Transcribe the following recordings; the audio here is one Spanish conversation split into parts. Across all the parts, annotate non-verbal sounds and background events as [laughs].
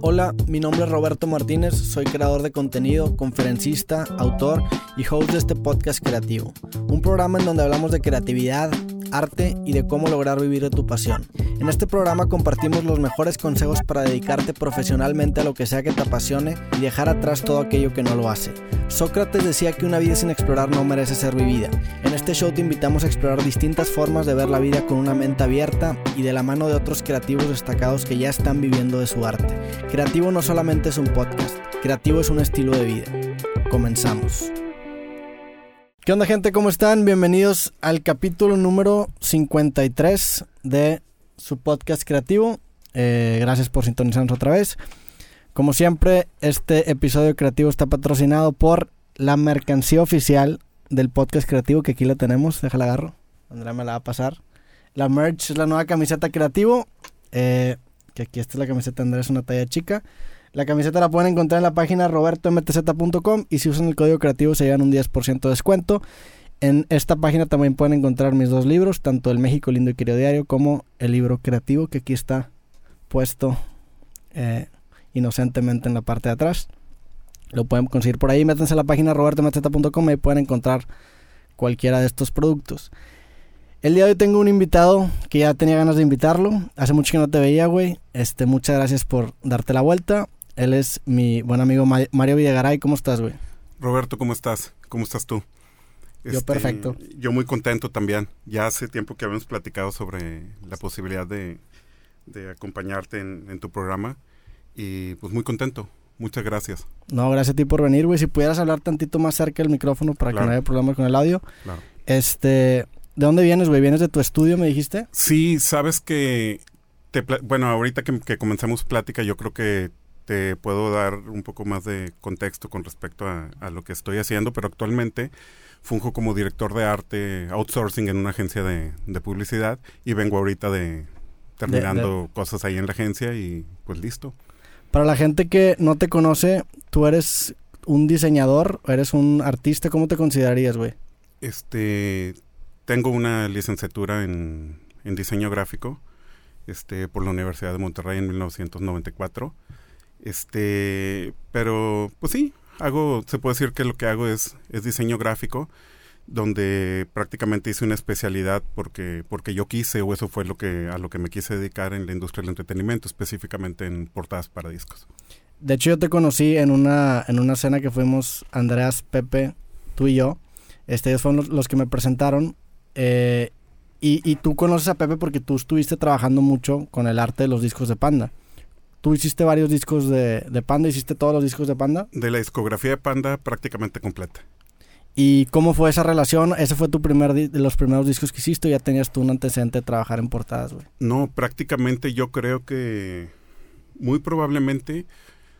Hola, mi nombre es Roberto Martínez, soy creador de contenido, conferencista, autor y host de este podcast creativo, un programa en donde hablamos de creatividad, arte y de cómo lograr vivir de tu pasión. En este programa compartimos los mejores consejos para dedicarte profesionalmente a lo que sea que te apasione y dejar atrás todo aquello que no lo hace. Sócrates decía que una vida sin explorar no merece ser vivida. En este show te invitamos a explorar distintas formas de ver la vida con una mente abierta y de la mano de otros creativos destacados que ya están viviendo de su arte. Creativo no solamente es un podcast, creativo es un estilo de vida. Comenzamos. ¿Qué onda gente? ¿Cómo están? Bienvenidos al capítulo número 53 de su podcast creativo. Eh, gracias por sintonizarnos otra vez. Como siempre, este episodio creativo está patrocinado por la mercancía oficial del podcast creativo que aquí la tenemos. Déjala agarro. Andrea me la va a pasar. La merch es la nueva camiseta creativo. Eh, que aquí está la camiseta Andrea, es una talla chica. La camiseta la pueden encontrar en la página robertomtz.com y si usan el código creativo se llevan un 10% de descuento. En esta página también pueden encontrar mis dos libros, tanto el México Lindo y Querido Diario como el libro creativo que aquí está puesto eh, inocentemente en la parte de atrás. Lo pueden conseguir por ahí, métanse a la página robertomtz.com y pueden encontrar cualquiera de estos productos. El día de hoy tengo un invitado que ya tenía ganas de invitarlo. Hace mucho que no te veía, güey. Este, muchas gracias por darte la vuelta. Él es mi buen amigo Mario Villagaray. ¿Cómo estás, güey? Roberto, ¿cómo estás? ¿Cómo estás tú? Yo este, perfecto. Yo muy contento también. Ya hace tiempo que habíamos platicado sobre la posibilidad de, acompañarte en, tu programa y pues muy contento. Muchas gracias. No, gracias a ti por venir, güey. Si pudieras hablar tantito más cerca del micrófono para que no haya problemas con el audio. Claro. Este, ¿de dónde vienes, güey? ¿Vienes de tu estudio, me dijiste? Sí, sabes que bueno, ahorita que, que comenzamos plática, yo creo que te puedo dar un poco más de contexto con respecto a, lo que estoy haciendo, pero actualmente funjo como director de arte outsourcing en una agencia de, publicidad y vengo ahorita de terminando cosas ahí en la agencia y pues listo. Para la gente que no te conoce, tú eres un diseñador, eres un artista, ¿cómo te considerarías, güey? Este, tengo una licenciatura en, en diseño gráfico este, por la Universidad de Monterrey en 1994. Este, pero pues sí, hago, se puede decir que lo que hago es, es diseño gráfico, donde prácticamente hice una especialidad porque, porque yo quise, o eso fue lo que, a lo que me quise dedicar en la industria del entretenimiento, específicamente en portadas para discos. De hecho, yo te conocí en una, en una cena que fuimos Andreas, Pepe, tú y yo. Este, ellos fueron los, que me presentaron. Eh, y, y, tú conoces a Pepe porque tú estuviste trabajando mucho con el arte de los discos de Panda. Tú hiciste varios discos de, Panda, hiciste todos los discos de Panda. De la discografía de Panda prácticamente completa. ¿Y cómo fue esa relación? ¿Ese fue tu primer de los primeros discos que hiciste o ya tenías tú un antecedente de trabajar en portadas, güey? No, prácticamente yo creo que muy probablemente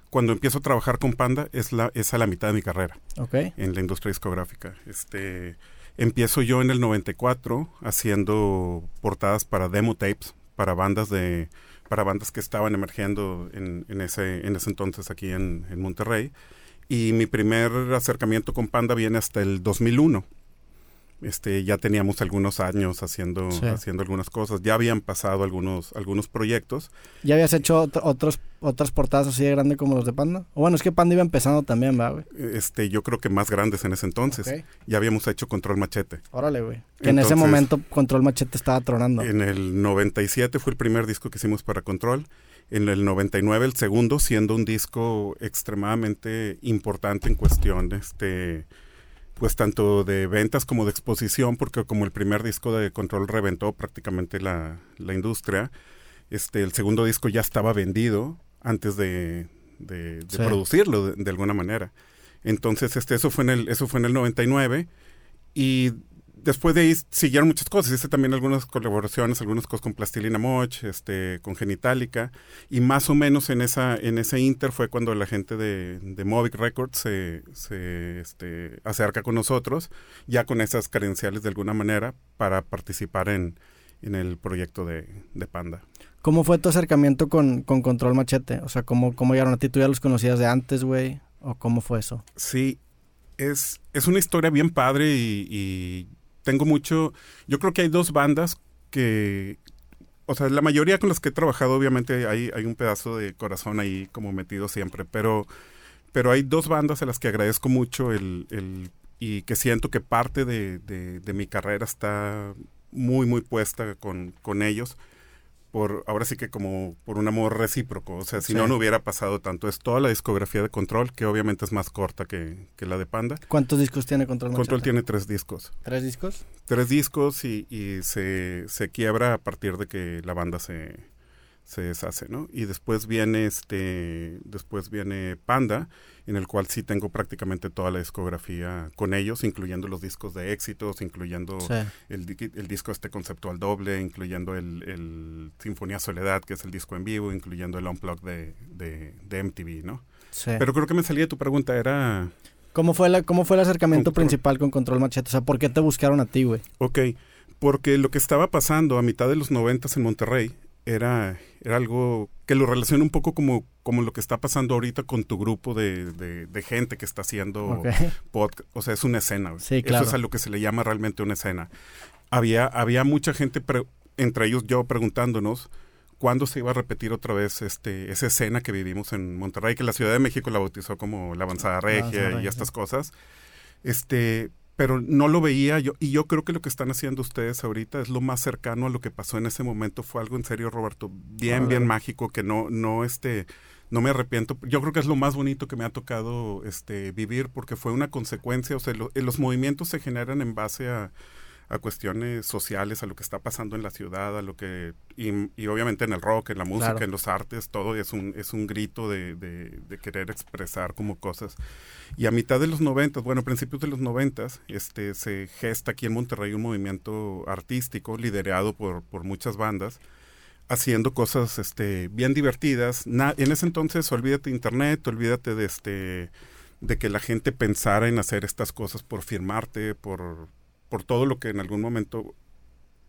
cuando empiezo a trabajar con Panda es, la, es a la mitad de mi carrera. Ok. En la industria discográfica. Este, empiezo yo en el 94 haciendo portadas para demo tapes, para bandas de para bandas que estaban emergiendo en, ese, en ese entonces aquí en, en, Monterrey. Y mi primer acercamiento con Panda viene hasta el 2001. Este, ya teníamos algunos años haciendo, haciendo algunas cosas. Ya habían pasado algunos, algunos proyectos. ¿Ya habías hecho otros, otras portadas así de grande como los de Panda? O bueno, es que Panda iba empezando también, ¿va, güey? Este, yo creo que más grandes en ese entonces. Ya habíamos hecho Control Machete. Órale, güey. Que en ese momento Control Machete estaba tronando. En el 97 fue el primer disco que hicimos para Control. En el 99 el segundo, siendo un disco extremadamente importante en cuestión, este pues tanto de ventas como de exposición, porque como el primer disco de Control reventó prácticamente la, la industria, este, el segundo disco ya estaba vendido antes de, de, producirlo de, de, alguna manera. Entonces, este, eso fue en el, eso fue en el 99 y después de ahí siguieron muchas cosas. Hice también algunas colaboraciones, algunas cosas con Plastilina Moch, este, con Genitalica. Y más o menos en esa, en ese inter fue cuando la gente de, de Movic Records se, se este, acerca con nosotros, ya con esas credenciales de alguna manera, para participar en, en el proyecto de, de, Panda. ¿Cómo fue tu acercamiento con, con Control Machete? O sea, ¿cómo, ¿cómo llegaron a ti? ¿Tú ya los conocías de antes, güey? ¿O cómo fue eso? Sí, es, es una historia bien padre y, y tengo mucho, yo creo que hay dos bandas que o sea, la mayoría con las que he trabajado, obviamente hay, hay un pedazo de corazón ahí como metido siempre, pero, pero hay dos bandas a las que agradezco mucho el, el y que siento que parte de, de, mi carrera está muy, muy puesta con, con ellos por ahora sí que como por un amor recíproco, o sea, si no no hubiera pasado tanto. Es toda la discografía de Control, que obviamente es más corta que, la de Panda. ¿Cuántos discos tiene Control? Control tiene tres discos. ¿Tres discos? Tres discos y, y se, se quiebra a partir de que la banda se, se deshace, ¿no? Y después viene este, después viene Panda, en el cual sí tengo prácticamente toda la discografía con ellos, incluyendo los discos de éxitos, incluyendo el, el, disco este conceptual doble, incluyendo el, el, Sinfonía Soledad, que es el disco en vivo, incluyendo el Unplug de, de, de MTV, ¿no? Sí. Pero creo que me salía tu pregunta, era... ¿Cómo fue, la, cómo fue el acercamiento principal con Control Machete? O sea, ¿por qué te buscaron a ti, güey? Ok, porque lo que estaba pasando a mitad de los noventas en Monterrey era, era algo que lo relaciona un poco como, como lo que está pasando ahorita con tu grupo de, de, gente que está haciendo podcast. O sea, es una escena. Eso es a lo que se le llama realmente una escena. Había, había mucha gente, entre ellos yo, preguntándonos cuándo se iba a repetir otra vez este, esa escena que vivimos en Monterrey, que la Ciudad de México la bautizó como la avanzada regia y estas cosas. Este, pero no lo veía yo y yo creo que lo que están haciendo ustedes ahorita es lo más cercano a lo que pasó en ese momento. Fue algo en serio Roberto bien bien mágico que no no este no me arrepiento. Yo creo que es lo más bonito que me ha tocado este vivir porque fue una consecuencia o sea los movimientos se generan en base a a cuestiones sociales, a lo que está pasando en la ciudad, a lo que y, obviamente en el rock, en la música, en los artes, todo es un es un grito de, de, querer expresar como cosas. Y a mitad de los noventas, bueno, a principios de los noventas, este se gesta aquí en Monterrey un movimiento artístico liderado por, por muchas bandas haciendo cosas este bien divertidas. en ese entonces olvídate de internet, olvídate de este de que la gente pensara en hacer estas cosas por firmarte, por por todo lo que en algún momento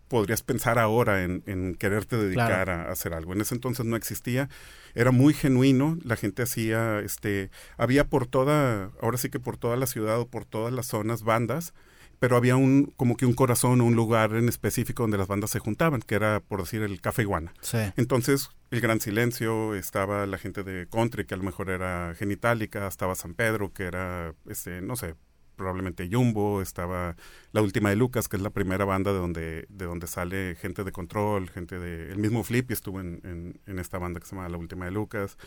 podrías pensar ahora en, quererte dedicar a, hacer algo. En ese entonces no existía, era muy genuino, la gente hacía, este, había por toda, ahora sí que por toda la ciudad o por todas las zonas bandas, pero había un, como que un corazón o un lugar en específico donde las bandas se juntaban, que era, por decir, el Café Iguana. Entonces, el Gran Silencio, estaba la gente de country, que a lo mejor era Genitalica, estaba San Pedro, que era, este, no sé, probablemente Jumbo, estaba La Última de Lucas, que es la primera banda de donde, de donde sale gente de control, gente de... El mismo Flippy estuvo en, en, esta banda que se llama La Última de Lucas,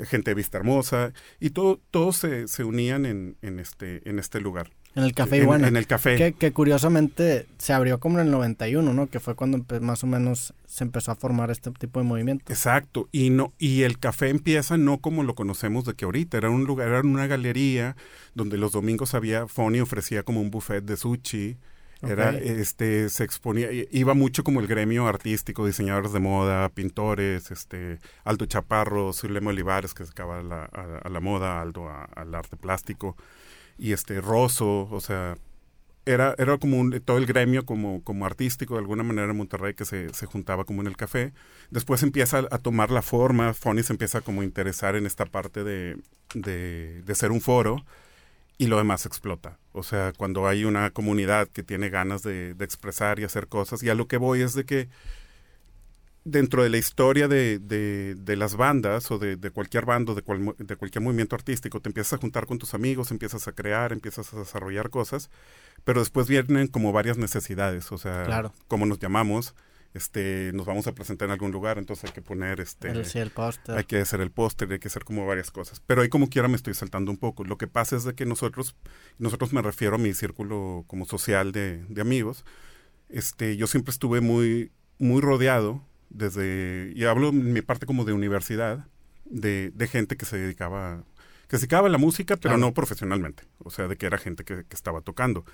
gente de Vista Hermosa, y todo, todos se, se unían en, en, este, en este lugar. En el Café Iguana. En, el café. Que, curiosamente se abrió como en el 91, ¿no? Que fue cuando más o menos se empezó a formar este tipo de movimiento. Exacto. Y no y el café empieza no como lo conocemos de que ahorita. Era un lugar, era una galería donde los domingos había, Fony ofrecía como un buffet de sushi. Era, este, se exponía, iba mucho como el gremio artístico, diseñadores de moda, pintores, este, Aldo Chaparro, Zulema Olivares, que se acaba a la, a, la moda, Aldo al arte plástico y este Rosso, o sea, era, era como todo el gremio como, como artístico de alguna manera en Monterrey que se, se juntaba como en el café. Después empieza a, tomar la forma, Fonny se empieza como a interesar en esta parte de, de, de, ser un foro y lo demás explota. O sea, cuando hay una comunidad que tiene ganas de, de expresar y hacer cosas, y a lo que voy es de que dentro de la historia de, de, las bandas o de, cualquier bando, de, de cualquier movimiento artístico, te empiezas a juntar con tus amigos, empiezas a crear, empiezas a desarrollar cosas, pero después vienen como varias necesidades, o sea, como nos llamamos, este, nos vamos a presentar en algún lugar, entonces hay que poner este, hay que hacer el póster, hay que hacer como varias cosas, pero ahí como quiera me estoy saltando un poco. Lo que pasa es de que nosotros, nosotros me refiero a mi círculo como social de, de amigos, este, yo siempre estuve muy, muy rodeado desde, y hablo en mi parte como de universidad, de, de gente que se dedicaba, que se dedicaba a la música, pero no profesionalmente, o sea, de que era gente que, que estaba tocando.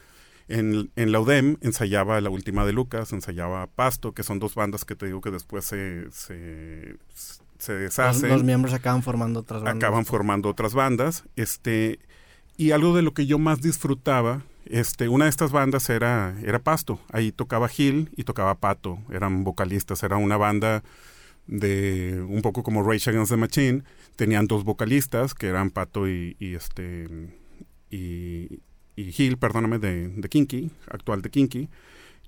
En, en, la UDEM ensayaba La Última de Lucas, ensayaba Pasto, que son dos bandas que te digo que después se, se, se deshacen. Los, miembros acaban formando otras bandas. Acaban formando otras bandas. Este, y algo de lo que yo más disfrutaba este, una de estas bandas era, era Pasto. Ahí tocaba Gil y tocaba Pato. Eran vocalistas. Era una banda de un poco como Rage Against the Machine. Tenían dos vocalistas que eran Pato y, este y, Gil, perdóname, de, de Kinky, actual de Kinky.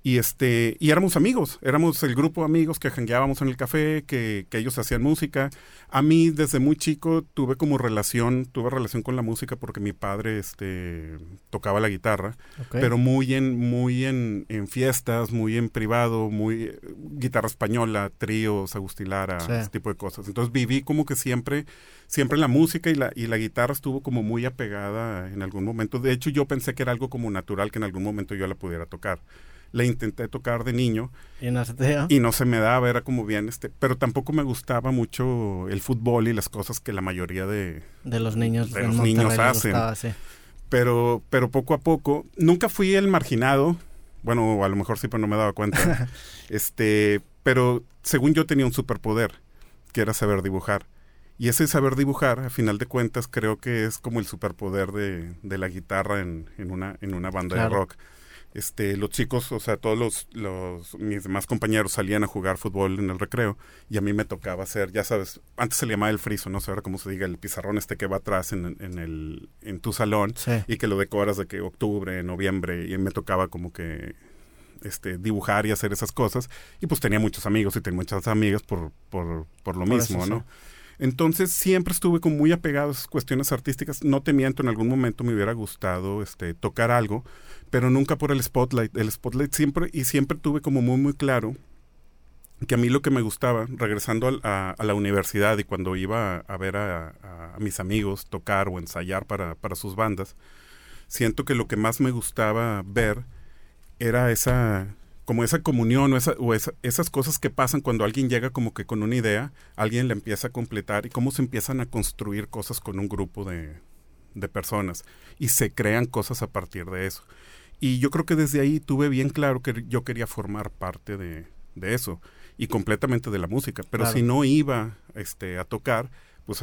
Y, este, y éramos amigos, éramos el grupo de amigos que jangueábamos en el café, que, que, ellos hacían música. A mí desde muy chico tuve como relación, tuve relación con la música porque mi padre este, tocaba la guitarra, pero muy en, muy en, en, fiestas, muy en privado, muy guitarra española, tríos, agustilara, ese tipo de cosas. Entonces viví como que siempre, siempre la música y la, y la guitarra estuvo como muy apegada en algún momento. De hecho yo pensé que era algo como natural que en algún momento yo la pudiera tocar la intenté tocar de niño. ¿Y no se te Y no se me daba, era como bien, este, pero tampoco me gustaba mucho el fútbol y las cosas que la mayoría de, de los niños, de los niños hacen. Pero, pero poco a poco, nunca fui el marginado, bueno, a lo mejor sí, pero no me daba cuenta. [laughs] este, pero según yo tenía un superpoder, que era saber dibujar. Y ese saber dibujar, a final de cuentas, creo que es como el superpoder de, de la guitarra en, en, una, en una banda de rock este, los chicos, o sea, todos los, los, mis demás compañeros salían a jugar fútbol en el recreo y a mí me tocaba hacer, ya sabes, antes se le llamaba el friso, no sé ahora cómo se diga, el pizarrón este que va atrás en, en el, en tu salón y que lo decoras de que octubre, noviembre y me tocaba como que este, dibujar y hacer esas cosas y pues tenía muchos amigos y tenía muchas amigas por, por, por lo mismo, ¿no? Entonces siempre estuve como muy apegado a esas cuestiones artísticas. No te miento, en algún momento me hubiera gustado este, tocar algo, pero nunca por el spotlight. El spotlight siempre, y siempre tuve como muy, muy claro que a mí lo que me gustaba, regresando a, la universidad y cuando iba a, ver a, mis amigos tocar o ensayar para, para sus bandas, siento que lo que más me gustaba ver era esa como esa comunión o, esa, o esas cosas que pasan cuando alguien llega como que con una idea, alguien la empieza a completar y cómo se empiezan a construir cosas con un grupo de, de personas y se crean cosas a partir de eso. Y yo creo que desde ahí tuve bien claro que yo quería formar parte de, eso y completamente de la música. Pero si no iba este, a tocar, pues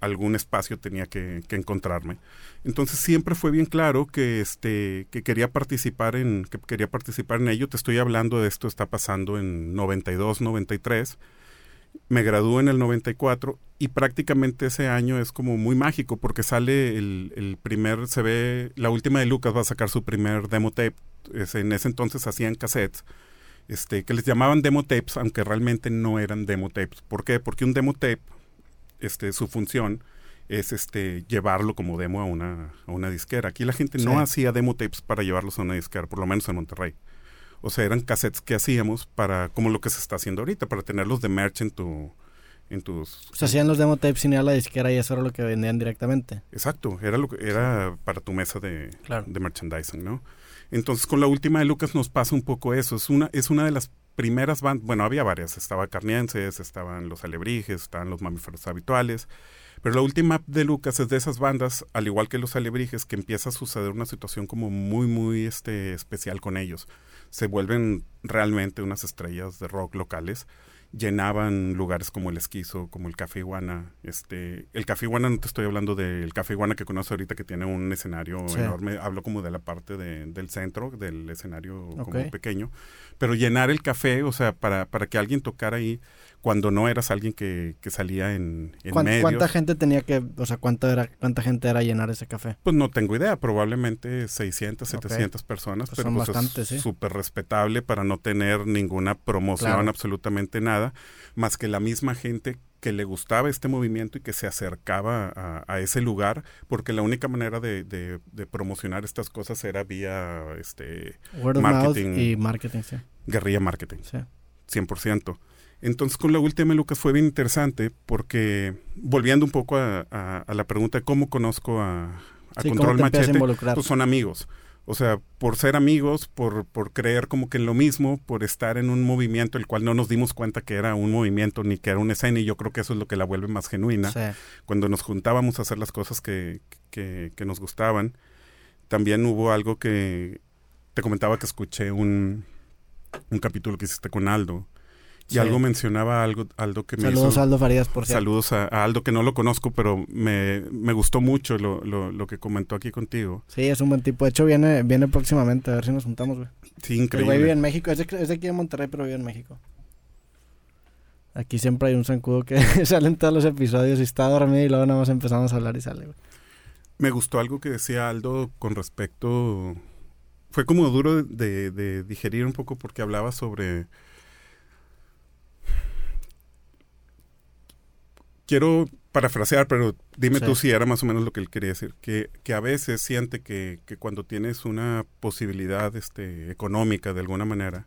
algún espacio tenía que, encontrarme. Entonces siempre fue bien claro que, este, que, quería participar en, que quería participar en ello. Te estoy hablando de esto, está pasando en 92, 93 me gradué en el 94 y prácticamente ese año es como muy mágico porque sale el, primer, se ve, la última de Lucas va a sacar su primer demo tape. en ese entonces hacían cassettes, este, que les llamaban demo tapes, aunque realmente no eran demo tapes. ¿Por qué? Porque un demo tape, este, su función es este llevarlo como demo a una, a una disquera. Aquí la gente no hacía demo tapes para llevarlos a una disquera, por lo menos en Monterrey. O sea, eran cassettes que hacíamos para, como lo que se está haciendo ahorita, para tenerlos de merch en tu, en tus... O sea, hacían los demo tapes sin ir a la disquera y eso era lo que vendían directamente. Exacto, era lo que era para tu mesa de, de merchandising, ¿no? Entonces con la última de Lucas nos pasa un poco eso. Es una, es una de las primeras bandas, bueno, había varias, estaba Carnienses, estaban los Alebrijes, estaban los mamíferos habituales, pero la última de Lucas es de esas bandas, al igual que los Alebrijes, que empieza a suceder una situación como muy, muy este, especial con ellos se vuelven realmente unas estrellas de rock locales. Llenaban lugares como el Esquizo, como el Café Iguana. Este, el Café Iguana, no te estoy hablando del Café Iguana que conoce ahorita, que tiene un escenario enorme. Hablo como de la parte del centro, del escenario como pequeño. Pero llenar el café, o sea, para, para que alguien tocara ahí, cuando no eras alguien que, que salía en, en ¿Cuánta gente tenía que, o sea, cuánto era, cuánta gente era llenar ese café? Pues no tengo idea, probablemente 600, 700 personas, pues pero pues es súper respetable para no tener ninguna promoción, absolutamente nada, más que la misma gente que le gustaba este movimiento y que se acercaba a, ese lugar, porque la única manera de, de, promocionar estas cosas era vía este marketing y marketing, sí. Guerrilla marketing. Sí. 100%. Entonces con la última Lucas fue bien interesante porque volviendo un poco a, la pregunta de cómo conozco a, Control Machete, pues son amigos. O sea, por ser amigos, por, por creer como que en lo mismo, por estar en un movimiento el cual no nos dimos cuenta que era un movimiento ni que era una escena y yo creo que eso es lo que la vuelve más genuina. Cuando nos juntábamos a hacer las cosas que, que, que nos gustaban, también hubo algo que te comentaba que escuché un, un capítulo que hiciste con Aldo y algo mencionaba algo, Aldo que me Saludos a Aldo Farías, por cierto. Saludos a, Aldo, que no lo conozco, pero me, me gustó mucho lo, lo, lo, que comentó aquí contigo. Sí, es un buen tipo. De hecho, viene, viene próximamente, a ver si nos juntamos, güey. Sí, increíble. El güey vive en México, es de, es de aquí de Monterrey, pero vive en México. Aquí siempre hay un zancudo que [laughs] sale en todos los episodios y está dormido y luego nada más empezamos a hablar y sale, güey. Me gustó algo que decía Aldo con respecto fue como duro de, de digerir un poco porque hablaba sobre quiero parafrasear, pero dime tú si era más o menos lo que él quería decir, que, que a veces siente que, que, cuando tienes una posibilidad este, económica de alguna manera,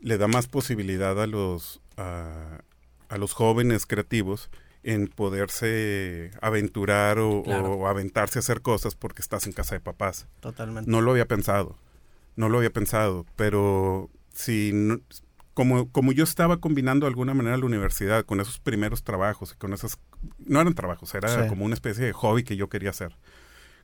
le da más posibilidad a los, a, a los jóvenes creativos en poderse aventurar o, claro. o, aventarse a hacer cosas porque estás en casa de papás. Totalmente. No lo había pensado, no lo había pensado, pero si no, como, como yo estaba combinando de alguna manera la universidad con esos primeros trabajos y con esas, no eran trabajos, era sí. como una especie de hobby que yo quería hacer.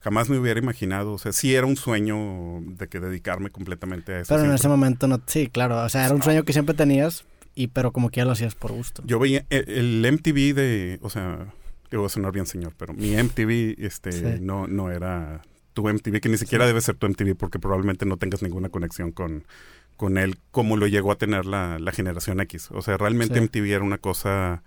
Jamás me hubiera imaginado, o sea, sí era un sueño de que dedicarme completamente a eso. Pero siempre. en ese momento no, sí, claro, o sea, era un sueño que siempre tenías, y pero como que ya lo hacías por gusto. Yo veía el, el MTV de, o sea, sonar bien señor, pero mi MTV este sí. no, no era tu MTV, que ni siquiera sí. debe ser tu MTV porque probablemente no tengas ninguna conexión con, con él como lo llegó a tener la, la generación X. O sea, realmente sí. MTV era una cosa...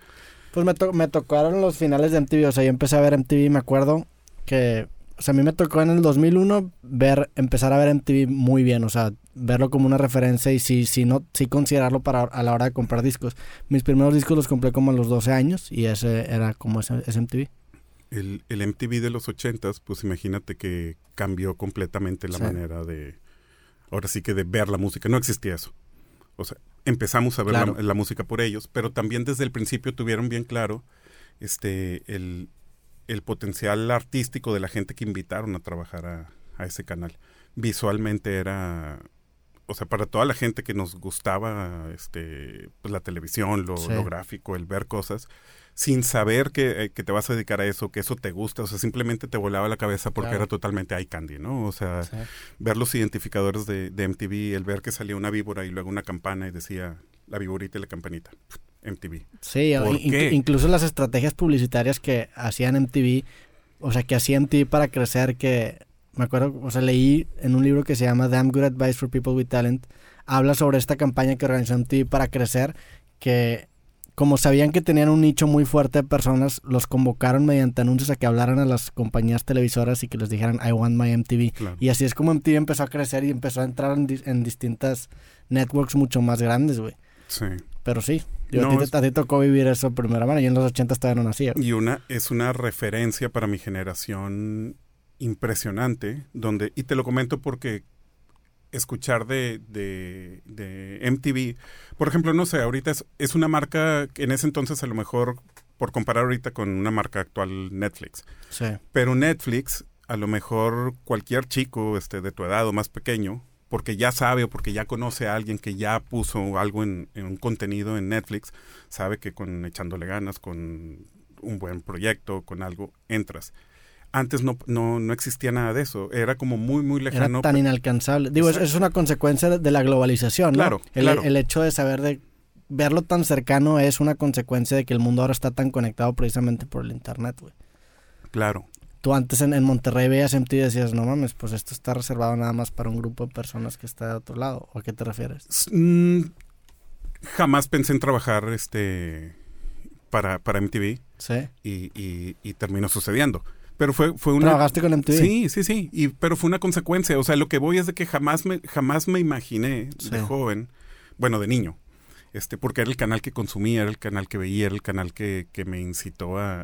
Pues me, to me tocaron los finales de MTV, o sea, yo empecé a ver MTV y me acuerdo que, o sea, a mí me tocó en el 2001 ver, empezar a ver MTV muy bien, o sea, verlo como una referencia y sí, sí, no, sí considerarlo para a la hora de comprar discos. Mis primeros discos los compré como a los 12 años y ese era como ese, ese MTV. El, el, MTV de los 80s, pues imagínate que cambió completamente la sí. manera de ahora sí que de ver la música. No existía eso. O sea, empezamos a ver claro. la, la, música por ellos, pero también desde el principio tuvieron bien claro este el, el potencial artístico de la gente que invitaron a trabajar a, a, ese canal. Visualmente era, o sea, para toda la gente que nos gustaba este pues la televisión, lo, sí. lo gráfico, el ver cosas, sin saber que, eh, que, te vas a dedicar a eso, que eso te gusta, o sea, simplemente te volaba la cabeza porque claro. era totalmente eye candy, ¿no? O sea, sí. ver los identificadores de, de, MTV, el ver que salía una víbora y luego una campana y decía la víborita y la campanita. MTV. Sí, in incluso las estrategias publicitarias que hacían MTV, o sea, que hacían MTV para crecer, que me acuerdo, o sea, leí en un libro que se llama Damn Good Advice for People with Talent, habla sobre esta campaña que organizó MTV para crecer, que como sabían que tenían un nicho muy fuerte de personas, los convocaron mediante anuncios a que hablaran a las compañías televisoras y que les dijeran I want my MTV. Claro. Y así es como MTV empezó a crecer y empezó a entrar en, en distintas networks mucho más grandes, güey. Sí. Pero sí, yo no, a, ti, es... a, ti, tocó vivir eso primera mano. Yo en los 80 todavía no nacía. Y una es una referencia para mi generación impresionante, donde, y te lo comento porque escuchar de, de, de, MTV. Por ejemplo, no sé, ahorita es, es, una marca que en ese entonces a lo mejor, por comparar ahorita con una marca actual, Netflix. Sí. Pero Netflix, a lo mejor cualquier chico este, de tu edad o más pequeño, porque ya sabe o porque ya conoce a alguien que ya puso algo en, en un contenido en Netflix, sabe que con echándole ganas, con un buen proyecto, con algo, entras antes no, no, no existía nada de eso. Era como muy, muy lejano. Era tan inalcanzable. Digo, es, es, una consecuencia de la globalización, ¿no? Claro, el, claro. el hecho de saber de verlo tan cercano es una consecuencia de que el mundo ahora está tan conectado precisamente por el internet, güey. Claro. Tú antes en, en, Monterrey veías MTV y decías, no mames, pues esto está reservado nada más para un grupo de personas que está de otro lado. ¿O a qué te refieres? Mm, jamás pensé en trabajar este para, para MTV. Sí. Y, y, y terminó sucediendo. Pero fue, fue una... ¿Trabajaste con MTV? Sí, sí, sí. Y, pero fue una consecuencia. O sea, lo que voy es de que jamás me, jamás me imaginé sí. de joven, bueno, de niño, este, porque era el canal que consumía, era el canal que veía, era el canal que, que me incitó a,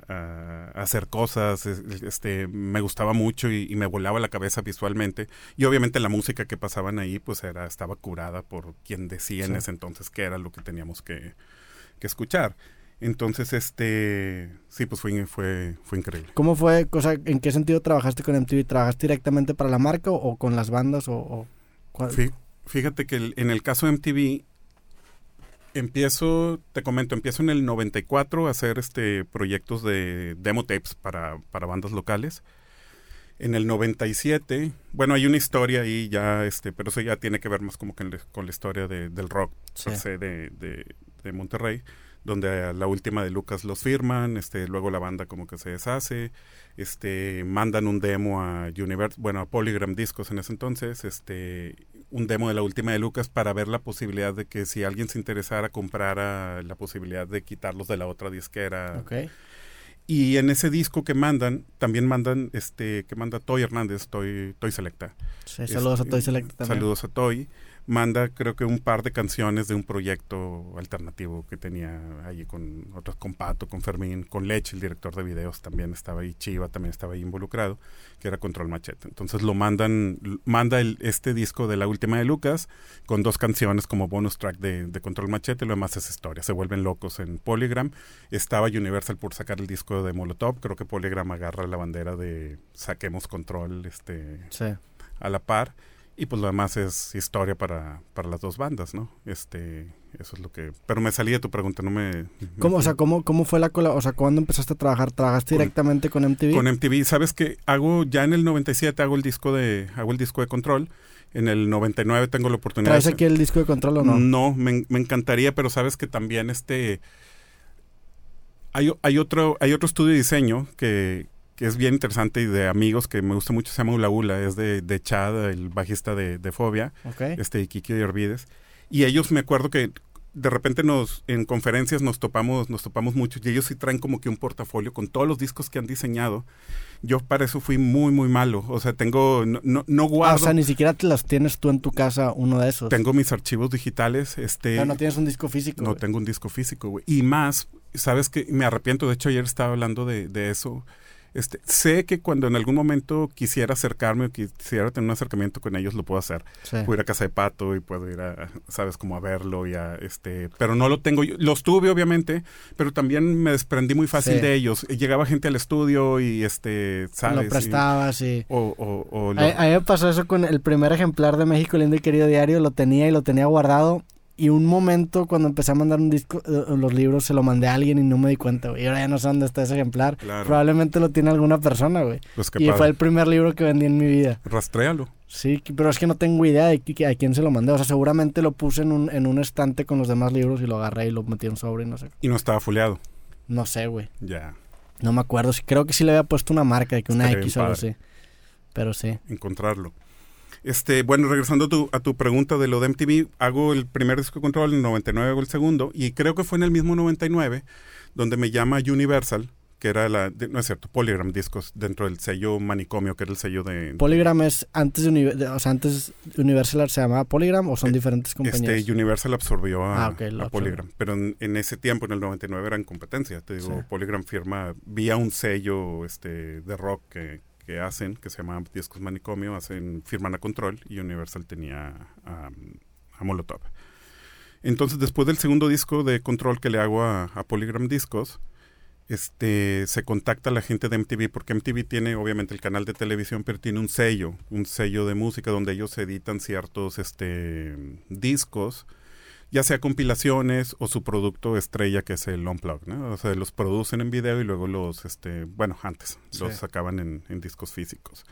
hacer cosas, este, me gustaba mucho y, y, me volaba la cabeza visualmente. Y obviamente la música que pasaban ahí, pues era, estaba curada por quien decía sí. en ese entonces que era lo que teníamos que, que escuchar. Entonces, este, sí, pues fue, fue, fue increíble. ¿Cómo fue, cosa, en qué sentido trabajaste con MTV? ¿Trabajaste directamente para la marca o, o con las bandas o, o Fíjate que el, en el caso de MTV, empiezo, te comento, empiezo en el 94 a hacer este proyectos de demo tapes para, para bandas locales. En el 97, bueno, hay una historia ahí ya, este, pero eso ya tiene que ver más como que con la historia de, del rock sí. de, de, de Monterrey donde la última de Lucas los firman, este, luego la banda como que se deshace, este, mandan un demo a Universe, bueno, a Polygram Discos en ese entonces, este, un demo de la última de Lucas para ver la posibilidad de que si alguien se interesara comprara la posibilidad de quitarlos de la otra disquera. Okay. Y en ese disco que mandan, también mandan, este, que manda Toy Hernández, Toy, Toy Selecta. Sí, saludos a Este, Toy Selecta también. Saludos a Toy. Manda, creo que un par de canciones de un proyecto alternativo que tenía ahí con otros, con Pato, con Fermín, con Leche, el director de videos también estaba ahí, Chiva también estaba ahí involucrado, que era Control Machete. Entonces lo mandan, manda el, este disco de la última de Lucas con dos canciones como bonus track de, de Control Machete, lo demás es historia. Se vuelven locos en Polygram. Estaba Universal por sacar el disco de Molotov, creo que Polygram agarra la bandera de saquemos control este, Sí. a la par. Y pues lo demás es historia para, para las dos bandas, ¿no? Este, eso es lo que... Pero me salí de tu pregunta, no me... me ¿Cómo, o sea, ¿cómo, ¿cómo fue la cola? O sea, ¿cuándo empezaste a trabajar? ¿Trabajaste Con- directamente con MTV? Con MTV, sabes que hago ya en el 97 hago el disco de hago el disco de control. En el 99 tengo la oportunidad. ¿Traes aquí el disco de control o no? No, me, me encantaría, pero sabes que también este hay, hay otro hay otro estudio de diseño que, que es bien interesante y de amigos que me gusta mucho, se llama Ula Ula, es de, de Chad, el bajista de, de Fobia, Ok. este Kiki de Orbides. Y ellos me acuerdo que de repente nos en conferencias nos topamos nos topamos mucho y ellos sí traen como que un portafolio con todos los discos que han diseñado. Yo para eso fui muy muy malo, o sea, tengo no no, no Ah, guardo o sea, ni siquiera te las tienes tú en tu casa, uno de esos. tengo mis archivos digitales, este Pero no tienes un disco físico. no güey. tengo un disco físico, güey. Y más, sabes que me arrepiento, de hecho ayer estaba hablando de, de eso. Este, sé que cuando en algún momento quisiera acercarme o quisiera tener un acercamiento con ellos, lo puedo hacer. Sí. Puedo ir a casa de Pato y puedo ir a, sabes, como a verlo y a, este, pero no lo tengo yo. Los tuve, obviamente, pero también me desprendí muy fácil Sí. de ellos. Llegaba gente al estudio y, este, sabes. Lo Y- prestabas y... o, o, o lo- A, a mí me pasó eso con el primer ejemplar de México Lindo y Querido Diario, lo tenía y lo tenía guardado. Y un momento cuando empecé a mandar un disco, eh, los libros se lo mandé a alguien y no me di cuenta, güey. Y ahora ya no sé dónde está ese ejemplar. Claro. Probablemente lo tiene alguna persona, güey. pues Y padre. fue el primer libro que vendí en mi vida. Rastréalo. Sí, pero es que no tengo idea de a quién se lo mandé. O sea, seguramente lo puse en un, en un estante con los demás libros y lo agarré y lo metí en un sobre y no sé. Y no estaba fuleado. No sé, güey. Ya. No me acuerdo. Creo que sí le había puesto una marca de que una Estaría X o algo así. Pero sí. encontrarlo. Este, bueno, regresando a tu, a tu pregunta de lo de MTV, hago el primer disco de control, en el 99 hago el segundo, y creo que fue en el mismo 99 donde me llama Universal, que era la, de- no es cierto, Polygram Discos, dentro del sello Manicomio, que era el sello de... Polygram es antes de, Uni- de- o sea, antes Universal se llamaba Polygram o son diferentes compañías. Este, Universal absorbió a, Ah, absorbió. Polygram, pero en, en ese tiempo, en el 99, era en competencia. Te digo, Sí. Polygram firma vía un sello este, de rock que, que hacen, que se llama Discos Manicomio, hacen, firman a Control y Universal tenía a, Molotov. Entonces, después del segundo disco de Control que le hago a, a Polygram Discos, este, se contacta a la gente de MTV, porque MTV tiene obviamente el canal de televisión, pero tiene un sello, un sello de música donde ellos editan ciertos este, discos, ya sea compilaciones o su producto estrella que es el Unplugged, ¿no? O sea, los producen en video y luego los, este, bueno, antes, los sacaban en, en discos físicos.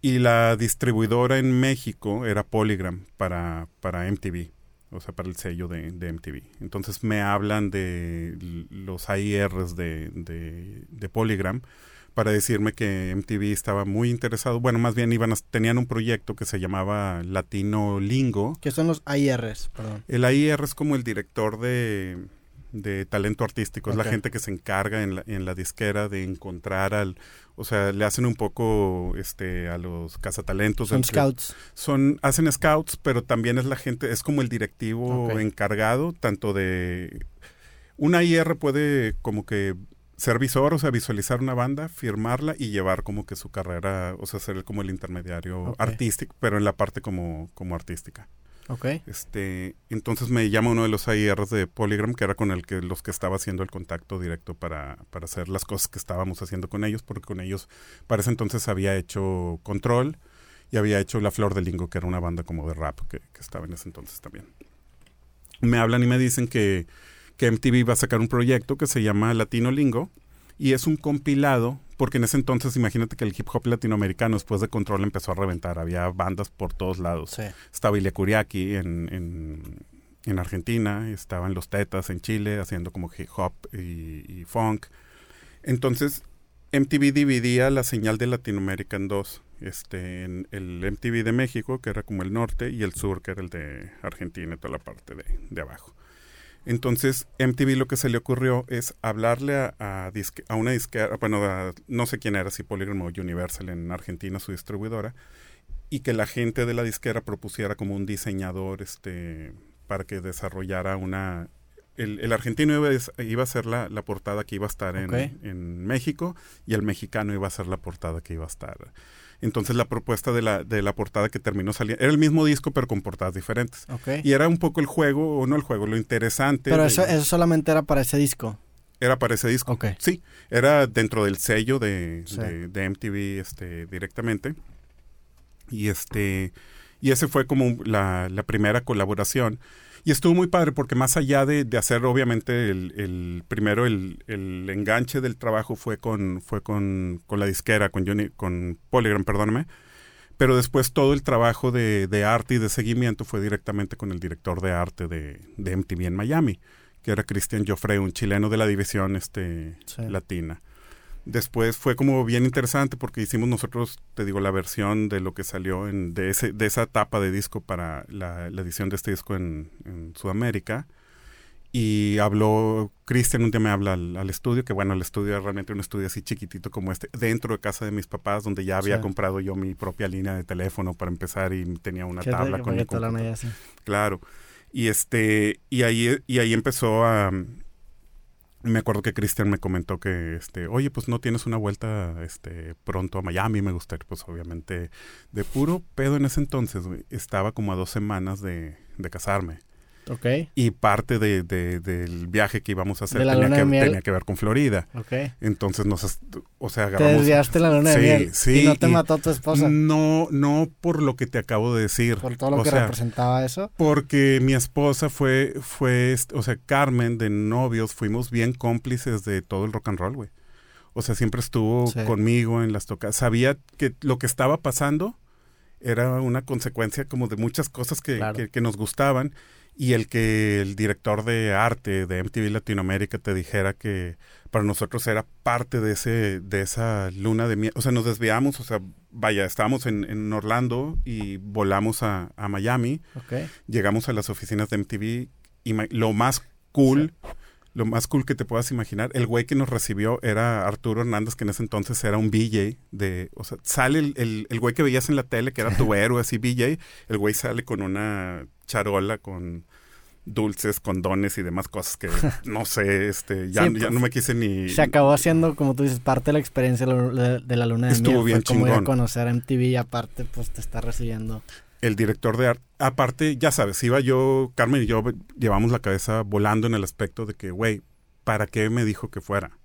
Y la distribuidora en México era Polygram para, para MTV, o sea, para el sello de, de MTV. Entonces me hablan de los AIRs de, de, de Polygram para decirme que MTV estaba muy interesado. Bueno, más bien iban a- tenían un proyecto que se llamaba Latino Lingo. Que son los AIRs, perdón. El AIR es como el director de, de talento artístico, es la gente que se encarga en la, en la disquera de encontrar al, o sea, le hacen un poco este a los cazatalentos. Son entre- scouts. son hacen scouts, pero también es la gente, es como el directivo encargado tanto de una IR puede como que ser visor, o sea, visualizar una banda, firmarla y llevar como que su carrera, o sea, ser como el intermediario artístico, pero en la parte como como artística. Ok. Este, entonces me llama uno de los AIRs de Polygram, que era con el que los que estaba haciendo el contacto directo para, para hacer las cosas que estábamos haciendo con ellos, porque con ellos para ese entonces había hecho Control y había hecho La Flor del Lingo, que era una banda como de rap que, que estaba en ese entonces también. Me hablan y me dicen que, que MTV va a sacar un proyecto que se llama Latino Lingo y es un compilado, porque en ese entonces imagínate que el hip hop latinoamericano después de Control empezó a reventar, había bandas por todos lados Sí. estaba Ilia Kuriaki en, en, en Argentina, estaban los Tetas en Chile haciendo como hip hop y, y funk. Entonces, MTV dividía la señal de Latinoamérica en dos. Este, en el MTV de México, que era como el norte, y el sur, que era el de Argentina, y toda la parte de, de abajo. Entonces, MTV lo que se le ocurrió es hablarle a, a, a una disquera, bueno, no sé quién era, si Polygram o Universal en Argentina, su distribuidora, y que la gente de la disquera propusiera como un diseñador este, para que desarrollara una... El, argentino iba, iba, a ser la, la, portada que iba a estar en, en México y el mexicano iba a ser la portada que iba a estar entonces la propuesta de la, de la portada que terminó saliendo era el mismo disco pero con portadas diferentes. Y era un poco el juego, o no el juego, lo interesante. Pero eso, eso solamente era para ese disco. Era para ese disco. Sí, era dentro del sello de, de, MTV este, directamente. Y este y ese fue como la, la primera colaboración. Y estuvo muy padre porque más allá de, hacer obviamente el, primero el, enganche del trabajo fue con, fue con, con la disquera, con Johnny, con Polygram, perdóname. Pero después todo el trabajo de, de, arte y de seguimiento fue directamente con el director de arte de, de MTV en Miami, que era Cristian Joffre, un chileno de la división este, latina. Después fue como bien interesante porque hicimos nosotros, te digo, la versión de lo que salió en, de, ese, de esa tapa de disco para la, edición de este disco en, Sudamérica. Y habló, Cristian un día me habla al, estudio, que bueno, el estudio era realmente un estudio así chiquitito como este, dentro de casa de mis papás, donde ya había comprado yo mi propia línea de teléfono para empezar y tenía una tabla con mi Claro. Y este, y ahí, y ahí empezó a, me acuerdo que Cristian me comentó que, este, oye, pues no tienes una vuelta este, pronto a Miami, me gustaría, pues obviamente, de puro pedo en ese entonces, estaba como a dos semanas de, de casarme. Okay. Y parte de, del viaje que íbamos a hacer tenía que, tenía que, ver con Florida. Okay. Entonces nos, o sea, agarramos. Te desviaste la luna de miel. Sí, y no te mató tu esposa. No, no por lo que te acabo de decir. Por todo lo que representaba eso. Porque mi esposa fue, fue, o sea, Carmen de novios, fuimos bien cómplices de todo el rock and roll, güey. O sea, siempre estuvo conmigo en las tocas. Sabía que lo que estaba pasando era una consecuencia como de muchas cosas que, que, que nos gustaban y el que el director de arte de MTV Latinoamérica te dijera que para nosotros era parte de ese de esa luna de miel, o sea, nos desviamos, o sea, vaya, estábamos en, en Orlando y volamos a, a Miami, llegamos a las oficinas de MTV y lo más cool, lo más cool que te puedas imaginar, el güey que nos recibió era Arturo Hernández, que en ese entonces era un BJ de, o sea, sale el, el, el güey que veías en la tele, que era tu [laughs] héroe, así BJ, el güey sale con una charola con dulces, condones y demás cosas que [laughs] no sé, este, ya, ya no me quise ni... Se acabó haciendo, como tú dices, parte de la experiencia de la luna de Estuvo bien como ir a conocer MTV y aparte, pues te está recibiendo. El director de arte, aparte, ya sabes, iba yo, Carmen y yo llevamos la cabeza volando en el aspecto de que, güey, ¿para qué me dijo que fuera?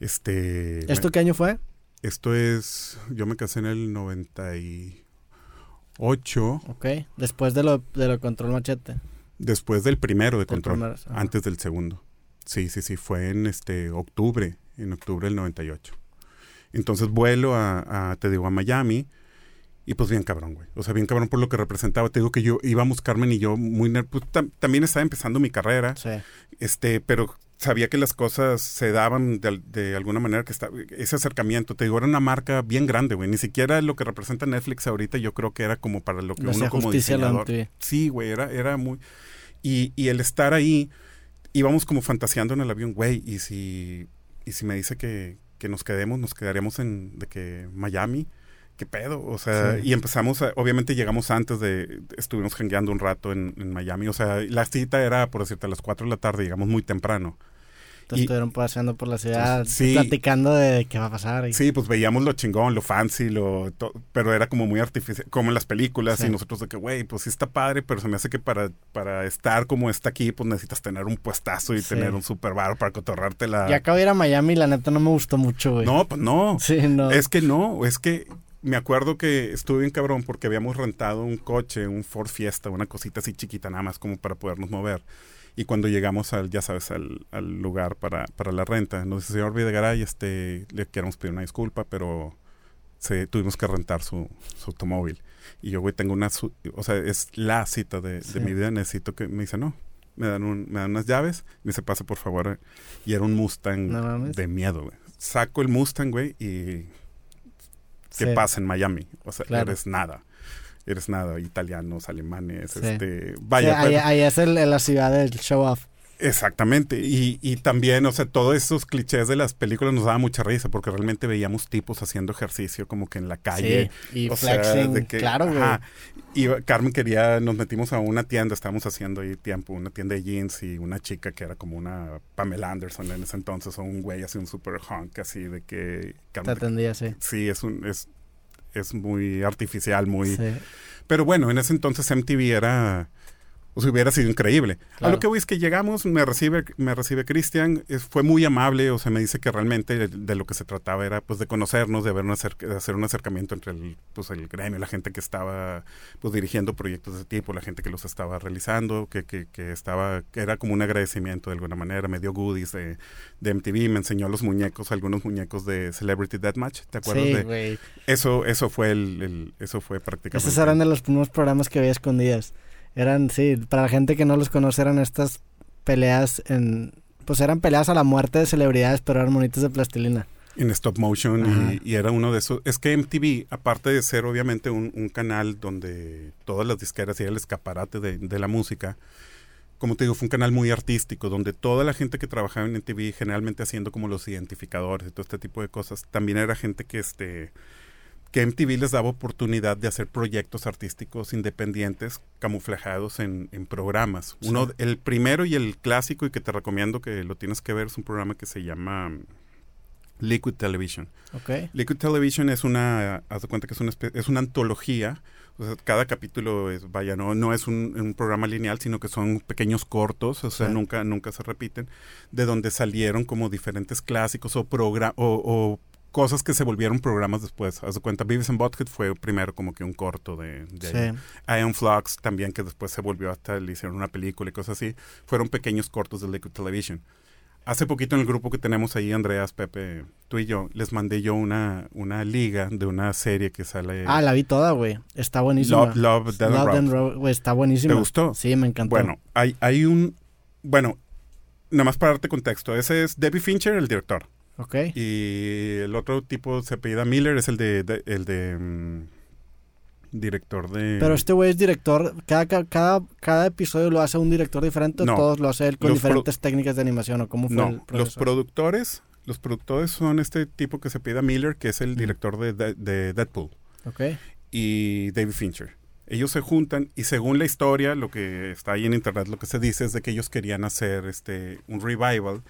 Este... ¿Esto qué año fue? Esto es, yo me casé en el 90 y... 8. Ok, después de lo, de lo Control Machete. Después del primero de Control, antes del segundo. Sí, sí, sí, fue en este octubre, en octubre del 98. Entonces vuelo a, te digo, a Miami y pues bien cabrón, güey. O sea, bien cabrón por lo que representaba. Te digo que yo íbamos, Carmen y yo, muy nervioso. Pues, también estaba empezando mi carrera. Sí. Este, pero sabía que las cosas se daban de, alguna manera que estaba ese acercamiento te digo era una marca bien grande güey ni siquiera lo que representa Netflix ahorita yo creo que era como para lo que uno como diseñador sí güey era era muy y, y el estar ahí íbamos como fantaseando en el avión güey y si y si me dice que, que nos quedemos nos quedaríamos en de que Miami ¿qué pedo? O sea, y empezamos, obviamente llegamos antes de, estuvimos jangueando un rato en, Miami, o sea, la cita era, por decirte, a las 4 de la tarde, llegamos muy temprano. Entonces estuvieron paseando por la ciudad, platicando de qué va a pasar. Sí, pues veíamos lo chingón, lo fancy, lo pero era como muy artificial, como en las películas, y nosotros de que, güey, pues sí está padre, pero se me hace que para, para estar como está aquí, pues necesitas tener un puestazo y tener un super bar para cotorrarte la... Ya acabo de ir a Miami la neta no me gustó mucho, güey. No, pues no. Sí, no. Es que no, es que me acuerdo que estuve bien cabrón porque habíamos rentado un coche, un Ford Fiesta, una cosita así chiquita nada más como para podernos mover. Y cuando llegamos al, ya sabes, al, al lugar para, para, la renta, nos dice, señor Videgaray, este, le queremos pedir una disculpa, pero se, tuvimos que rentar su, su automóvil. Y yo, güey, tengo una, o sea, es la cita de, de, mi vida, necesito que, me dice, no, me dan, un, me dan unas llaves, me dice, pase por favor. Y era un Mustang de miedo, güey. Saco el Mustang, güey, y ¿Qué pasa en Miami? O sea, eres nada. eres nada, italianos, alemanes, Sí. este, Sí, vaya. ahí, pero- ahí es el- la ciudad del show off. Exactamente, y, y también, o sea, todos esos clichés de las películas nos daba mucha risa porque realmente veíamos tipos haciendo ejercicio como que en la calle. Sí, y o sea, flexing, de que- claro, güey. ajá. Y Carmen quería, nos metimos a una tienda, estábamos haciendo ahí tiempo, una tienda de jeans y una chica que era como una Pamela Anderson en ese entonces, o un güey así, un super hunk, así de que... Te Carmen, atendía, sí. sí, es, un, es, es muy artificial, muy... Sí. Pero bueno, en ese entonces MTV era, o sea, hubiera sido increíble. A lo que voy es que llegamos, me recibe, me recibe Cristian, fue muy amable, o sea, me dice que realmente de, de lo que se trataba era pues de conocernos, de, ver un acerca- de hacer un acercamiento entre el, pues, el gremio, la gente que estaba pues dirigiendo proyectos de ese tipo, la gente que los estaba realizando, que, que, que estaba, que era como un agradecimiento de alguna manera, me dio goodies de, de MTV, me enseñó los muñecos, algunos muñecos de Celebrity Deathmatch, ¿te acuerdas Sí, de? Eso, eso fue el, el- eso fue prácticamente. Esos eran de los primeros programas que veía escondidas. Eran, sí, para la gente que no los conoce, eran estas peleas en... Pues eran peleas a la muerte de celebridades, pero eran monitos de plastilina. en stop motion y, y era uno de esos. Es que MTV, aparte de ser obviamente un, un canal donde todas las disqueras y era el escaparate de, de la música, como te digo, fue un canal muy artístico, donde toda la gente que trabajaba en MTV, generalmente haciendo como los identificadores y todo este tipo de cosas, también era gente que este que MTV les daba oportunidad de hacer proyectos artísticos independientes camuflajados en, en programas. Sí. Uno, el primero y el clásico y que te recomiendo que lo tienes que ver es un programa que se llama mm, Liquid Television. Liquid Television es una, haz de cuenta que es una, es una antología. O sea, cada capítulo es, vaya, no, no es un, un programa lineal, sino que son pequeños cortos, o sea, nunca, nunca se repiten, de donde salieron como diferentes clásicos o, o, o cosas que se volvieron programas después. Haz de cuenta, Beavis and Butthead fue primero como que un corto de, de. Sí. Iron Flux también, que después se volvió hasta, le hicieron una película y cosas así, fueron pequeños cortos de Liquid Television. Hace poquito en el grupo que tenemos ahí, Andreas, Pepe, tú y yo, les mandé yo una, una liga de una serie que sale... Ah, la vi toda, güey. Está buenísima. Love, Love, Death and Love and Robots. Ro- güey, está buenísima. ¿Te gustó? Sí, me encantó. Bueno, hay, hay un... Bueno, nada más para darte contexto, ese es Debbie Fincher, el director. Y el otro tipo se apellida Miller, es el de... de- el de mm, director de... Pero este güey es director. Cada, ca- cada, cada episodio lo hace un director diferente No. o todos lo hace él con diferentes técnicas de animación o cómo fue el No, los proceso? productores... Los productores son este tipo que se apellida Miller, que es el Mm. director de, de- de Deadpool. Ok. y David Fincher. Ellos se juntan y según la historia, lo que está ahí en internet, lo que se dice es de que ellos querían hacer este un revival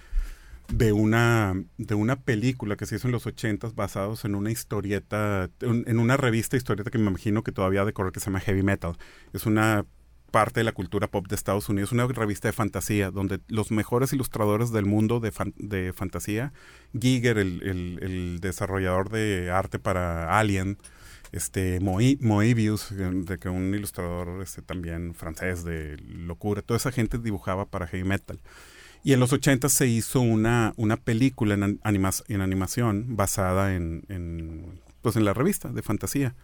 de una de una película que se hizo en los ochentas basados en una historieta, en una revista historieta que me imagino que todavía de que se llama Heavy Metal. Es una parte de la cultura pop de Estados Unidos, una revista de fantasía donde los mejores ilustradores del mundo de, de fantasía, Giger, el, el- desarrollador de arte para Alien, este Moebius, de que un ilustrador este, también francés de locura, toda esa gente dibujaba para heavy metal. Y en los 80 se hizo una, una película en, an- anima- en animación basada en, en, pues en la revista de fantasía.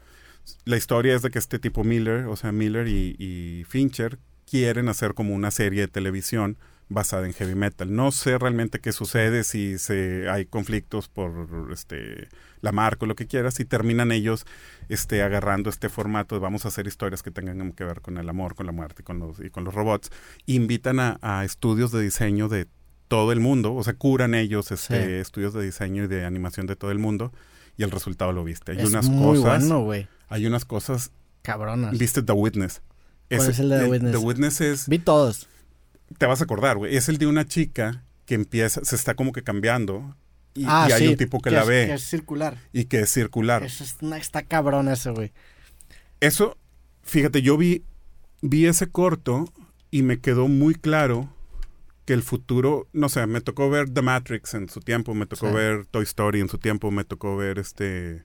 La historia es de que este tipo Miller, o sea, Miller y, y Fincher, quieren hacer como una serie de televisión basada en heavy metal. No sé realmente qué sucede si se, hay conflictos por este la marca o lo que quieras y terminan ellos este agarrando este formato de vamos a hacer historias que tengan que ver con el amor, con la muerte con los, y con los robots. Invitan a, a estudios de diseño de todo el mundo, o sea, curan ellos este, Sí. estudios de diseño y de animación de todo el mundo y el resultado lo viste. Hay es unas muy cosas, bueno, güey. hay unas cosas, Cabronas. viste The Witness. ¿Cuál es el de The Witness? The Witness es Vi todos. te vas a acordar, güey. Es el de una chica que empieza, se está como que cambiando y, ah, y hay sí, un tipo que, la es, ve Que es circular. y que es circular. Eso es una- está cabrón ese, güey. Eso, fíjate, yo vi, vi ese corto y me quedó muy claro que el futuro, no sé, me tocó ver The Matrix en su tiempo, me tocó Sí. ver Toy Story en su tiempo, me tocó ver este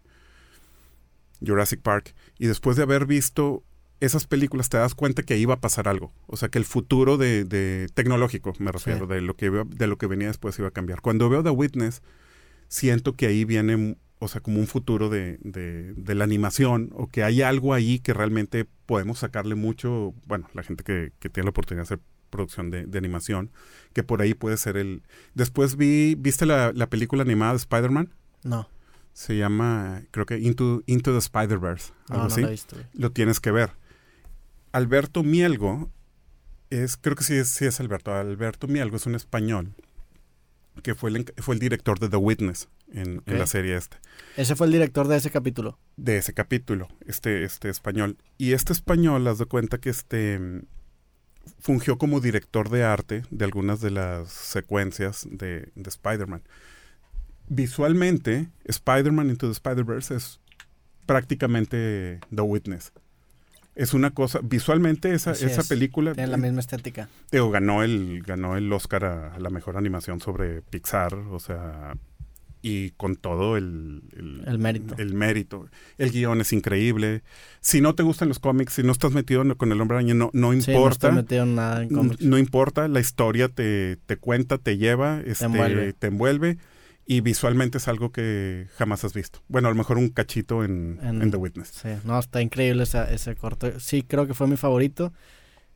Jurassic Park y después de haber visto esas películas te das cuenta que iba a pasar algo, o sea que el futuro de, de tecnológico, me refiero, de lo que de lo que venía después iba a cambiar. Cuando veo The Witness siento que ahí viene, o sea, como un futuro de, de, de la animación, o que hay algo ahí que realmente podemos sacarle mucho, bueno, la gente que, que tiene la oportunidad de hacer producción de, de animación, que por ahí puede ser el... Después vi, ¿viste la, la película animada de Spider-Man? No. Se llama, creo que Into, Into the Spider-Verse. Algo No, no así. lo he visto. güey. Lo tienes que ver. Alberto Mielgo es, creo que sí es, sí es Alberto. Alberto Mielgo es un español que fue el, fue el director de The Witness en, la serie esta. Ese fue el director de ese capítulo. de ese capítulo, este, este español. Y este español, haz de cuenta que este mm, fungió como director de arte de algunas de las secuencias de, de Spider-Man. Visualmente, Spider-Man Into the Spider-Verse es prácticamente The Witness. Es una cosa, visualmente esa, Así esa es. película Tiene la misma estética. digo, ganó el ganó el Oscar a, la mejor animación sobre Pixar, o sea, y con todo el, El mérito. el mérito. El guion es increíble. Si no te gustan los cómics, si no estás metido con el hombre araña, no, no Sí, no importa. metido en nada en N- cómics. no importa, la historia te, te cuenta, te lleva, este, envuelve. te envuelve, y visualmente es algo que jamás has visto. Bueno, a lo mejor un cachito en, En- en The Witness. Sí, no, está increíble esa- ese corto. Sí, creo que fue mi favorito.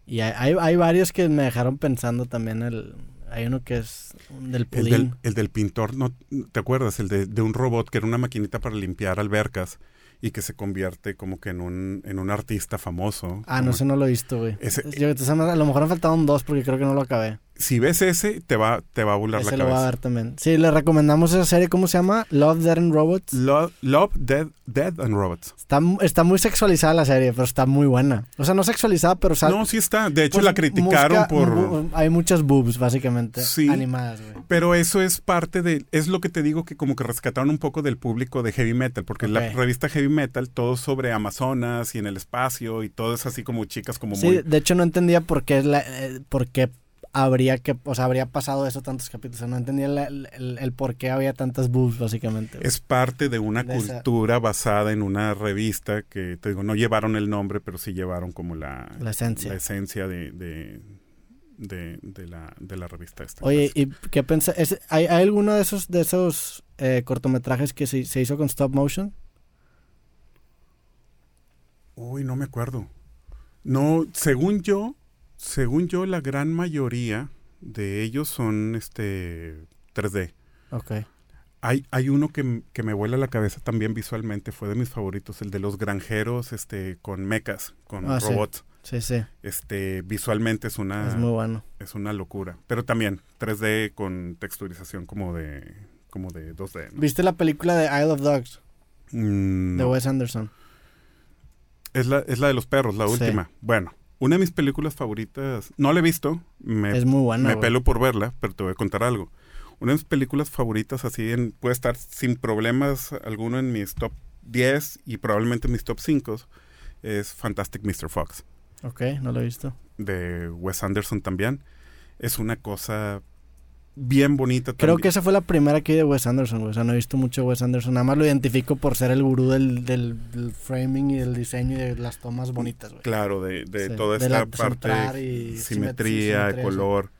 Y hay, hay, varios que me dejaron pensando también. El, hay uno que es del El pudín. del, el del pintor, ¿no te acuerdas? El de, de un robot que era una maquinita para limpiar albercas y que se convierte como que en un, en un artista famoso. Ah, no, ese no lo he visto, güey. Ese- Yo- a lo mejor me faltaron dos porque creo que no lo acabé. Si ves ese, te va, te va a volar Ese la lo voy a cabeza. ver también. Sí, le recomendamos esa serie. ¿Cómo se llama? Love, Dead and Robots. Lo- Love, Dead, Dead and Robots. Está, está muy sexualizada la serie, pero está muy buena. O sea, no sexualizada, pero sal- no, sí está. De hecho, pues, la criticaron busca- por... bu- hay muchas boobs, básicamente, Sí. animadas, güey. Pero eso es parte de, es lo que te digo que como que rescataron un poco del público de heavy metal, porque la Ok. revista heavy metal todo sobre Amazonas y en el espacio y todo es así como chicas como Sí, muy... de hecho no entendía por qué, la- eh, por qué habría que, o sea, habría pasado eso tantos capítulos. O sea, no entendía el, el- el por qué había tantas boobs, básicamente. Es parte de una De esa- cultura basada en una revista que, te digo, no llevaron el nombre, pero sí llevaron como la, La esencia. la esencia de, de, de- de la, de la revista esta. Oye, ¿y qué piensa? es- ¿Hay, hay alguno de esos, de esos eh, cortometrajes que se, se hizo con stop motion? Uy, no me acuerdo. No, según yo, según yo, la gran mayoría de ellos son este 3D. Ok. Hay, hay uno que, que me vuela la cabeza también visualmente, fue de mis favoritos, el de los granjeros este, con mechas, con Ah, sí. robots. Sí, sí. Este, visualmente es una, Es muy bueno. es una locura. Pero también 3D con texturización como de, como de 2D. ¿no? ¿Viste la película de Isle of Dogs? Mm, De. Wes Anderson. Es la, es la de los perros, la Sí. última. Bueno, una de mis películas favoritas, no la he visto, me, es muy buena. me pelo por verla, pero te voy a contar algo. Una de mis películas favoritas, así en, puede estar sin problemas alguno en mis top 10 y probablemente en mis top 5, es Fantastic Mr. Fox, Ok, no lo he visto. de Wes Anderson también. Es una cosa bien bonita Creo también. que esa fue la primera que vi de Wes Anderson, güey. O sea, no he visto mucho Wes Anderson. Nada más lo identifico por ser el gurú del, del, del framing y del diseño y de las tomas bonitas, güey. Claro, de, de Sí, toda de esta parte, y simetría, simetría, color.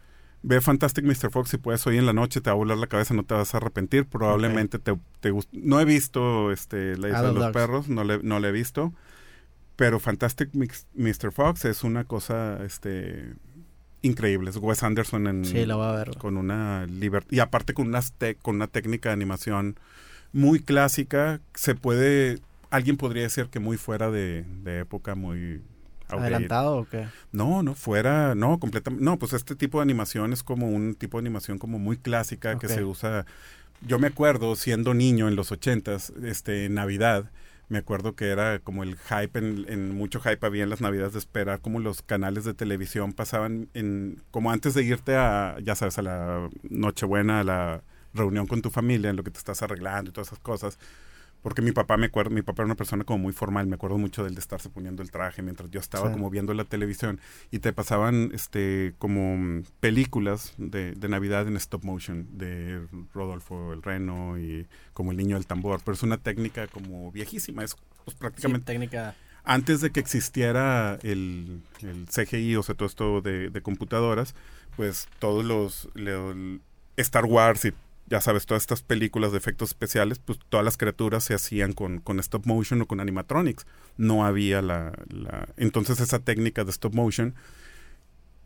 Ve Fantastic Mr. Fox si puedes hoy en la noche, te va a volar la cabeza, no te vas a arrepentir. Probablemente te, te No he visto este, La Isla de los Dogs. Perros, no le, no le he visto. Pero Fantastic Mix- Mr. Fox es una cosa este, increíble. Es Wes Anderson en, Sí, la voy a ver. con una libertad. Y aparte con, unas con una técnica de animación muy clásica. Se puede. Alguien podría decir que muy fuera de, de época, muy. ¿Adelantado o qué? No, no, fuera, no, completamente, no, pues este tipo de animación es como un tipo de animación como muy clásica que se usa, yo me acuerdo siendo niño en los ochentas, este, en Navidad, me acuerdo que era como el hype, en, en mucho hype había en las Navidades de esperar como los canales de televisión pasaban en, como antes de irte a, ya sabes, a la Nochebuena, a la reunión con tu familia, en lo que te estás arreglando y todas esas cosas. Porque mi papá me acuerdo, mi papá era una persona como muy formal, me acuerdo mucho del de estarse poniendo el traje mientras yo estaba Sí. como viendo la televisión y te pasaban este como películas de, de Navidad en stop motion de Rodolfo el Reno y como el niño del tambor, pero es una técnica como viejísima, es pues, Sí, prácticamente técnica. antes de que existiera el, el CGI, o sea, todo esto de, de computadoras, pues todos los, lo- Star Wars y ya sabes, todas estas películas de efectos especiales, pues todas las criaturas se hacían con, con stop motion o con animatronics. No había la, la... Entonces esa técnica de stop motion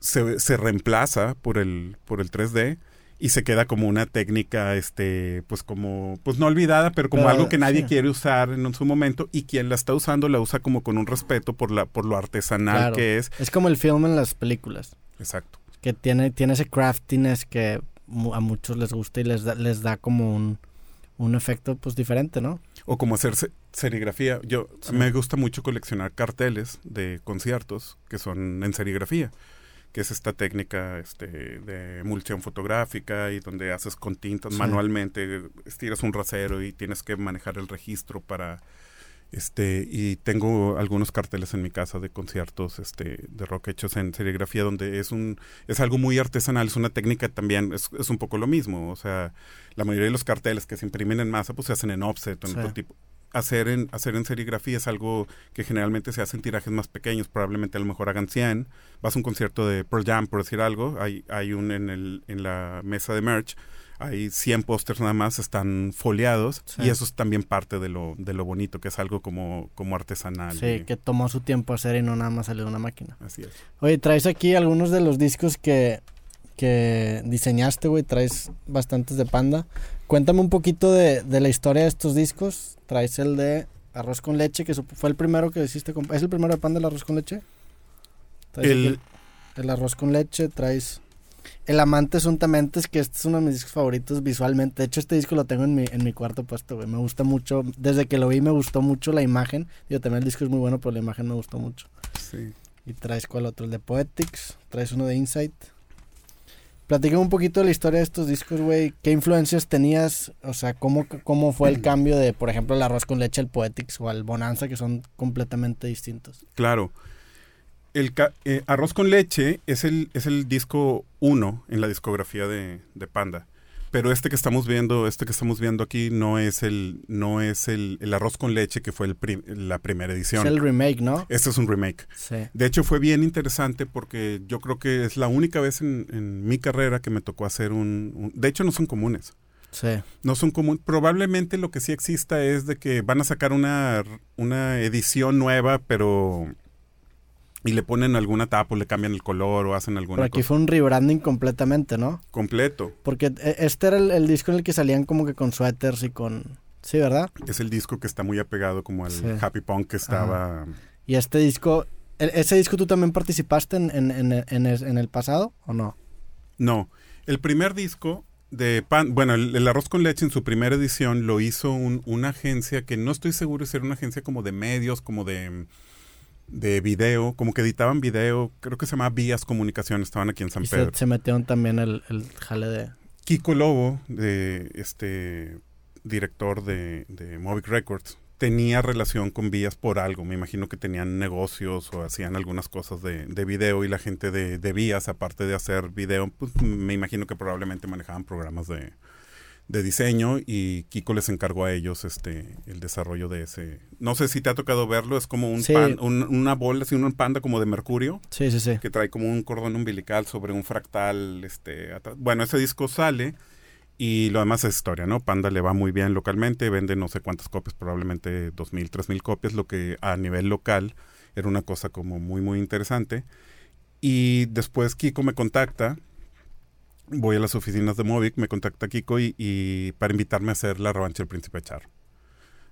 se, se reemplaza por el, por el 3D y se queda como una técnica, este, pues como, pues no olvidada, pero como Pero, algo que nadie sí. quiere usar en su momento y quien la está usando la usa como con un respeto por la, por lo artesanal Claro. que es. Es como el film en las películas, Exacto. que tiene, tiene ese craftiness que a muchos les gusta y les da, les da como un, un efecto pues diferente, ¿no? O como hacer se- serigrafía. Yo Sí. me gusta mucho coleccionar carteles de conciertos que son en serigrafía, que es esta técnica este, de emulsión fotográfica y donde haces con tintas Sí. manualmente, estiras un rasero y tienes que manejar el registro para este y tengo algunos carteles en mi casa de conciertos este de rock hechos en serigrafía donde es un es algo muy artesanal es una técnica también es, es un poco lo mismo o sea la mayoría de los carteles que se imprimen en masa pues se hacen en offset o en Sí. otro tipo hacer en hacer en serigrafía es algo que generalmente se hace en tirajes más pequeños probablemente a lo mejor hagan 100 vas a un concierto de Pearl Jam por decir algo hay hay un en el en la mesa de merch hay 100 pósters nada más, están foliados Sí. y eso es también parte de lo, de lo bonito, que es algo como, como artesanal. Sí, y- que tomó su tiempo hacer y no nada más salió de una máquina. Así es. Oye, traes aquí algunos de los discos que, que diseñaste, güey. Traes bastantes de Panda. Cuéntame un poquito de, de la historia de estos discos. Traes el de Arroz con Leche, que fue el primero que hiciste. con- ¿Es el primero de Panda el Arroz con Leche? Traes el, el Arroz con Leche, traes... El Amante Suntamente, que este es uno de mis discos favoritos visualmente. De hecho, este disco lo tengo en mi, en mi cuarto puesto, güey. Me gusta mucho. Desde que lo vi me gustó mucho la imagen. Yo también el disco es muy bueno, pero la imagen me gustó mucho. Sí. Y traes cuál otro, el de Poetics, traes uno de Insight. Platícame un poquito de la historia de estos discos, güey. ¿Qué influencias tenías? O sea, ¿cómo, cómo fue el [clears throat] cambio de, por ejemplo, el arroz con leche al Poetics o al Bonanza, que son completamente distintos? Claro. El eh, Arroz con leche es el, es el disco uno en la discografía de, de Panda. Pero este que estamos viendo, este que estamos viendo aquí no es el, no es el, el arroz con leche que fue el prim- la primera edición. Es el remake, ¿no? Este es un remake. Sí. De hecho, fue bien interesante porque yo creo que es la única vez en, en mi carrera que me tocó hacer un, un- De hecho, no son comunes. Sí. No son comunes. Probablemente lo que sí exista es de que van a sacar una, una edición nueva, pero... Y le ponen alguna tapa o le cambian el color o hacen Pero alguna aquí cosa fue un rebranding completamente, ¿no? completo. Porque eh, este era el, el disco en el que salían como que con suéteres y con... Sí, ¿verdad? Es el disco que está muy apegado como al Sí. happy punk que estaba... Y este disco... ¿e- ¿Ese disco tú también participaste en, en, en, en, en el pasado o no? No, el primer disco de Pan, bueno, el, el Arroz con Leche en su primera edición lo hizo un- una agencia que no estoy seguro si era una agencia como de medios, como de, de video, como que editaban video, creo que se llamaba Vías Comunicación, estaban aquí en San Y se, Pedro. se metieron también el, el jale de... Kiko Lobo, de este director de, de Movic Records, tenía relación con Vías por algo. Me imagino que tenían negocios o hacían algunas cosas de, de video y la gente de, de Vías, aparte de hacer video, pues me imagino que probablemente manejaban programas de, de diseño y Kiko les encargó a ellos este el desarrollo de ese. No sé si te ha tocado verlo, es como un Sí. pan- un- una bola, así un panda como de mercurio Sí, sí, sí. que trae como un cordón umbilical sobre un fractal. Este, bueno, ese disco sale y lo demás es historia, ¿no? Panda le va muy bien localmente, vende no sé cuántas copias, probablemente dos mil, tres mil copias, lo que a nivel local era una cosa como muy, muy interesante. Y después Kiko me contacta, voy a las oficinas de Movic, me contacta Kiko y, y para invitarme a hacer la revancha del Príncipe Charro.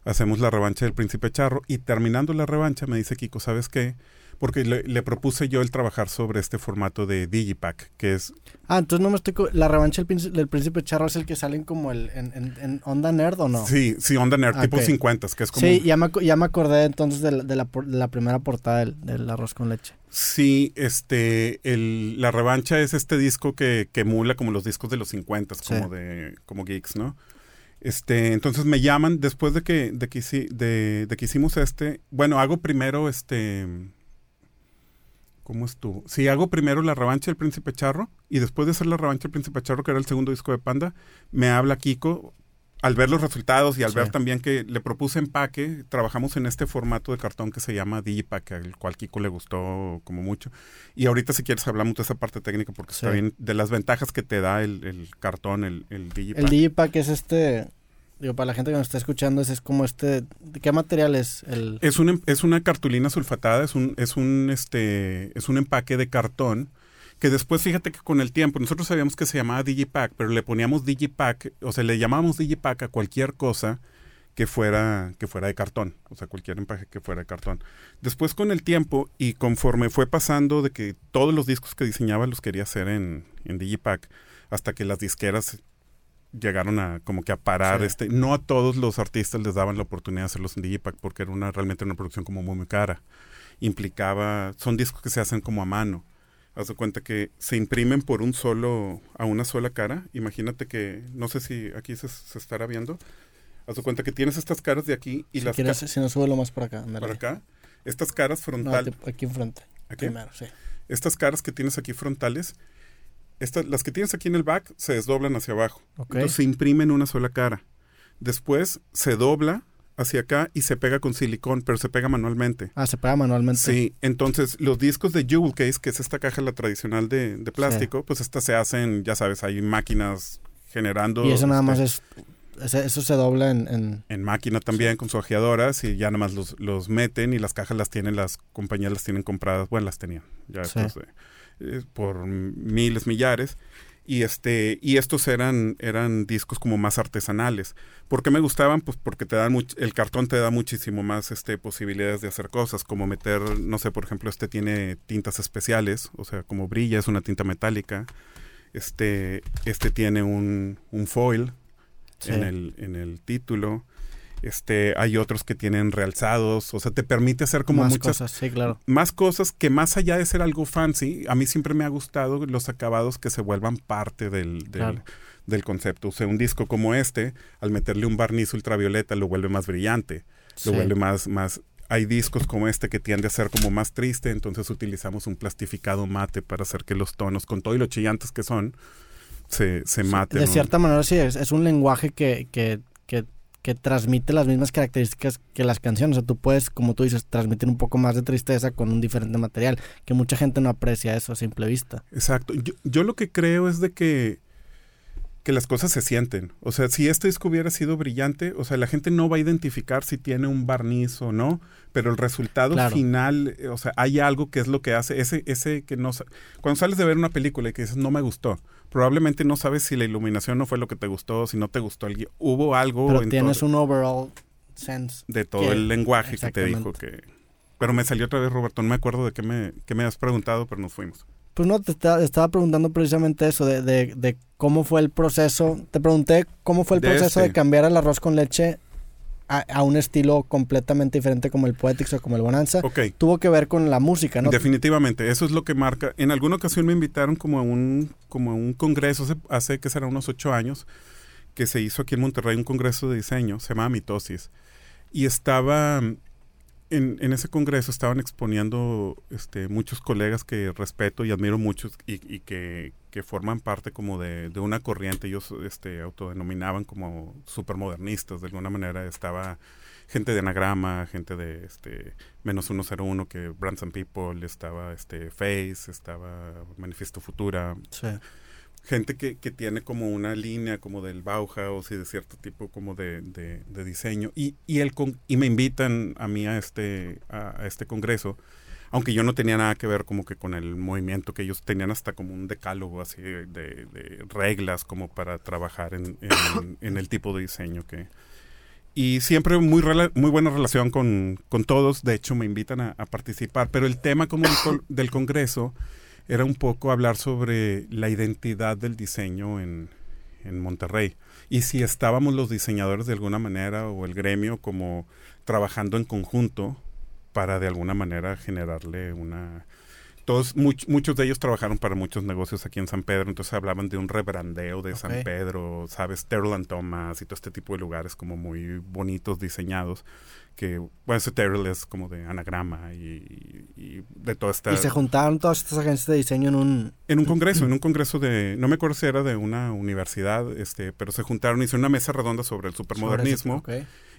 Hacemos la revancha del Príncipe Charro y terminando la revancha me dice Kiko, ¿sabes qué? Porque le, le propuse yo el trabajar sobre este formato de Digipack, que es Ah, entonces no me estoy... La revancha del príncipe, del príncipe Charro es el que salen como el, en, en, en Onda Nerd o no? Sí, sí, Onda Nerd, tipo ok. 50, que es como... Sí, ya me, ya me acordé entonces de la, de la, por- de la primera portada del, del arroz con leche. Sí, este, el, la revancha es este disco que, que emula como los discos de los 50, como Sí. de, como geeks, ¿no? Este, entonces me llaman después de que, de que, de que hicimos este, bueno, hago primero este, ¿cómo estuvo? Sí, hago primero la revancha del Príncipe Charro y después de hacer la revancha del Príncipe Charro, que era el segundo disco de Panda, me habla Kiko al ver los resultados y al Sí. ver también que le propuse empaque, trabajamos en este formato de cartón que se llama Digipack, al cual Kiko le gustó como mucho. Y ahorita si quieres hablamos de esa parte técnica porque está bien, de las ventajas que te da el, el cartón, el, el Digipack. El Digipack es este... Digo, para la gente que nos está escuchando, ese es como este... ¿de ¿Qué material es? El... Es una, es una cartulina sulfatada, es un, es un, este, es un empaque de cartón Que después, fíjate que con el tiempo, nosotros sabíamos que se llamaba Digipack, pero le poníamos Digipack, o sea, le llamábamos Digipack a cualquier cosa que fuera, que fuera de cartón, o sea, cualquier empaque que fuera de cartón. Después con el tiempo y conforme fue pasando de que todos los discos que diseñaba los quería hacer en, en Digipack, hasta que las disqueras llegaron a como que a parar este no a todos los artistas les daban la oportunidad de hacerlos en Digipack porque era una realmente una producción como muy, muy cara. Implicaba son discos que se hacen como a mano. Haz de cuenta que se imprimen por un solo a una sola cara. Imagínate que no sé si aquí se, estará viendo. Haz de cuenta que tienes estas caras de aquí y si las quieres, si no sube lo más por acá por acá. Estas caras frontales aquí enfrente aquí primero sí. Estas caras que tienes aquí frontales las que tienes aquí en el back se desdoblan hacia abajo. Entonces se imprime en una sola cara. Después se dobla hacia acá y se pega con silicón, pero se pega manualmente. Ah, se pega manualmente. Sí, entonces los discos de Jewel Case, que es esta caja la tradicional de, plástico, pues estas se hacen, ya sabes, hay máquinas generando. Y eso nada más este es eso se dobla en... En, máquina también con su ojeadoras y ya nada más los, los, meten y las cajas las tienen, las compañías las tienen compradas, bueno, las tenían ya después de, eh, por miles, millares. Y, este, y estos eran, eran discos como más artesanales. ¿Por qué me gustaban? Pues porque te dan el cartón te da muchísimo más este, posibilidades de hacer cosas, como meter, no sé, por ejemplo, este tiene tintas especiales, o sea, como brilla, es una tinta metálica. Este, este tiene un, un foil en, el, en el título. Este, hay otros que tienen realzados, o sea, te permite hacer como muchas cosas, sí, claro. más cosas que más allá de ser algo fancy, a mí siempre me ha gustado los acabados que se vuelvan parte del, del, concepto. O sea, un disco como este, al meterle un barniz ultravioleta lo vuelve más brillante, lo vuelve más, más hay discos como este que tiende a ser como más triste, entonces utilizamos un plastificado mate para hacer que los tonos, con todo y lo chillantes que son, se, se maten. De cierta manera sí, es, es un lenguaje que, que, que que transmite las mismas características que las canciones. O sea, tú puedes, como tú dices, transmitir un poco más de tristeza con un diferente material, que mucha gente no aprecia eso a simple vista. Exacto. Yo, yo lo que creo es de que que las cosas se sienten. O sea, si este disco hubiera sido brillante, o sea, la gente no va a identificar si tiene un barniz o no, pero el resultado final, eh, o sea, hay algo que es lo que hace, ese, ese que no... Cuando sales de ver una película y que dices, no me gustó, probablemente no sabes si la iluminación no fue lo que te gustó, si no te gustó, el, hubo algo... Pero tienes un overall sense. De todo el lenguaje que te dijo que... Pero me salió otra vez, Roberto, no me acuerdo de qué me, qué me has preguntado, pero nos fuimos. Pues no, te estaba preguntando precisamente eso, de, de, cómo fue el proceso. Te pregunté cómo fue el proceso de este. cambiar el arroz con leche a, un estilo completamente diferente como el Poetics o como el Bonanza. Tuvo que ver con la música, ¿no? Definitivamente, eso es lo que marca. En alguna ocasión me invitaron como a un, como a un congreso, hace, hace que será unos ocho años, que se hizo aquí en Monterrey un congreso de diseño, se llama Mitosis. Y estaba en, en, ese congreso estaban exponiendo este, muchos colegas que respeto y admiro muchos y, y que, que, forman parte como de, de, una corriente. Ellos este, autodenominaban como supermodernistas. De alguna manera estaba gente de Anagrama, gente de este, Menos 101, que Brands and People, estaba este, Face, estaba Manifiesto Futura. Sí gente que, que, tiene como una línea como del Bauhaus y de cierto tipo como de, de, diseño y, y, el y me invitan a mí a este, a, este congreso, aunque yo no tenía nada que ver como que con el movimiento, que ellos tenían hasta como un decálogo así de, reglas como para trabajar en, el tipo de diseño que... Y siempre muy, muy buena relación con, con todos, de hecho me invitan a, a participar, pero el tema como del congreso era un poco hablar sobre la identidad del diseño en, en Monterrey. Y si estábamos los diseñadores de alguna manera o el gremio como trabajando en conjunto para de alguna manera generarle una todos muchos de ellos trabajaron para muchos negocios aquí en San Pedro entonces hablaban de un rebrandeo de San Pedro sabes Terland Thomas y todo este tipo de lugares como muy bonitos diseñados que, bueno, ese Terrell es como de anagrama y, de toda esta... Y se juntaron todas estas agencias de diseño en un... En un congreso, en un congreso de, no me acuerdo si era de una universidad, este, pero se juntaron, hicieron una mesa redonda sobre el supermodernismo.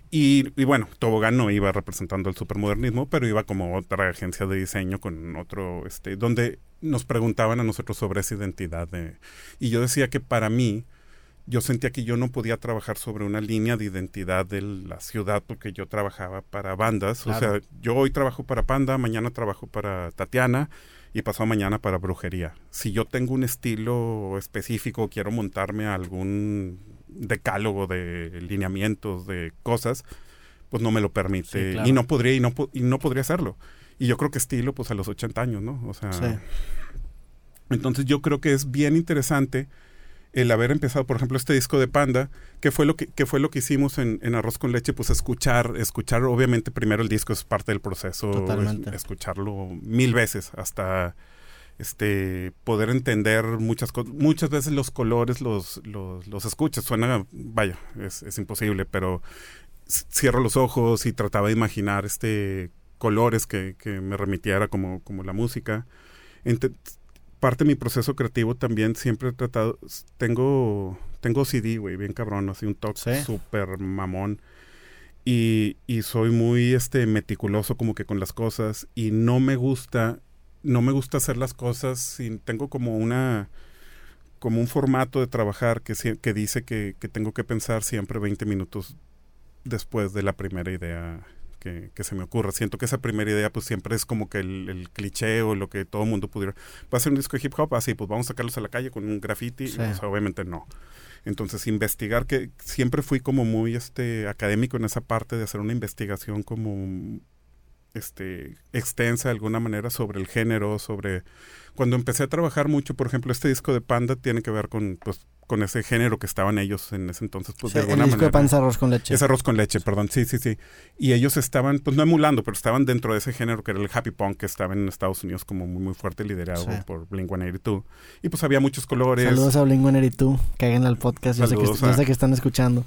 Y, y, bueno, Tobogán no iba representando el supermodernismo, pero iba como otra agencia de diseño con otro, este, donde nos preguntaban a nosotros sobre esa identidad. De, y yo decía que para mí, yo sentía que yo no podía trabajar sobre una línea de identidad de la ciudad porque yo trabajaba para bandas. O sea, yo hoy trabajo para Panda, mañana trabajo para Tatiana y pasado mañana para Brujería. Si yo tengo un estilo específico, quiero montarme a algún decálogo de lineamientos, de cosas, pues no me lo permite. Y no podría, y no, y no podría hacerlo. Y yo creo que estilo, pues a los 80 años, ¿no? O sea. Entonces yo creo que es bien interesante el haber empezado, por ejemplo, este disco de Panda, que fue lo que, que fue lo que hicimos en, Arroz con Leche, pues escuchar, escuchar, obviamente primero el disco es parte del proceso, escucharlo mil veces hasta este poder entender muchas cosas. Muchas veces los colores los, los, los escuchas, suena, vaya, es, es imposible, pero cierro los ojos y trataba de imaginar este colores que, que me remitiera como, como la música parte de mi proceso creativo también siempre he tratado, tengo, tengo CD, güey, bien cabrón, así un toque súper mamón. Y, y, soy muy este meticuloso como que con las cosas y no me gusta, no me gusta hacer las cosas sin, tengo como una, como un formato de trabajar que, que dice que, que tengo que pensar siempre 20 minutos después de la primera idea que, se me ocurra. Siento que esa primera idea pues siempre es como que el, cliché o lo que todo el mundo pudiera... ¿Va a ser un disco de hip hop? Así, pues vamos a sacarlos a la calle con un graffiti. obviamente no. Entonces, investigar, que siempre fui como muy este académico en esa parte de hacer una investigación como este extensa de alguna manera sobre el género, sobre cuando empecé a trabajar mucho, por ejemplo, este disco de Panda tiene que ver con pues con ese género que estaban ellos en ese entonces, pues de alguna el disco manera. de arroz con leche. Es arroz con leche, perdón, sí, sí, sí. Y ellos estaban, pues no emulando, pero estaban dentro de ese género que era el happy punk, que estaba en Estados Unidos como muy, muy fuerte, liderado por Blink-182. Y pues había muchos colores. Saludos a Blink-182, que hagan al podcast, yo sé, que, yo sé que están escuchando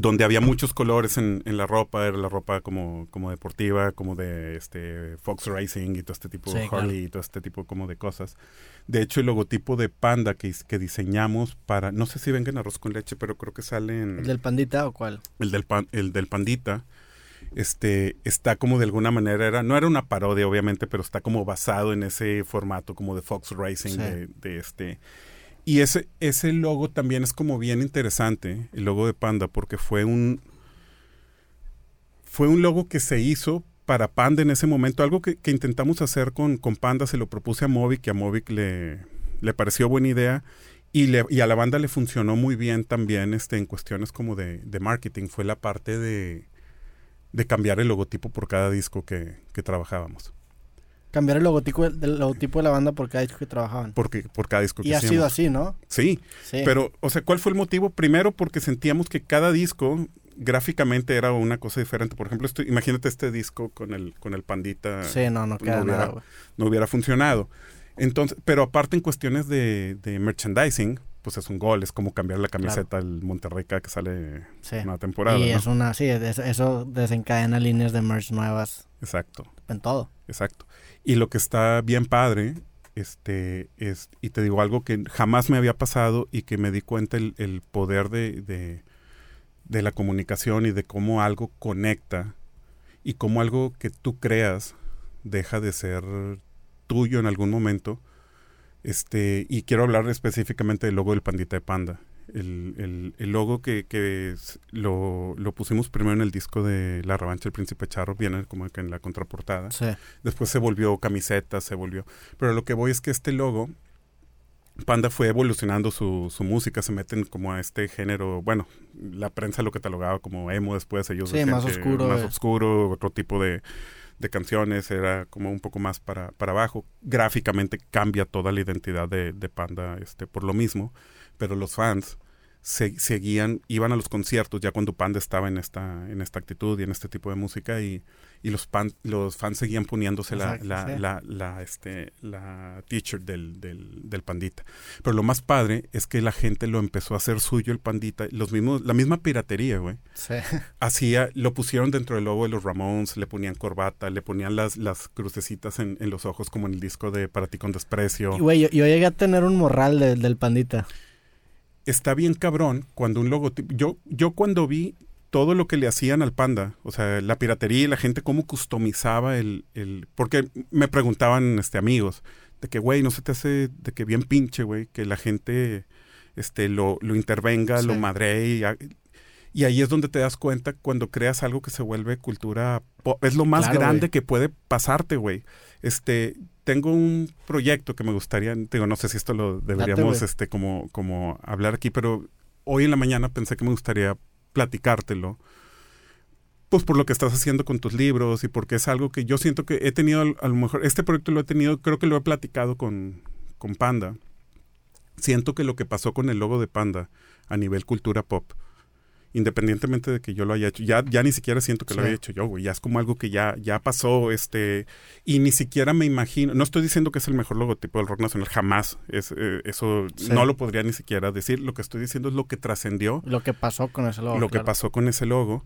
donde había muchos colores en, en, la ropa, era la ropa como, como deportiva, como de este Fox Racing y todo este tipo, de Harley y todo este tipo como de cosas. De hecho, el logotipo de Panda que, que diseñamos para, no sé si venga en arroz con leche, pero creo que sale en... ¿El del Pandita o cuál? El del, pan, el del Pandita, este, está como de alguna manera, era, no era una parodia obviamente, pero está como basado en ese formato como de Fox Racing, de, de este y ese, ese logo también es como bien interesante, el logo de Panda, porque fue un, fue un logo que se hizo para Panda en ese momento, algo que, intentamos hacer con, con, Panda, se lo propuse a Movic, que a Movic le, le pareció buena idea, y, le, y a la banda le funcionó muy bien también este, en cuestiones como de, de marketing, fue la parte de, de cambiar el logotipo por cada disco que, que trabajábamos cambiar el logotipo, el logotipo de la banda por cada disco que trabajaban. Porque, por cada disco que Y ha sido así, ¿no? Sí, sí, Pero, o sea, ¿cuál fue el motivo? Primero, porque sentíamos que cada disco gráficamente era una cosa diferente. Por ejemplo, esto, imagínate este disco con el, con el pandita. Sí, no, no queda hubiera, nada, No hubiera funcionado. Entonces, pero aparte en cuestiones de, de merchandising, pues es un gol, es como cambiar la camiseta al Monterrey que sale una temporada. Y es una, sí, eso desencadena líneas de merch nuevas. Exacto. En todo. Exacto. Y lo que está bien padre, este, es, y te digo algo que jamás me había pasado y que me di cuenta el, el poder de, de, de, la comunicación y de cómo algo conecta y cómo algo que tú creas deja de ser tuyo en algún momento. Este, y quiero hablar específicamente del logo del pandita de panda el, el, logo que, que lo, lo, pusimos primero en el disco de La Revancha del Príncipe Charro, viene como que en la contraportada. Después se volvió camiseta, se volvió. Pero lo que voy es que este logo, Panda fue evolucionando su, su música, se meten como a este género, bueno, la prensa lo catalogaba como emo después, ellos sí, más oscuro. Más oscuro, otro tipo de, de canciones, era como un poco más para, para abajo. Gráficamente cambia toda la identidad de, de Panda este, por lo mismo pero los fans se, seguían, iban a los conciertos ya cuando Panda estaba en esta, en esta actitud y en este tipo de música y, y los, los fans seguían poniéndose la, la, la, este, la t-shirt del, del, del, pandita. Pero lo más padre es que la gente lo empezó a hacer suyo el pandita, los mismos, la misma piratería, güey. Sí. [laughs] Hacía, lo pusieron dentro del logo de los Ramones, le ponían corbata, le ponían las, las crucecitas en, en los ojos como en el disco de Para ti con desprecio. Y güey, yo, llegué a tener un morral del pandita está bien cabrón cuando un logotipo. Yo, yo cuando vi todo lo que le hacían al panda, o sea, la piratería y la gente cómo customizaba el, el porque me preguntaban este amigos, de que, güey, no se te hace de que bien pinche, güey, que la gente este, lo, lo intervenga, lo madre y, y ahí es donde te das cuenta cuando creas algo que se vuelve cultura pop. Es lo más grande que puede pasarte, güey. Este, tengo un proyecto que me gustaría, digo, no sé si esto lo deberíamos, este, como, como hablar aquí, pero hoy en la mañana pensé que me gustaría platicártelo pues por lo que estás haciendo con tus libros y porque es algo que yo siento que he tenido, a lo mejor, este proyecto lo he tenido, creo que lo he platicado con, con Panda. Siento que lo que pasó con el logo de Panda a nivel cultura pop, independientemente de que yo lo haya hecho, ya, ya ni siquiera siento que lo haya hecho yo, güey, ya es como algo que ya, ya pasó, este, y ni siquiera me imagino, no estoy diciendo que es el mejor logotipo del rock nacional, jamás, es, eh, eso no lo podría ni siquiera decir, lo que estoy diciendo es lo que trascendió. Lo que pasó con ese logo. Lo que pasó con ese logo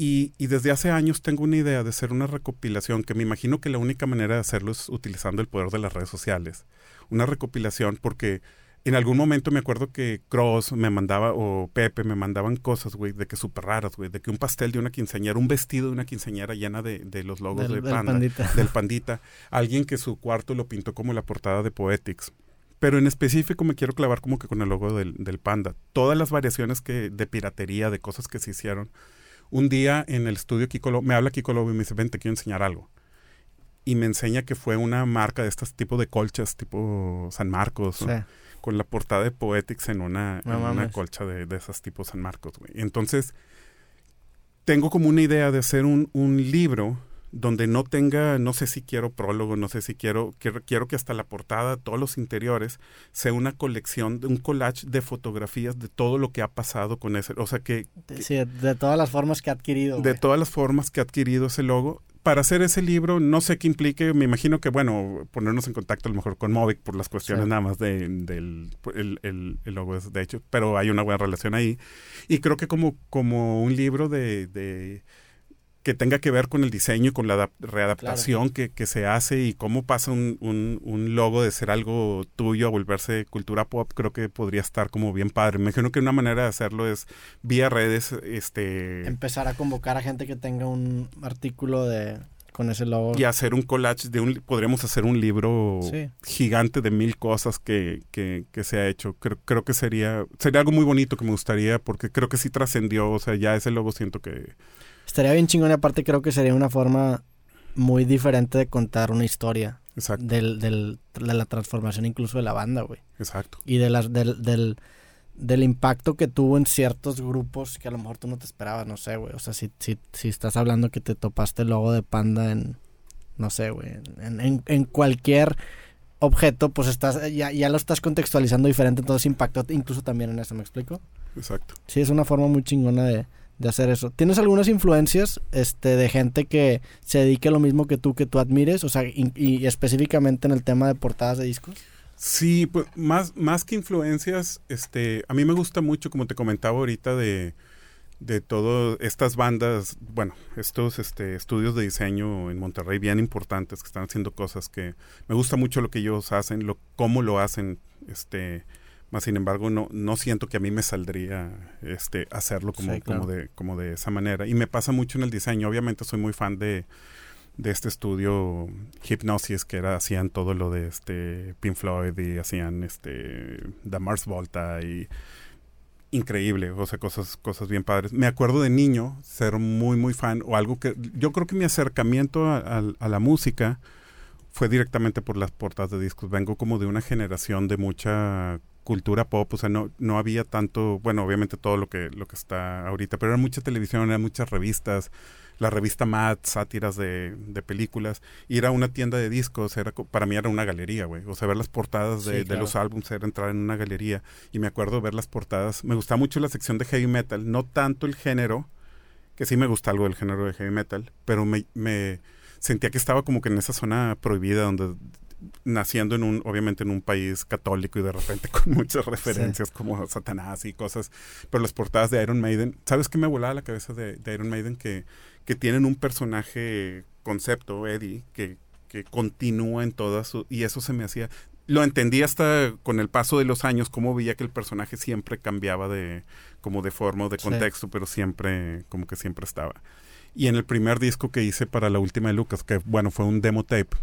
y, desde hace años tengo una idea de hacer una recopilación que me imagino que la única manera de hacerlo es utilizando el poder de las redes sociales. Una recopilación porque en algún momento me acuerdo que Cross me mandaba o Pepe me mandaban cosas, güey, de que súper raras, güey, de que un pastel de una quinceañera, un vestido de una quinceañera llena de, los logos de Panda, pandita. del Pandita, alguien que su cuarto lo pintó como la portada de Poetics. Pero en específico me quiero clavar como que con el logo del, del Panda. Todas las variaciones que de piratería, de cosas que se hicieron un día en el estudio Kiko me habla Kiko Lobo y me dice, ven, te quiero enseñar algo. Y me enseña que fue una marca de estos tipos de colchas, tipo San Marcos, con la portada de Poetics en una, una colcha de, de esas tipos San Marcos, güey. Entonces, tengo como una idea de hacer un, un libro donde no tenga, no sé si quiero prólogo, no sé si quiero, quiero, quiero que hasta la portada, todos los interiores, sea una colección, un collage de fotografías de todo lo que ha pasado con ese, o sea que... Sí, de todas las formas que ha adquirido. De todas las formas que ha adquirido ese logo. Para hacer ese libro, no sé qué implique, me imagino que, bueno, ponernos en contacto a lo mejor con Movic por las cuestiones nada más de, del el, el, logo, de hecho, pero hay una buena relación ahí. Y creo que como, como un libro de, de que tenga que ver con el diseño y con la readaptación que, que, se hace y cómo pasa un, un, logo de ser algo tuyo a volverse cultura pop, creo que podría estar como bien padre. Me imagino que una manera de hacerlo es vía redes, este... Empezar a convocar a gente que tenga un artículo de con ese logo. Y hacer un collage de un... Podríamos hacer un libro gigante de mil cosas que, que, que se ha hecho. Creo, creo que sería, sería algo muy bonito que me gustaría porque creo que sí trascendió. O sea, ya ese logo siento que Estaría bien chingón y aparte creo que sería una forma muy diferente de contar una historia. Exacto. Del, del, de la transformación incluso de la banda, güey. Exacto. Y de las, del, del, del, impacto que tuvo en ciertos grupos que a lo mejor tú no te esperabas, no sé, güey. O sea, si, si, si estás hablando que te topaste el logo de Panda en, no sé, güey, en, en, en cualquier objeto, pues estás ya, ya lo estás contextualizando diferente, entonces impactó incluso también en eso, ¿me explico? Exacto. Sí, es una forma muy chingona de, de hacer eso. ¿Tienes algunas influencias este, de gente que se dedique a lo mismo que tú, que tú admires? O sea, y, específicamente en el tema de portadas de discos. Sí, pues más, más que influencias, este, a mí me gusta mucho, como te comentaba ahorita, de, de todas estas bandas, bueno, estos este, estudios de diseño en Monterrey bien importantes que están haciendo cosas que me gusta mucho lo que ellos hacen, lo, cómo lo hacen, este, más sin embargo, no, no siento que a mí me saldría este, hacerlo como, como, de, como de esa manera. Y me pasa mucho en el diseño. Obviamente soy muy fan de, de este estudio Hipnosis, que era, hacían todo lo de este Pink Floyd y hacían este The Mars Volta y increíble, o sea, cosas, cosas bien padres. Me acuerdo de niño ser muy, muy fan, o algo que yo creo que mi acercamiento a, a la música fue directamente por las portadas de discos. Vengo como de una generación de mucha cultura pop, o sea, no, no había tanto, bueno, obviamente todo lo que, lo que está ahorita, pero era mucha televisión, era muchas revistas, la revista Mad, sátiras de, de películas, ir a una tienda de discos, era para mí era una galería, güey, o sea, ver las portadas de, de los álbumes era entrar en una galería, y me acuerdo ver las portadas, me gustaba mucho la sección de heavy metal, no tanto el género, que sí me gusta algo del género de heavy metal, pero me, me sentía que estaba como que en esa zona prohibida donde naciendo en un, obviamente en un país católico y de repente [laughs] con muchas referencias como Satanás y cosas, pero las portadas de Iron Maiden, ¿sabes qué me volaba la cabeza de, Iron Maiden? Que, que tienen un personaje concepto, Eddie, que, que continúa en todas su, y eso se me hacía, lo entendí hasta con el paso de los años, cómo veía que el personaje siempre cambiaba de, como de forma o de contexto, pero siempre, como que siempre estaba. Y en el primer disco que hice para la última de Lucas, que bueno, fue un demo tape,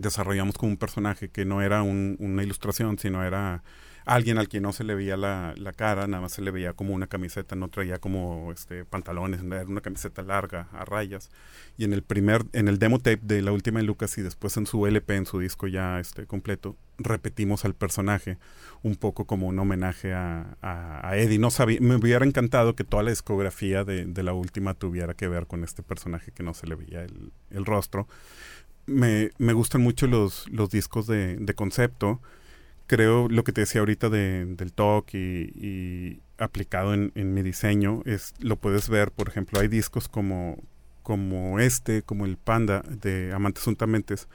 desarrollamos como un personaje que no era una ilustración, sino era alguien al que no se le veía la, cara, nada más se le veía como una camiseta, no traía como este pantalones, era una camiseta larga a rayas. Y en el primer, en el demo tape de la última de Lucas y después en su LP, en su disco ya este completo, repetimos al personaje un poco como un homenaje a, a, Eddie. No sabía, me hubiera encantado que toda la discografía de, la última tuviera que ver con este personaje que no se le veía el, el rostro. Me, me, gustan mucho los, los discos de, de concepto creo lo que te decía ahorita de, del talk y, aplicado en, mi diseño, es lo puedes ver, por ejemplo, hay discos como, como este, como el Panda de Amantes Untamentes,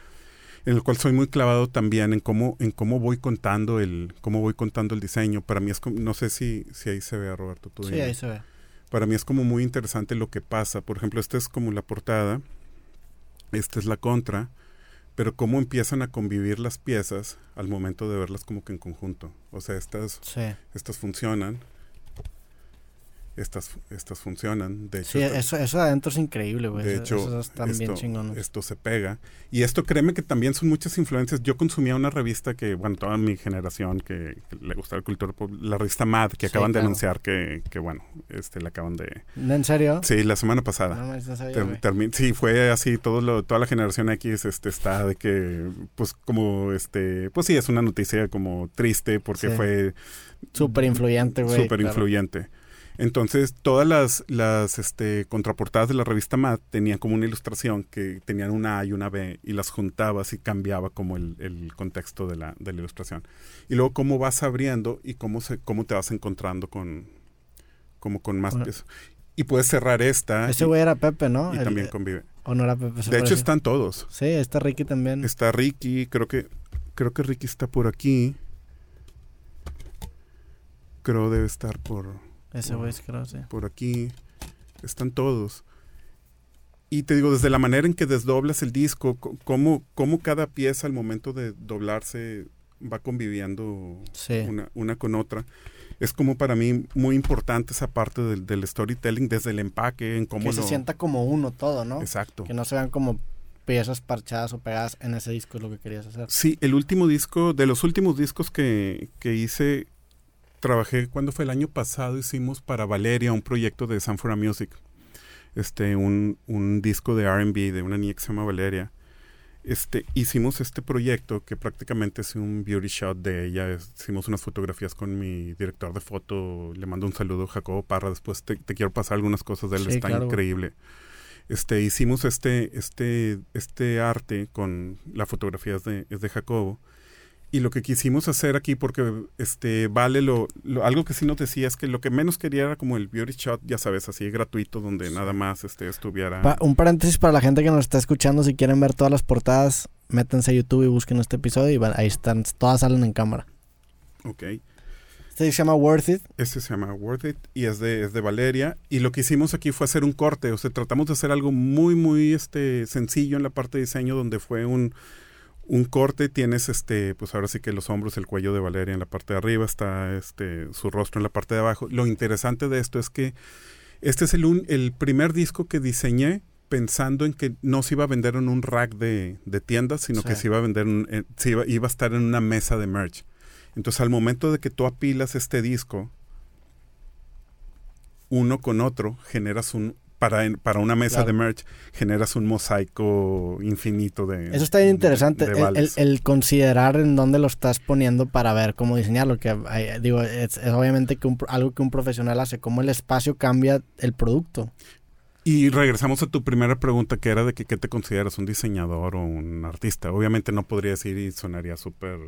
en el cual soy muy clavado también en cómo, en cómo voy contando el, cómo voy contando el diseño. Para mí es como, no sé si, si ahí se ve, Roberto. Tú sí, ahí se ve. Para mí es como muy interesante lo que pasa. Por ejemplo, esta es como la portada, esta es la contra, pero cómo empiezan a convivir las piezas al momento de verlas como que en conjunto. O sea, estas, estas funcionan estas, estas funcionan. De hecho, sí, eso, eso adentro es increíble, güey. De hecho, esto, se pega. Y esto, créeme que también son muchas influencias. Yo consumía una revista que, bueno, toda mi generación que, le gustaba el cultura, la revista Mad, que acaban de anunciar que, que, bueno, este, la acaban de... ¿En serio? Sí, la semana pasada. No, sí, fue así, todo lo, toda la generación X este, está de que, pues, como, este, pues sí, es una noticia como triste porque fue... Súper influyente, güey. Súper influyente. Entonces, todas las, las este, contraportadas de la revista Mad tenían como una ilustración que tenían una A y una B y las juntabas y cambiaba como el, el contexto de la, de la, ilustración. Y luego cómo vas abriendo y cómo, se, cómo te vas encontrando con, como con más piezas. Y puedes cerrar esta. Ese güey era Pepe, ¿no? Y también convive. ¿O no era Pepe? De hecho, están todos. Sí, está Ricky también. Está Ricky, creo que, creo que Ricky está por aquí. Creo debe estar por... Ese güey creo, sí. Por aquí están todos. Y te digo, desde la manera en que desdoblas el disco, cómo, cómo cada pieza al momento de doblarse va conviviendo una, una, con otra. Es como para mí muy importante esa parte del, del storytelling, desde el empaque, en cómo... Que se sienta como uno todo, ¿no? Exacto. Que no se vean como piezas parchadas o pegadas en ese disco es lo que querías hacer. Sí, el último disco, de los últimos discos que, que hice, trabajé cuando fue el año pasado, hicimos para Valeria un proyecto de Sanfora Music, este, un, un disco de RB de una niña que se llama Valeria. Este, hicimos este proyecto que prácticamente es un beauty shot de ella. Hicimos unas fotografías con mi director de foto. Le mando un saludo, Jacobo Parra. Después te, quiero pasar algunas cosas de él. Está increíble. Este, hicimos este, este, este arte con la fotografía de, es de Jacobo y lo que quisimos hacer aquí, porque este vale lo, algo que sí nos decía es que lo que menos quería era como el beauty shot, ya sabes, así gratuito, donde nada más este estuviera. un paréntesis para la gente que nos está escuchando, si quieren ver todas las portadas, métanse a YouTube y busquen este episodio y ahí están, todas salen en cámara. Ok. Este se llama Worth It. Este se llama Worth It y es de, es de Valeria. Y lo que hicimos aquí fue hacer un corte. O sea, tratamos de hacer algo muy, muy este, sencillo en la parte de diseño, donde fue un, un corte tienes este pues ahora sí que los hombros el cuello de Valeria en la parte de arriba está este su rostro en la parte de abajo. Lo interesante de esto es que este es el, el primer disco que diseñé pensando en que no se iba a vender en un rack de, tiendas sino que se iba a vender en, iba, iba a estar en una mesa de merch. Entonces al momento de que tú apilas este disco uno con otro generas un, para, para una mesa de merch generas un mosaico infinito de... Eso está bien interesante, el, considerar en dónde lo estás poniendo para ver cómo diseñarlo, que digo, es, obviamente que algo que un profesional hace, cómo el espacio cambia el producto. Y regresamos a tu primera pregunta, que era de que qué te consideras, un diseñador o un artista. Obviamente no podría decir y sonaría súper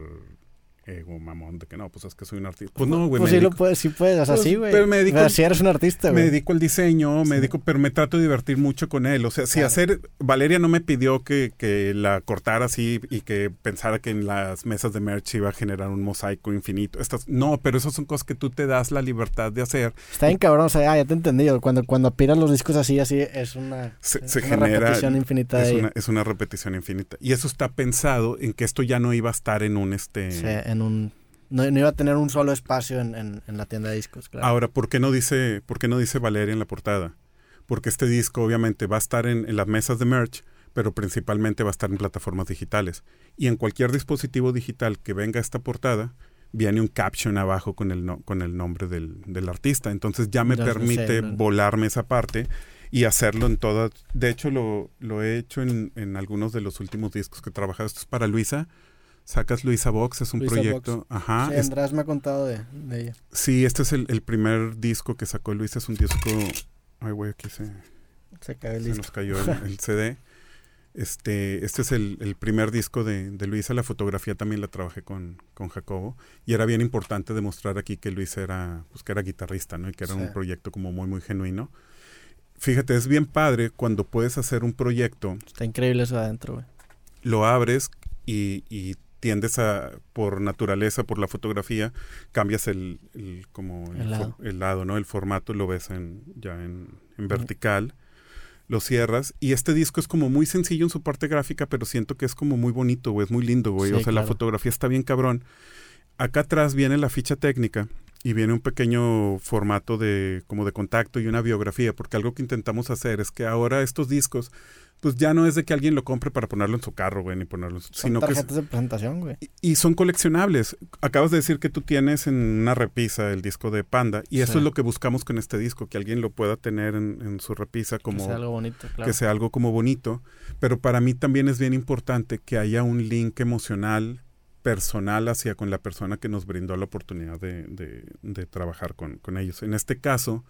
ego mamón de que no, pues es que soy un artista. Pues no, güey. Pues sí lo puedes, sí puedes, o sea, pues, sí, güey. Pero me dedico, si eres un artista, güey. Me dedico al diseño, me dedico, pero me trato de divertir mucho con él. O sea, si hacer, Valeria no me pidió que, que, la cortara así y que pensara que en las mesas de merch iba a generar un mosaico infinito. Estas, no, pero esas son cosas que tú te das la libertad de hacer. Está bien cabrón, o sea, ah, ya te he entendido. Cuando, cuando apiras los discos así, así, es una, se, repetición infinita. Es, una, es una repetición infinita. Y eso está pensado en que esto ya no iba a estar en un este en un... No, iba a tener un solo espacio en, en, la tienda de discos, claro. Ahora, ¿por qué no dice, por qué no dice Valeria en la portada? Porque este disco obviamente va a estar en, las mesas de merch, pero principalmente va a estar en plataformas digitales. Y en cualquier dispositivo digital que venga esta portada, viene un caption abajo con el, con el nombre del, del artista. Entonces ya me permite volarme esa parte y hacerlo en todas. De hecho, lo, lo he hecho en, en, algunos de los últimos discos que he trabajado. Esto es para Luisa. Sacas Luisa Box, es un proyecto. Ajá. Sí, András me ha contado de, ella. Sí, este es el, el, primer disco que sacó Luisa. Es un disco. Ay, güey, aquí se. Se, cayó el se nos cayó el, el [laughs] CD. Este, este es el, primer disco de, Luisa. La fotografía también la trabajé con, con, Jacobo. Y era bien importante demostrar aquí que Luisa era, pues, que era guitarrista, ¿no? Y que era un proyecto como muy, muy genuino. Fíjate, es bien padre cuando puedes hacer un proyecto. Está increíble eso adentro, güey. Lo abres y, y, tiendes a, por naturaleza, por la fotografía, cambias el, como el, lado. el, lado. ¿no? El formato lo ves en, ya en, en vertical lo cierras. Y este disco es como muy sencillo en su parte gráfica, pero siento que es como muy bonito, güey. Es muy lindo, güey. o sea, la fotografía está bien cabrón. Acá atrás viene la ficha técnica y viene un pequeño formato de como de contacto y una biografía, porque algo que intentamos hacer es que ahora estos discos pues ya no es de que alguien lo compre para ponerlo en su carro, güey, ni ponerlo, son sino tarjetas que de presentación, güey. Y, son coleccionables. Acabas de decir que tú tienes en una repisa el disco de Panda y eso es lo que buscamos con este disco, que alguien lo pueda tener en, su repisa como que sea algo bonito, claro. que sea algo como bonito, pero para mí también es bien importante que haya un link emocional personal hacia con la persona que nos brindó la oportunidad de, de, trabajar con, con ellos. En este caso,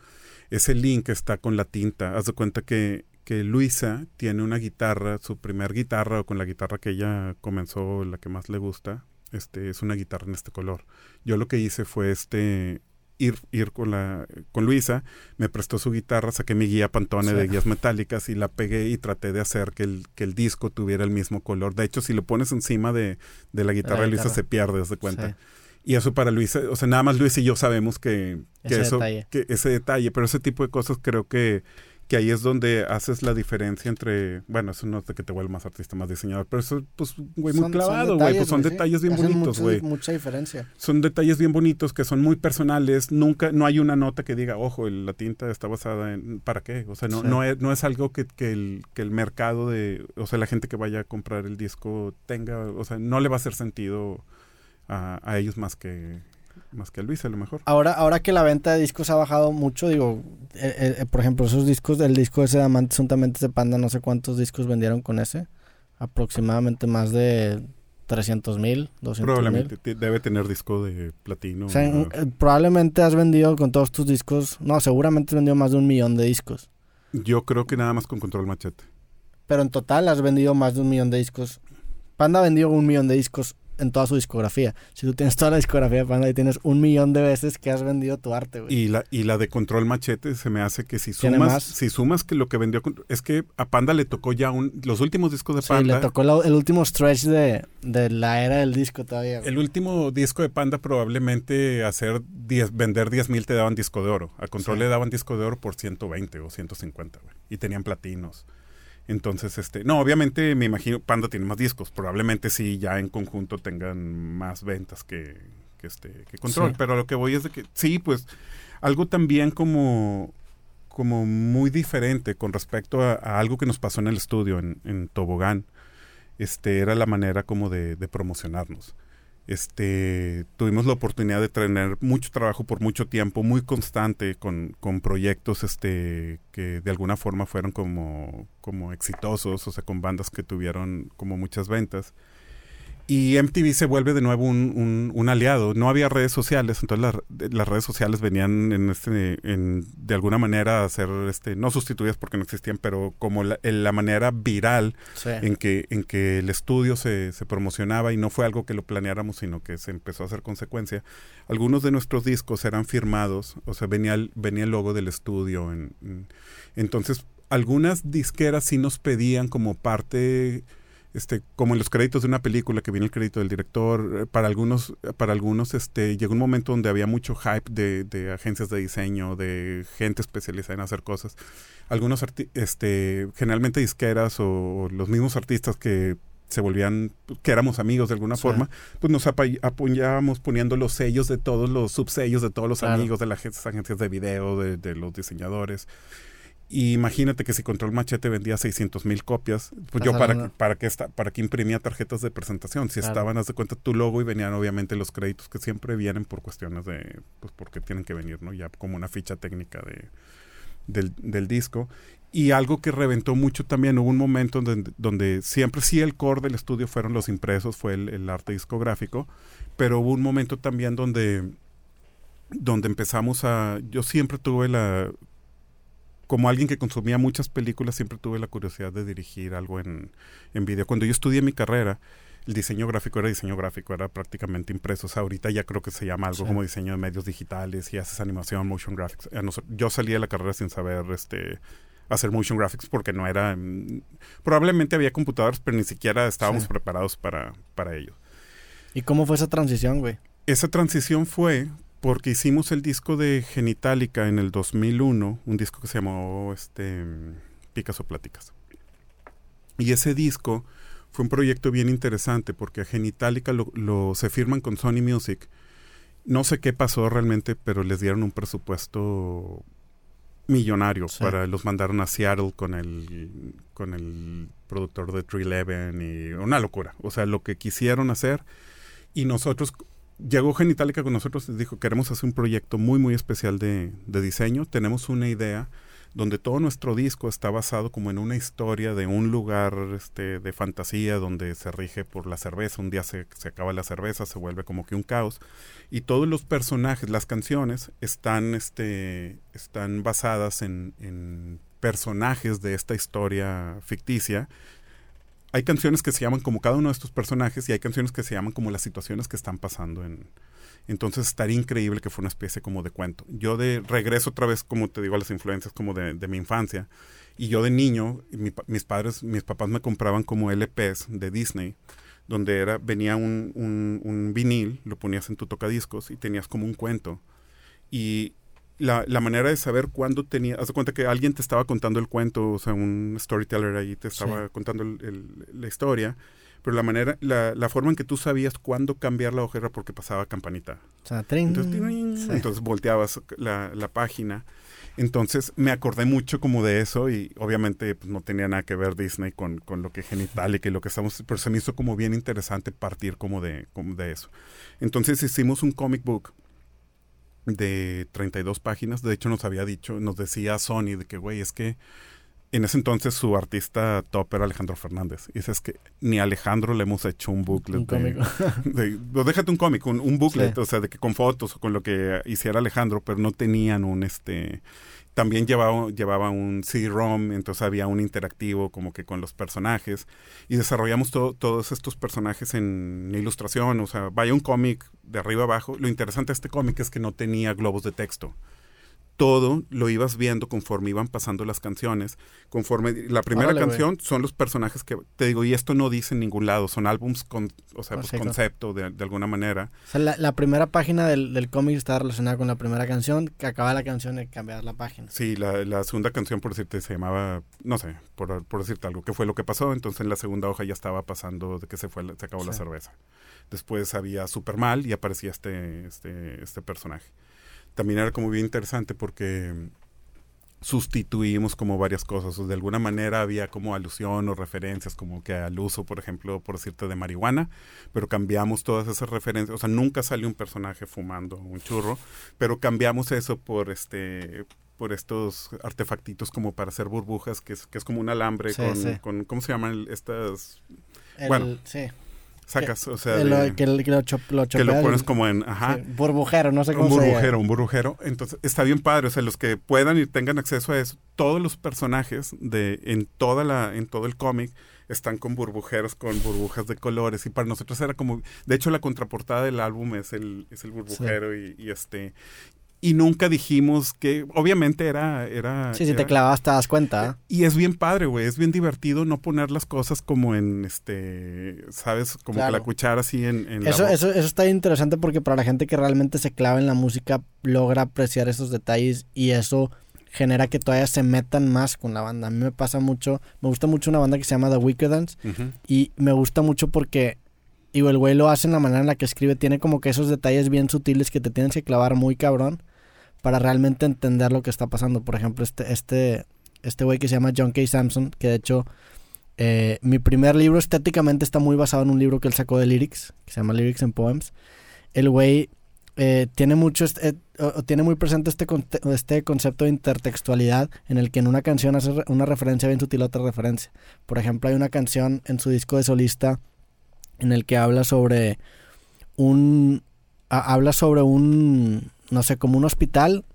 ese link está con la tinta. Haz de cuenta que que Luisa tiene una guitarra, su primer guitarra o con la guitarra que ella comenzó, la que más le gusta, este es una guitarra en este color. Yo lo que hice fue este ir, ir con la con Luisa, me prestó su guitarra, saqué mi guía Pantone de guías metálicas y la pegué y traté de hacer que el, que el disco tuviera el mismo color. De hecho, si lo pones encima de, de la guitarra de Luisa se pierde, de cuenta. Y eso para Luisa, o sea, nada más Luisa y yo sabemos que, que ese eso, detalle. que ese detalle, pero ese tipo de cosas creo que que ahí es donde haces la diferencia entre, bueno, eso no es de que te vuelva más artista, más diseñador, pero eso, pues, güey, muy Son- clavado, güey, pues son detalles, bien Hacen bonitos, güey. Mucha diferencia. Son detalles bien bonitos que son muy personales, nunca, no hay una nota que diga, ojo, la tinta está basada en, ¿para qué? O sea, no, Sí. no, es, no es algo que, que, el, que el mercado de, o sea, la gente que vaya a comprar el disco tenga, o sea, no le va a hacer sentido a, a ellos más que, más que Luis, a lo mejor. Ahora, ahora que la venta de discos ha bajado mucho, digo, eh, eh, por ejemplo, esos discos, el disco ese de Amantes juntamente de Panda, no sé cuántos discos vendieron con ese. Aproximadamente más de 300 mil, 200 mil. Probablemente te- debe tener disco de platino. O sea, en- eh, probablemente has vendido con todos tus discos, no, seguramente has vendido más de un millón de discos. Yo creo que nada más con control machete. Pero en total has vendido más de un millón de discos. Panda ha vendido un millón de discos en toda su discografía. Si tú tienes toda la discografía de Panda y tienes un millón de veces que has vendido tu arte, güey. Y la, y la de control machete se me hace que si ¿Tiene sumas, si sumas que lo que vendió, es que a Panda le tocó ya un, los últimos discos de Sí, Panda. le tocó la- el último stretch de, de la era del disco todavía. güey. El último disco de Panda probablemente hacer 10, vender 10 mil te daban disco de oro. A control Sí. le daban disco de oro por 120 o 150, güey. Y tenían platinos. Entonces, este, no, obviamente me imagino, Panda tiene más discos. Probablemente sí, ya en conjunto tengan más ventas que, que este, que control. Sí. Pero lo que voy es de que, sí, pues, algo también como, como muy diferente con respecto a, a algo que nos pasó en el estudio, en, en Tobogán. Este, era la manera como de, de promocionarnos. Este, tuvimos la oportunidad de tener mucho trabajo por mucho tiempo, muy constante, con, con proyectos este, que de alguna forma fueron como, como exitosos, o sea, con bandas que tuvieron como muchas ventas. Y MTV se vuelve de nuevo un, un, un aliado. No había redes sociales, entonces las, las redes sociales venían en este, en, de alguna manera a ser, este, no sustituidas porque no existían, pero como la, en la manera viral Sí. en que, en que el estudio se, se promocionaba y no fue algo que lo planeáramos, sino que se empezó a hacer consecuencia. Algunos de nuestros discos eran firmados, o sea, venía el, venía el logo del estudio. En, en- entonces, algunas disqueras sí nos pedían como parte, este, como en los créditos de una película que viene el crédito del director, eh, para algunos, para algunos, este, llegó un momento donde había mucho hype de, de agencias de diseño, de gente especializada en hacer cosas algunos este generalmente disqueras o los mismos artistas que se volvían que éramos amigos de alguna Sí. forma pues nos apoyábamos poniendo los sellos de todos los subsellos de todos los Claro. amigos de las agencias, agencias de video de, de los diseñadores Y imagínate que si Control Machete vendía 600 mil copias, pues yo para, para, que esta, para que imprimía tarjetas de presentación. Si estaban, haz de cuenta, tu logo y venían obviamente los créditos que siempre vienen por cuestiones de, pues porque tienen que venir, ¿no? Ya como una ficha técnica de, del, del disco. Y algo que reventó mucho también, hubo un momento donde, donde siempre sí el core del estudio fueron los impresos, fue el, el arte discográfico, pero hubo un momento también donde donde empezamos a... Yo siempre tuve la como alguien que consumía muchas películas, siempre tuve la curiosidad de dirigir algo en, en video. Cuando yo estudié mi carrera, el diseño gráfico era diseño gráfico, era prácticamente impreso. O sea, ahorita ya creo que se llama algo como diseño de medios digitales y haces animación, motion graphics. Yo salí de la carrera sin saber este hacer motion graphics porque no era... Mm, probablemente había computadores, pero ni siquiera estábamos preparados para, para ello. ¿Y cómo fue esa transición, güey? Esa transición fue porque hicimos el disco de Genitalica en el 2001, un disco que se llamó este, Picasso Pláticas. Y ese disco fue un proyecto bien interesante porque a Genitalica lo, se firman con Sony Music. No sé qué pasó realmente, pero les dieron un presupuesto millonario para los mandaron a Seattle con el con el productor de 311 y una locura. O sea, lo que quisieron hacer y nosotros llegó Genitalica con nosotros y dijo, queremos hacer un proyecto muy, muy especial de, diseño. Tenemos una idea donde todo nuestro disco está basado como en una historia de un lugar este, de fantasía donde se rige por la cerveza. Un día se, se acaba la cerveza, se vuelve como que un caos. Y todos los personajes, las canciones, están, este, están basadas en personajes de esta historia ficticia hay canciones que se llaman como cada uno de estos personajes y hay canciones que se llaman como las situaciones que están pasando en... Entonces estaría increíble que fuera una especie como de cuento. Yo de regreso otra vez, como te digo, a las influencias como de, mi infancia. Y yo de niño, mis padres, mis papás me compraban como LPs de Disney, donde era, venía un, un, un vinil, lo ponías en tu tocadiscos y tenías como un cuento. Y la, la, manera de saber cuándo tenía, haz de cuenta que alguien te estaba contando el cuento, o sea, un storyteller ahí te estaba contando la historia, pero la manera, la, la, forma en que tú sabías cuándo cambiar la hoja porque pasaba campanita. O sea, entonces, entonces, volteabas la, la, página. Entonces me acordé mucho como de eso y obviamente pues, no tenía nada que ver Disney con, con lo que genital y que lo que estamos, pero se me hizo como bien interesante partir como de, como de eso. Entonces hicimos un comic book de 32 páginas. De hecho, nos había dicho, nos decía Sony de que, güey, es que en ese entonces su artista top era Alejandro Fernández. Y es que ni a Alejandro le hemos hecho un booklet. Un de, pues, [laughs] déjate un cómic, un, booklet, o sea, de que con fotos o con lo que hiciera Alejandro, pero no tenían un este también llevaba, llevaba un CD-ROM, entonces había un interactivo como que con los personajes y desarrollamos todos estos personajes en ilustración, o sea, vaya un cómic de arriba abajo. Lo interesante de este cómic es que no tenía globos de texto todo lo ibas viendo conforme iban pasando las canciones. Conforme la primera canción son los personajes que te digo, y esto no dice en ningún lado, son álbums con, o sea, pues, concepto de, alguna manera. O sea, la, primera página del, del cómic está relacionada con la primera canción, que acaba la canción y cambiar la página. Sí, la, la, segunda canción, por decirte, se llamaba, no sé, por, por decirte algo, ¿qué fue lo que pasó? Entonces en la segunda hoja ya estaba pasando de que se fue, se acabó la cerveza. Después había Super Mal y aparecía este, este, este personaje también era como bien interesante porque sustituimos como varias cosas. O de alguna manera había como alusión o referencias como que al uso, por ejemplo, por decirte, de marihuana, pero cambiamos todas esas referencias. O sea, nunca salió un personaje fumando un churro, pero cambiamos eso por este por estos artefactitos como para hacer burbujas, que es, que es como un alambre con, con, ¿cómo se llaman estas? bueno, sí sacas, o sea, que, lo, que lo pones como en, ajá, burbujero, no sé cómo un burbujero, un burbujero. Entonces está bien padre, o sea, los que puedan y tengan acceso a eso, todos los personajes de en toda la, en todo el cómic están con burbujeros, con burbujas de colores y para nosotros era como, de hecho la contraportada del álbum es el, es el burbujero y, y, este y nunca dijimos que, obviamente era... era sí, si te clavas te das cuenta. Y es bien padre, güey, es bien divertido no poner las cosas como en, este, ¿sabes? Como que la cuchara así en... en eso, eso, eso está interesante porque para la gente que realmente se clava en la música logra apreciar esos detalles y eso genera que todavía se metan más con la banda. A mí me pasa mucho, me gusta mucho una banda que se llama The Wicked Dance y me gusta mucho porque y el güey lo hace en la manera en la que escribe, tiene como que esos detalles bien sutiles que te tienes que clavar muy cabrón para realmente entender lo que está pasando. Por ejemplo, este, este este güey que se llama John K. Samson, que de hecho eh, mi primer libro estéticamente está muy basado en un libro que él sacó de lyrics, que se llama Lyrics and Poems. El güey eh, tiene mucho este, tiene muy presente este, este concepto de intertextualidad en el que en una canción hace una referencia bien sutil a otra referencia. Por ejemplo, hay una canción en su disco de solista en el que habla sobre un habla sobre un no sé, como un hospital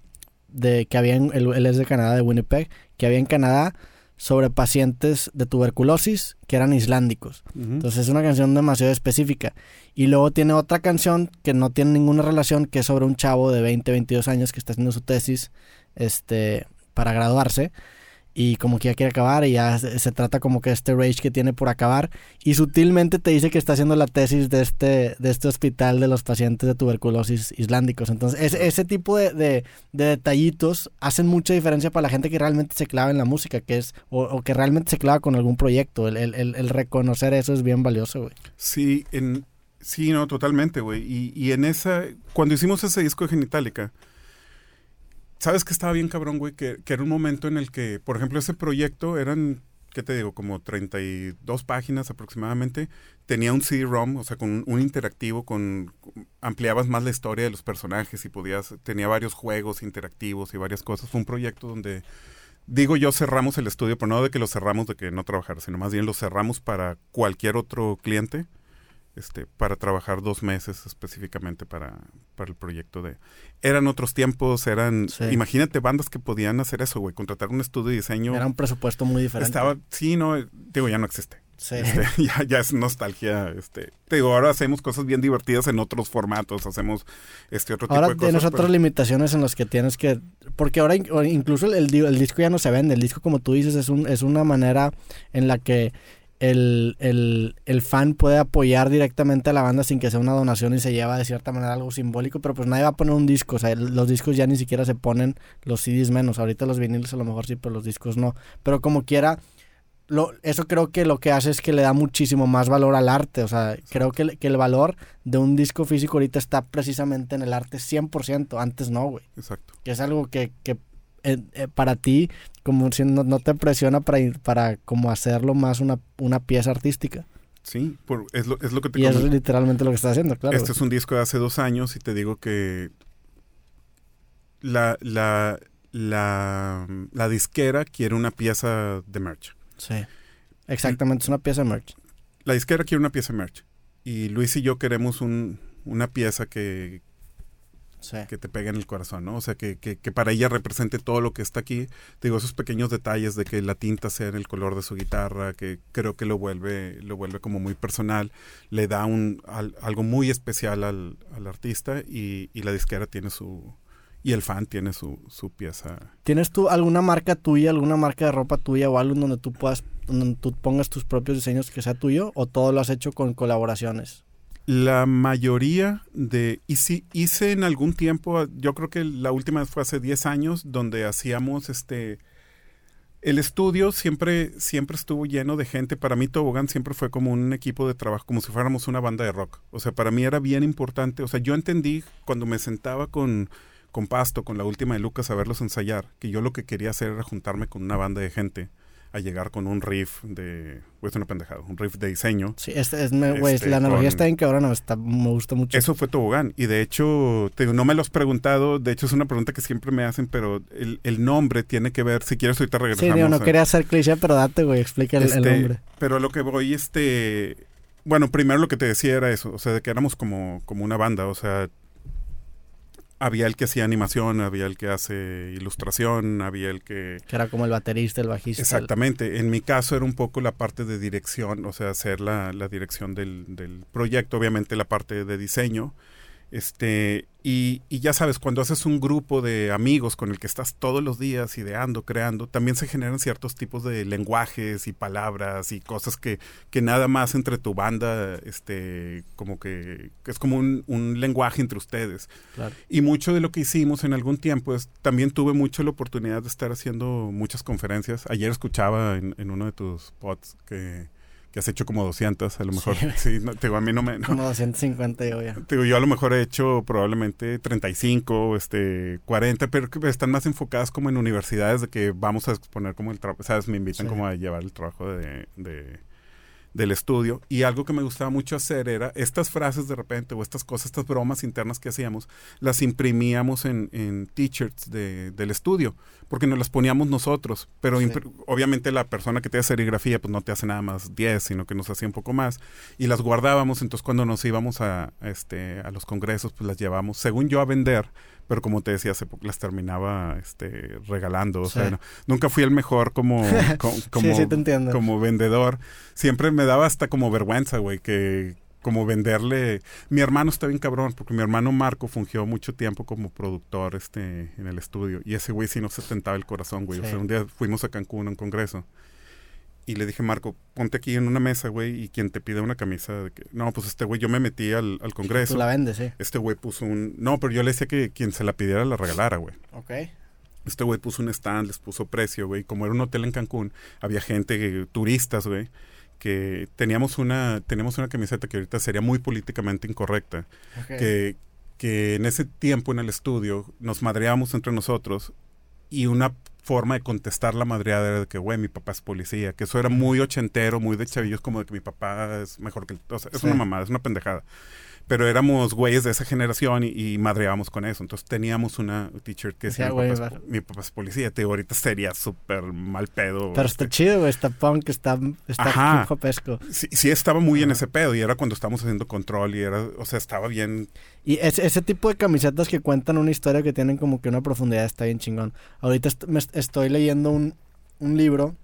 de que había en, él, es de Canadá, de Winnipeg, que había en Canadá sobre pacientes de tuberculosis que eran islándicos. Entonces es una canción demasiado específica. Y luego tiene otra canción que no tiene ninguna relación, que es sobre un chavo de 20, 22 años que está haciendo su tesis este, para graduarse y como que ya quiere acabar y ya se, trata como que este rage que tiene por acabar y sutilmente te dice que está haciendo la tesis de este, de este hospital de los pacientes de tuberculosis islándicos. Entonces ese tipo de, detallitos hacen mucha diferencia para la gente que realmente se clava en la música, que es o, que realmente se clava con algún proyecto. El, el, reconocer eso es bien valioso, güey. Sí, en, sí, no, totalmente, güey. Y, y en esa, cuando hicimos ese disco de Genitalica, ¿Sabes que estaba bien cabrón, güey? Que, era un momento en el que, por ejemplo, ese proyecto eran, ¿qué te digo? Como 32 páginas aproximadamente. Tenía un CD-ROM, o sea, con un interactivo, con ampliabas más la historia de los personajes y podías, tenía varios juegos interactivos y varias cosas. Fue un proyecto donde, digo yo, cerramos el estudio, pero no de que lo cerramos de que no trabajara, sino más bien lo cerramos para cualquier otro cliente este, para trabajar dos meses específicamente para, para el proyecto de... Eran otros tiempos, eran... Imagínate bandas que podían hacer eso, güey, contratar un estudio de diseño. Era un presupuesto muy diferente. Estaba, sí, no, digo, ya no existe. Sí. Este, [laughs] ya, ya, es nostalgia. Este, te digo, ahora hacemos cosas bien divertidas en otros formatos, hacemos este otro tipo de cosas. Ahora tienes otras limitaciones en las que tienes que, porque ahora incluso el, el, disco ya no se vende, el disco como tú dices es un, es una manera en la que el, el, el, fan puede apoyar directamente a la banda sin que sea una donación y se lleva de cierta manera algo simbólico, pero pues nadie va a poner un disco, o sea, los discos ya ni siquiera se ponen, los CDs menos, ahorita los viniles a lo mejor sí, pero los discos no, pero como quiera, lo, eso creo que lo que hace es que le da muchísimo más valor al arte, o sea, creo que, que el valor de un disco físico ahorita está precisamente en el arte 100%, antes no, güey. Exacto. Que es algo que, que eh, eh, para ti como si no, te presiona para, para como hacerlo más una, una pieza artística. Sí, es, lo, es, lo, que te Y es literalmente lo que estás haciendo, claro. Este es un disco de hace dos años y te digo que la, la, la, la disquera quiere una pieza de merch. Sí, exactamente, es una pieza de merch. La disquera quiere una pieza de merch. Y Luis y yo queremos un, una pieza que, que te pegue en el corazón, ¿no? O sea, que, que, que, para ella represente todo lo que está aquí. Digo, esos pequeños detalles de que la tinta sea en el color de su guitarra, que creo que lo vuelve, lo vuelve como muy personal, le da un, algo muy especial al, al artista y, y, la disquera tiene su... Y el fan tiene su, su pieza. ¿Tienes tú alguna marca tuya, alguna marca de ropa tuya o algo donde tú puedas, donde tú pongas tus propios diseños que sea tuyo o todo lo has hecho con colaboraciones? La mayoría de... Hice, hice en algún tiempo, yo creo que la última fue hace 10 años, donde hacíamos este... El estudio siempre, siempre estuvo lleno de gente. Para mí Tobogán siempre fue como un equipo de trabajo, como si fuéramos una banda de rock. O sea, para mí era bien importante. O sea, yo entendí cuando me sentaba con, con Pasto, con la última de Lucas, a verlos ensayar, que yo lo que quería hacer era juntarme con una banda de gente a llegar con un riff de, pues una pendejada, un riff de diseño. Sí, este es, este, la analogía está bien cabrona, está, me gusta mucho. Eso fue Tobogán, y de hecho, te no me lo has preguntado, de hecho es una pregunta que siempre me hacen, pero el, el nombre tiene que ver, si quieres ahorita regresamos. Sí, no quería hacer cliché, pero date, güey, explica el, este, nombre. Pero a lo que voy, este, bueno, primero lo que te decía era eso, o sea, de que éramos como, como una banda, o sea, había el que hacía animación, había el que hace ilustración, había el que... Que era como el baterista, el bajista. Exactamente. En mi caso era un poco la parte de dirección, o sea, hacer la, la dirección del, del proyecto, obviamente la parte de diseño. Este, y, y, ya sabes, cuando haces un grupo de amigos con el que estás todos los días ideando, creando, también se generan ciertos tipos de lenguajes y palabras y cosas que, que nada más entre tu banda, este, como que, es como un, un, lenguaje entre ustedes. Y mucho de lo que hicimos en algún tiempo es, también tuve mucho la oportunidad de estar haciendo muchas conferencias. Ayer escuchaba en, en uno de tus pods que que has hecho como 200, a lo mejor. Sí, no, digo, a mí no me... Como 250 yo ya. Digo, yo a lo mejor he hecho probablemente 35, este, 40, pero que están más enfocadas como en universidades de que vamos a exponer como el trabajo, ¿sabes? Me invitan como a llevar el trabajo de, de del estudio y algo que me gustaba mucho hacer era estas frases de repente o estas cosas, estas bromas internas que hacíamos, las imprimíamos en, en t-shirts de, del estudio porque nos las poníamos nosotros, pero obviamente la persona que te hace serigrafía pues no te hace nada más 10, sino que nos hacía un poco más y las guardábamos, entonces cuando nos íbamos a, este, a los congresos pues las llevamos, según yo, a vender pero como te decía, hace poco las terminaba este, regalando. O sea, nunca fui el mejor como, [laughs] como, como vendedor. Siempre me daba hasta como vergüenza, güey, que como venderle. Mi hermano está bien cabrón, porque mi hermano Marco fungió mucho tiempo como productor este, en el estudio. Y ese güey sí nos se tentaba el corazón, güey. O sea, un día fuimos a Cancún a un congreso y le dije, Marco, ponte aquí en una mesa, güey, y quien te pide una camisa de que... No, pues este güey, yo me metí al, al congreso. Tú la vendes, sí. Este güey puso un... No, pero yo le decía que quien se la pidiera la regalara, güey. Ok. Este güey puso un stand, les puso precio, güey. Como era un hotel en Cancún, había gente, turistas, güey, que teníamos una, teníamos una camiseta que ahorita sería muy políticamente incorrecta. Que, que en ese tiempo en el estudio nos madreábamos entre nosotros y una forma de contestar la madreada de que, güey, mi papá es policía, que eso era muy ochentero, muy de chavillos, como de que mi papá es mejor que el... O sea, es una mamada, es una pendejada pero éramos güeyes de esa generación y, madreábamos con eso. Entonces teníamos una t-shirt que decía, mi, papá es, policía, te ahorita sería súper mal pedo. Pero está chido, güey, está punk, está, está pesco. Sí, sí, estaba muy en ese pedo y era cuando estábamos haciendo control y era, o sea, estaba bien. Y ese, ese tipo de camisetas que cuentan una historia que tienen como que una profundidad está bien chingón. Ahorita me estoy leyendo un, un libro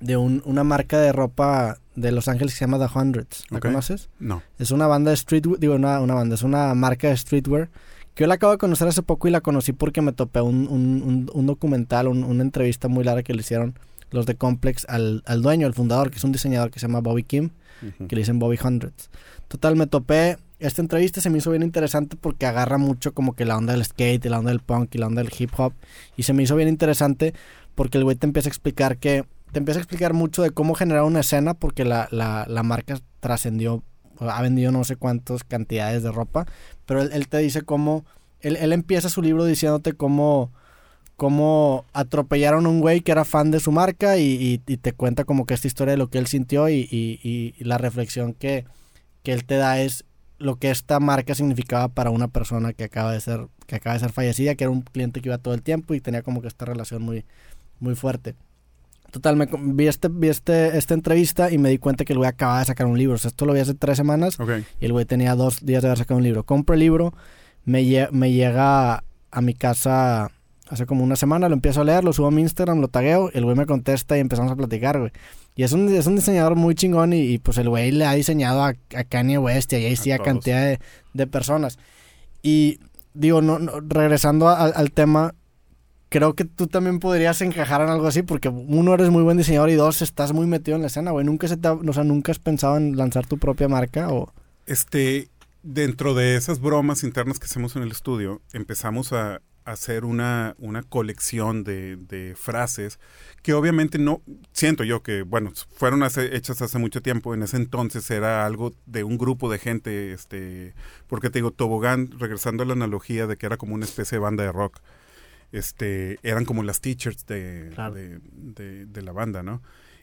de un, una marca de ropa de Los Ángeles que se llama The Hundreds. ¿La conoces? No. Es una banda de streetwear, digo, una, una banda, es una marca de streetwear que yo la acabo de conocer hace poco y la conocí porque me topé un, un, un, documental, una entrevista muy larga que le hicieron los de Complex al, al, dueño, al fundador, que es un diseñador que se llama Bobby Kim, que le dicen Bobby Hundreds. Total, me topé, esta entrevista se me hizo bien interesante porque agarra mucho como que la onda del skate, la onda del punk y la onda del hip hop. Y se me hizo bien interesante porque el güey te empieza a explicar que te empieza a explicar mucho de cómo generar una escena porque la, la, la marca trascendió, ha vendido no sé cuántas cantidades de ropa, pero él, te dice cómo, él, él, empieza su libro diciéndote cómo, cómo atropellaron a un güey que era fan de su marca y, y, te cuenta como que esta historia de lo que él sintió y, y la reflexión que, que él te da es lo que esta marca significaba para una persona que acaba de ser que acaba de ser fallecida, que era un cliente que iba todo el tiempo y tenía como que esta relación muy muy fuerte. Total, me, vi, este, vi este, esta entrevista y me di cuenta que el güey acababa de sacar un libro. O sea, esto lo vi hace tres semanas y el güey tenía dos días de haber sacado un libro. Compro el libro, me, me llega a mi casa hace como una semana, lo empiezo a leer, lo subo a mi Instagram, lo tagueo, el güey me contesta y empezamos a platicar, güey. Y es un, es un diseñador muy chingón y, pues el güey le ha diseñado a, Kanye West y ahí sí a cantidad de, de, personas. Y digo, no, regresando al tema, creo que tú también podrías encajar en algo así, porque uno eres muy buen diseñador y dos estás muy metido en la escena, güey. Nunca se te, o sea, nunca has pensado en lanzar tu propia marca o este dentro de esas bromas internas que hacemos en el estudio, empezamos a, hacer una, una colección de, frases que obviamente no, siento yo que, bueno, fueron hechas hace mucho tiempo, en ese entonces era algo de un grupo de gente, este, porque te digo, Tobogán, regresando a la analogía de que era como una especie de banda de rock, este, eran como las teachers de, de, la banda, ¿no?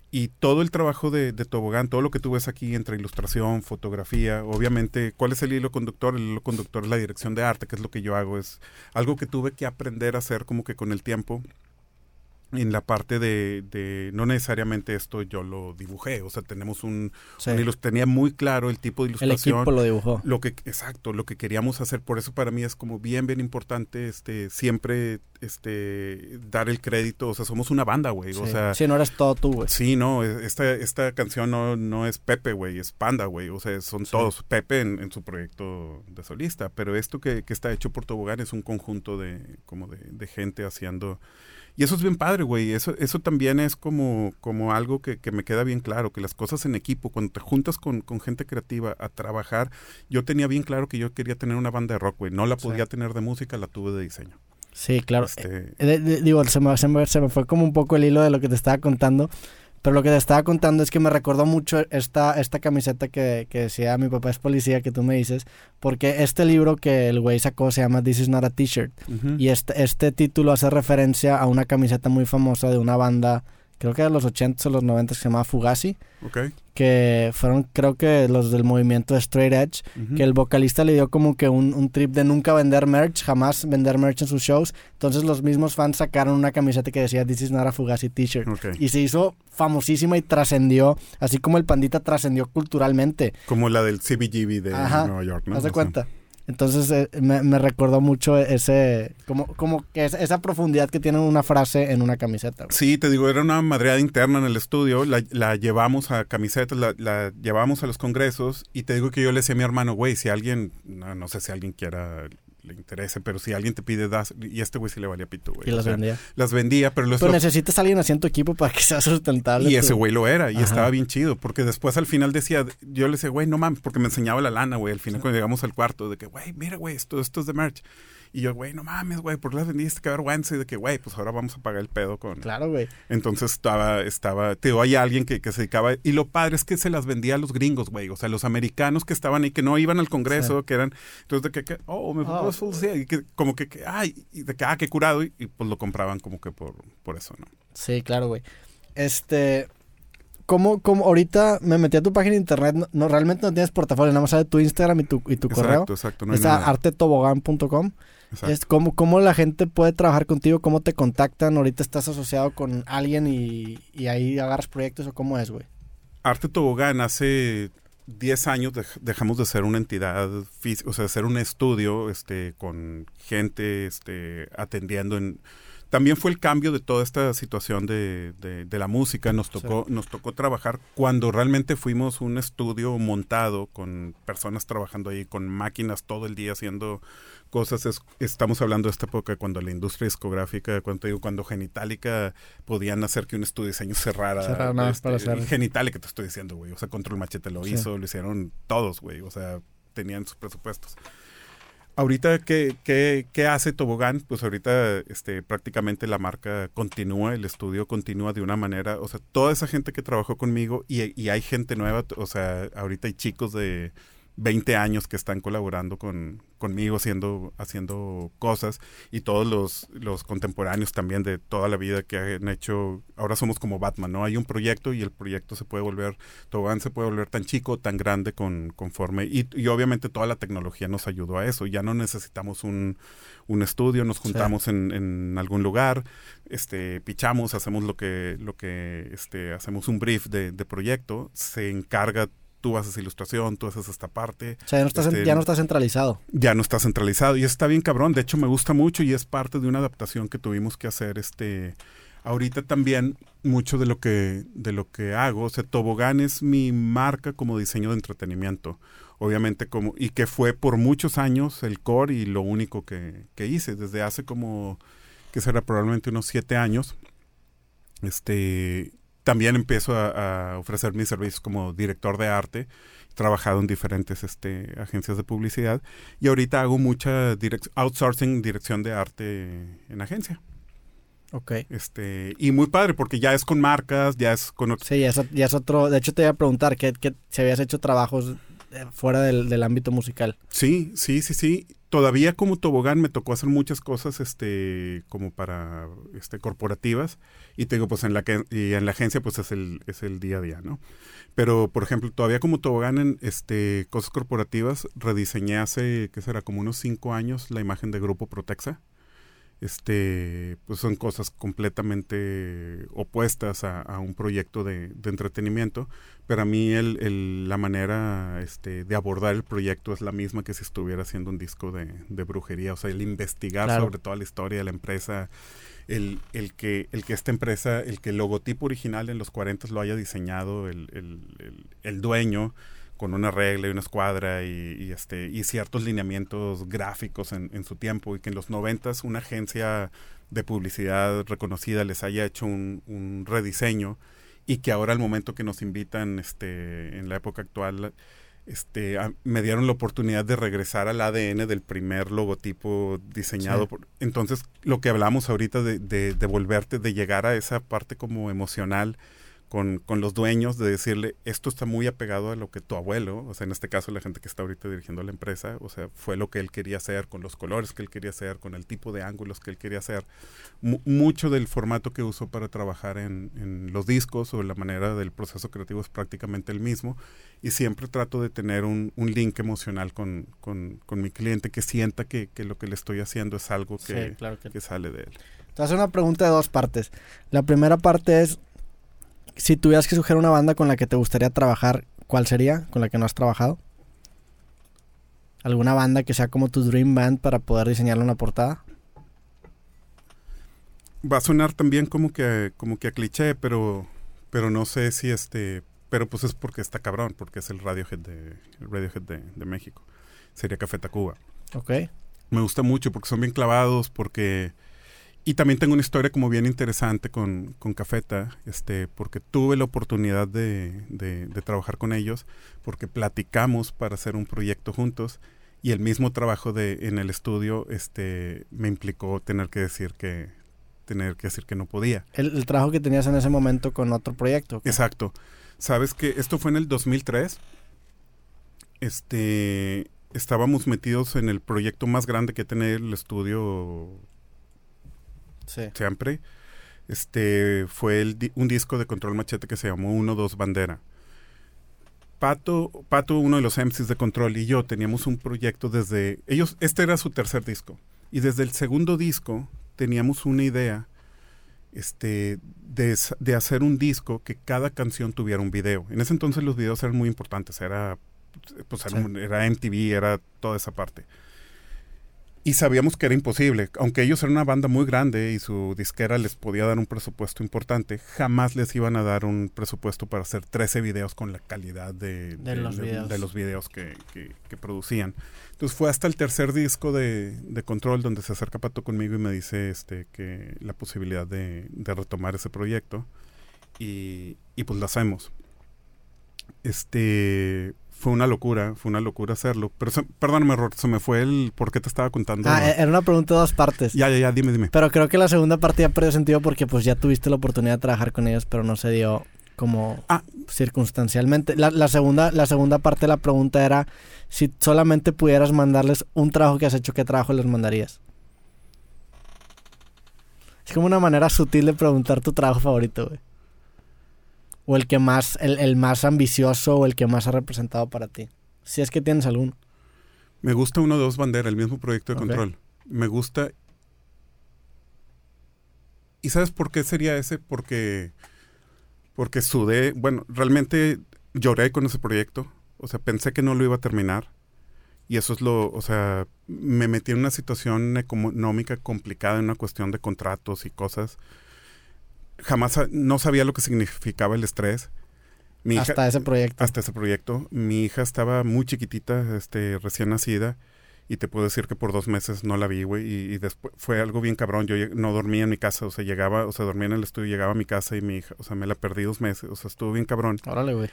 Y todo el trabajo de, de, Tobogán, todo lo que tú ves aquí entre ilustración, fotografía, obviamente, ¿cuál es el hilo conductor? El hilo conductor es la dirección de arte, que es lo que yo hago, es algo que tuve que aprender a hacer como que con el tiempo en la parte de, de, no necesariamente esto yo lo dibujé, o sea, tenemos un, tenía muy claro el tipo de ilustración. El equipo lo dibujó. Lo que, exacto, lo que queríamos hacer, por eso para mí es como bien, bien importante, este, siempre, este, dar el crédito, o sea, somos una banda, güey, o sea. Sí, no eres todo tú, güey. Sí, no, e, esta, esta canción no, no es Pepe, güey, es Panda, güey, o sea, son todos Pepe en, en, su proyecto de solista, pero esto que, que está hecho por Tobogán es un conjunto de, como de, de gente haciendo y eso es bien padre, güey. Eso, eso también es como, como algo que, me queda bien claro, que las cosas en equipo, cuando te juntas con, gente creativa a trabajar, yo tenía bien claro que yo quería tener una banda de rock, güey. No la podía tener de música, la tuve de diseño. Sí, claro. Este... Eh, digo, se me, se, me, fue como un poco el hilo de lo que te estaba contando. Pero lo que te estaba contando es que me recordó mucho esta, esta camiseta que, que decía mi papá es policía, que tú me dices, porque este libro que el güey sacó se llama This is not a t-shirt. Y este, este título hace referencia a una camiseta muy famosa de una banda creo que de los 80 o los 90 se llamaba Fugazi. Que fueron, creo que los del movimiento Straight Edge. Que el vocalista le dio como que un, trip de nunca vender merch, jamás vender merch en sus shows. Entonces los mismos fans sacaron una camiseta que decía This is not a Fugazi t-shirt. Y se hizo famosísima y trascendió, así como el pandita trascendió culturalmente. Como la del CBGB de Nueva York, ¿no? ¿Haz de cuenta? Entonces eh, me, recordó mucho ese, como, como que esa profundidad que tiene una frase en una camiseta. Sí, te digo, era una madreada interna en el estudio, la, la llevamos a camisetas, la, la, llevamos a los congresos y te digo que yo le decía a mi hermano, güey, si alguien, no, no sé si alguien quiera le interese, pero si alguien te pide das, y este güey sí le valía pito, güey. Y las vendía. Las vendía, pero... Pero necesitas a alguien haciendo tu equipo para que sea sustentable. Y ese güey lo era, y estaba bien chido, porque después al final decía, yo le decía, güey, no mames, porque me enseñaba la lana, güey, al final cuando llegamos al cuarto, de que, güey, mira, güey, esto, esto es de merch. Y yo, güey, no mames, güey, ¿por qué las vendiste? Qué vergüenza. Y de que, güey, pues ahora vamos a pagar el pedo con... Claro, güey. Entonces estaba, estaba, te digo, hay alguien que, que, se dedicaba... Y lo padre es que se las vendía a los gringos, güey. O sea, los americanos que estaban ahí, que no iban al Congreso, que eran... Entonces, de que, oh, me oh. y que como que, ay, y de que, ah, qué curado. Y, pues lo compraban como que por, por eso, ¿no? Sí, claro, güey. Este... ¿Cómo, cómo, ahorita me metí a tu página de internet, no, realmente no tienes portafolio, nada más de tu Instagram y tu, y tu correo. Exacto, exacto. No artetobogán.com. Es cómo, cómo la gente puede trabajar contigo, cómo te contactan, ahorita estás asociado con alguien y, ahí agarras proyectos o cómo es, güey. Arte Tobogán hace 10 años dejamos de ser una entidad física, o sea, de ser un estudio este, con gente este, atendiendo en... También fue el cambio de toda esta situación de, de, la música. Nos tocó, nos tocó trabajar cuando realmente fuimos un estudio montado con personas trabajando ahí, con máquinas todo el día haciendo cosas. estamos hablando de esta época cuando la industria discográfica, cuando digo, cuando Genitalica podían hacer que un estudio de diseño cerrara. Cerrar nada este, para hacer. Genitalica te estoy diciendo, güey. O sea, Control Machete lo hizo, lo hicieron todos, güey. O sea, tenían sus presupuestos. Ahorita, ¿qué, qué, qué hace Tobogán? Pues ahorita este, prácticamente la marca continúa, el estudio continúa de una manera, o sea, toda esa gente que trabajó conmigo y, y hay gente nueva, o sea, ahorita hay chicos de 20 años que están colaborando con, conmigo haciendo, haciendo cosas y todos los, los, contemporáneos también de toda la vida que han hecho, ahora somos como Batman, ¿no? Hay un proyecto y el proyecto se puede volver, Tobán se puede volver tan chico, tan grande con, conforme, y, y, obviamente toda la tecnología nos ayudó a eso, ya no necesitamos un, un estudio, nos juntamos en, en, algún lugar, este, pichamos, hacemos lo que, lo que, este, hacemos un brief de, de proyecto, se encarga tú haces ilustración, tú haces esta parte. O sea, ya no, está, ya no está centralizado. Ya no está centralizado y está bien cabrón. De hecho, me gusta mucho y es parte de una adaptación que tuvimos que hacer. Este, ahorita también mucho de lo que de lo que hago, o sea, Tobogán es mi marca como diseño de entretenimiento. Obviamente como y que fue por muchos años el core y lo único que, que hice desde hace como que será probablemente unos siete años. Este también empiezo a, ofrecer mis servicios como director de arte. He trabajado en diferentes este, agencias de publicidad y ahorita hago mucha outsourcing, dirección de arte en agencia. Ok. Este, y muy padre porque ya es con marcas, ya es con otro. Sí, ya es, otro. De hecho, te iba a preguntar que, si habías hecho trabajos eh, fuera del, del, ámbito musical. Sí, sí, sí, sí todavía como tobogán me tocó hacer muchas cosas este como para este corporativas. Y tengo pues en la que y en la agencia pues es el es el día a día no pero por ejemplo todavía como tobogán en este cosas corporativas rediseñé hace qué será como unos cinco años la imagen de grupo Protexa este, pues son cosas completamente opuestas a, un proyecto de, entretenimiento, pero a mí el, la manera este, de abordar el proyecto es la misma que si estuviera haciendo un disco de, brujería, o sea, el investigar sobre toda la historia de la empresa, el, el, que, el que esta empresa, el que el logotipo original en los 40 lo haya diseñado el, el, el dueño, con una regla y una escuadra y, este, y ciertos lineamientos gráficos en, su tiempo y que en los noventas una agencia de publicidad reconocida les haya hecho un, rediseño y que ahora al momento que nos invitan este, en la época actual este, me dieron la oportunidad de regresar al ADN del primer logotipo diseñado. Por, entonces, lo que hablamos ahorita de, de, de volverte, de llegar a esa parte como emocional, con, con, los dueños de decirle, esto está muy apegado a lo que tu abuelo, o sea, en este caso la gente que está ahorita dirigiendo la empresa, o sea, fue lo que él quería hacer, con los colores que él quería hacer, con el tipo de ángulos que él quería hacer. mucho del formato que usó para trabajar en, en, los discos o la manera del proceso creativo es prácticamente el mismo. Y siempre trato de tener un, un link emocional con, con, con, mi cliente que sienta que, que, lo que le estoy haciendo es algo que, que... que sale de él. Te hace una pregunta de dos partes. La primera parte es, si tuvieras que sugerir una banda con la que te gustaría trabajar, ¿cuál sería? ¿Con la que no has trabajado? ¿Alguna banda que sea como tu dream band para poder diseñarle una portada? Va a sonar también como que, como que a cliché, pero, pero no sé si este... Pero pues es porque está cabrón, porque es el Radiohead de, el Radiohead de, de México. Sería Café Tacuba. Ok. Me gusta mucho porque son bien clavados, porque y también tengo una historia como bien interesante con, con Cafeta, este, porque tuve la oportunidad de, de, trabajar con ellos, porque platicamos para hacer un proyecto juntos y el mismo trabajo de en el estudio este, me implicó tener que decir que tener que decir que no podía. El, trabajo que tenías en ese momento con otro proyecto. Exacto. Sabes que esto fue en el 2003. Este, estábamos metidos en el proyecto más grande que tiene el estudio siempre. Este fue el, un disco de Control Machete que se llamó 1-2 Bandera. Pato, Pato, uno de los MCs de Control y yo teníamos un proyecto desde ellos, este era su tercer disco y desde el segundo disco teníamos una idea este, de, de, hacer un disco que cada canción tuviera un video. En ese entonces los videos eran muy importantes, era, pues, era MTV, era toda esa parte y sabíamos que era imposible. Aunque ellos eran una banda muy grande y su disquera les podía dar un presupuesto importante, jamás les iban a dar un presupuesto para hacer 13 videos con la calidad de, los, videos. que, producían. Entonces fue hasta el tercer disco de, Control donde se acerca Pato conmigo y me dice este que la posibilidad de, retomar ese proyecto y, y pues lo hacemos. Este fue una locura, fue una locura hacerlo. Pero perdóname, se me fue el por qué te estaba contando. Ah, era una pregunta de dos partes. Ya, ya, ya, dime, dime. Pero creo que la segunda parte ya perdió sentido porque pues ya tuviste la oportunidad de trabajar con ellos, pero no se dio como ah. circunstancialmente. La, la, segunda, la segunda parte de la pregunta era si solamente pudieras mandarles un trabajo que has hecho, ¿qué trabajo les mandarías? Es como una manera sutil de preguntar tu trabajo favorito, güey o el que más, el, más ambicioso o el que más ha representado para ti? Si es que tienes alguno. Me gusta uno de dos banderas, el mismo proyecto de control. Me gusta. ¿Y sabes por qué sería ese? Porque. Porque sudé. Bueno, realmente lloré con ese proyecto. O sea, pensé que no lo iba a terminar. Y eso es lo. O sea, me metí en una situación económica complicada en una cuestión de contratos y cosas jamás no sabía lo que significaba el estrés. hasta ese proyecto. Hasta ese proyecto. Mi hija estaba muy chiquitita, este, recién nacida, y te puedo decir que por dos meses no la vi, güey, y, después fue algo bien cabrón. Yo no dormía en mi casa, o sea, llegaba, o sea, dormía en el estudio, llegaba a mi casa y mi hija, o sea, me la perdí dos meses, o sea, estuvo bien cabrón. Órale, güey.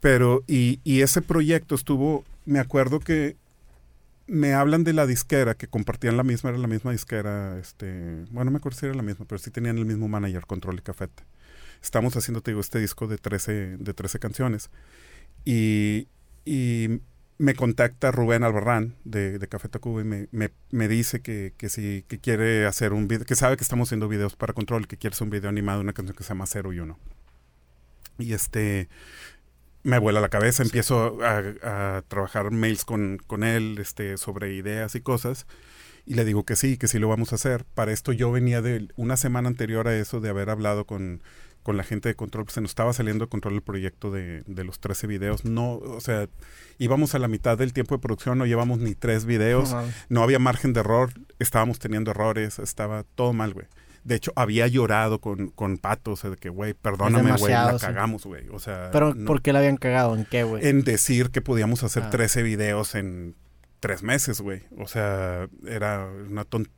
Pero, y, y ese proyecto estuvo, me acuerdo que me hablan de la disquera, que compartían la misma, era la misma disquera, este, bueno, no me acuerdo si era la misma, pero sí tenían el mismo manager, Control y Cafete. Estamos haciendo, te digo, este disco de 13, de 13 canciones. Y, y me contacta Rubén Albarrán de, de Café Tacuba y me, me, me, dice que, que sí, que quiere hacer un video, que sabe que estamos haciendo videos para Control, que quiere hacer un video animado, una canción que se llama Cero y Uno. Y este, me vuela la cabeza, empiezo a, trabajar mails con, con, él este, sobre ideas y cosas. Y le digo que sí, que sí lo vamos a hacer. Para esto yo venía de una semana anterior a eso, de haber hablado con, con la gente de control, pues se nos estaba saliendo de control el proyecto de, de, los 13 videos. No, o sea, íbamos a la mitad del tiempo de producción, no llevamos ni tres videos, no había margen de error, estábamos teniendo errores, estaba todo mal, güey. De hecho, había llorado con, con Pato, o sea, de que, güey, perdóname, güey, la cagamos, güey. O sea. Pero, ¿por qué la habían cagado? ¿En qué, güey? En decir que podíamos hacer 13 ah. videos en tres meses, güey. O sea, era una tonta.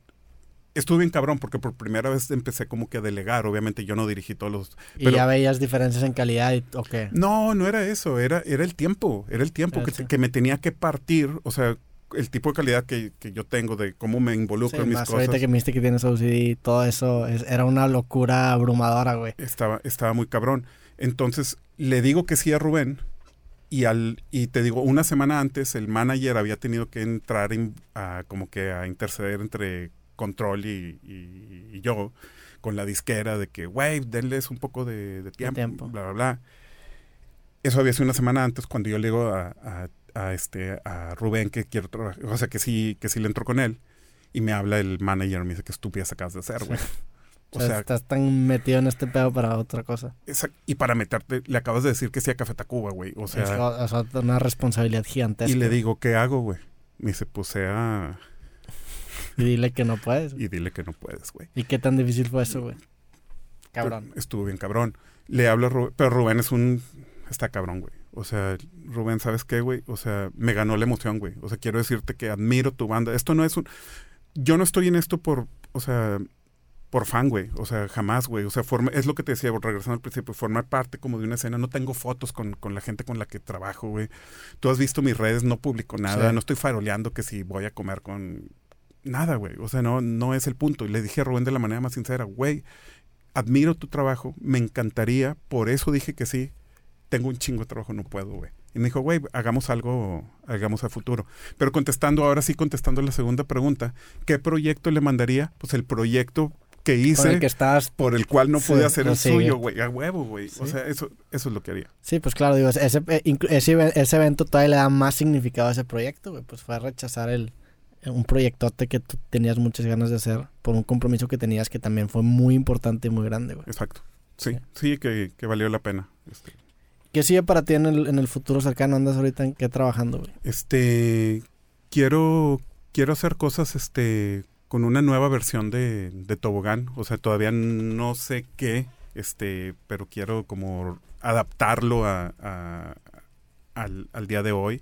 Estuve bien cabrón porque por primera vez empecé como que a delegar. Obviamente yo no dirigí todos los... ¿Y ya veías diferencias en calidad y, o qué? No, no era eso. Era, era el tiempo. Era el tiempo que, que, me tenía que partir. O sea, el tipo de calidad que, yo tengo, de cómo me involucro en mis cosas. Ahorita que me dijiste que tienes OCD, todo eso era una locura abrumadora, güey. Estaba, estaba muy cabrón. Entonces le digo que sí a Rubén y, al, y te digo, una semana antes el manager había tenido que entrar a, como que a interceder entre Control y, yo con la disquera de que, güey, denles un poco de, tiempo, bla, bla, bla. Eso había sido una semana antes cuando yo le digo a, a, este, a Rubén que quiero trabajar, o sea, que sí, que sí le entró con él. Y me habla el manager, me dice que estúpidas acabas de hacer, güey. [laughs] O, sea, estás tan metido en este pedo para otra cosa. y para meterte, le acabas de decir que sí a Café Tacuba, güey. O sea, es, una responsabilidad gigantesca. Y le digo, ¿qué hago, güey? Me dice, pues sea. [laughs] Y dile que no puedes. Y dile que no puedes, güey. ¿Y qué tan difícil fue eso, güey? Cabrón. Estuvo bien cabrón. Le hablo a Rubén, pero Rubén es un. Está cabrón, güey. O sea, Rubén, ¿sabes qué, güey? O sea, me ganó la emoción, güey. O sea, quiero decirte que admiro tu banda. Esto no es un. Yo no estoy en esto por. O sea, por fan, güey. O sea, jamás, güey. O sea, forma, es lo que te decía, regresando al principio, formar parte como de una escena. No tengo fotos con, con la gente con la que trabajo, güey. Tú has visto mis redes, no publico nada, no estoy faroleando que si voy a comer con nada, güey. O sea, no, no es el punto. Y le dije a Rubén de la manera más sincera, güey, admiro tu trabajo, me encantaría, por eso dije que sí. Tengo un chingo de trabajo, no puedo, güey. Y me dijo, güey, hagamos algo, hagamos a futuro. Pero contestando, ahora sí contestando la segunda pregunta, ¿qué proyecto le mandaría? Pues el proyecto que hice que estás, por el cual no pude hacer el suyo, güey, a huevo, güey. O sea, eso, eso es lo que haría. Sí, pues claro, digo, ese, eh, ese, ese evento todavía le da más significado a ese proyecto, güey. Pues fue a rechazar el, un proyectote que tú tenías muchas ganas de hacer por un compromiso que tenías que también fue muy importante y muy grande, güey. Exacto. Sí, sí, que, que, valió la pena. Este. ¿Qué sigue para ti en el, en el futuro cercano? ¿Andas ahorita en qué trabajando, güey? Este, quiero, quiero hacer cosas, este, con una nueva versión de, de Tobogán. O sea, todavía no sé qué, este, pero quiero como adaptarlo a, al, al, día de hoy.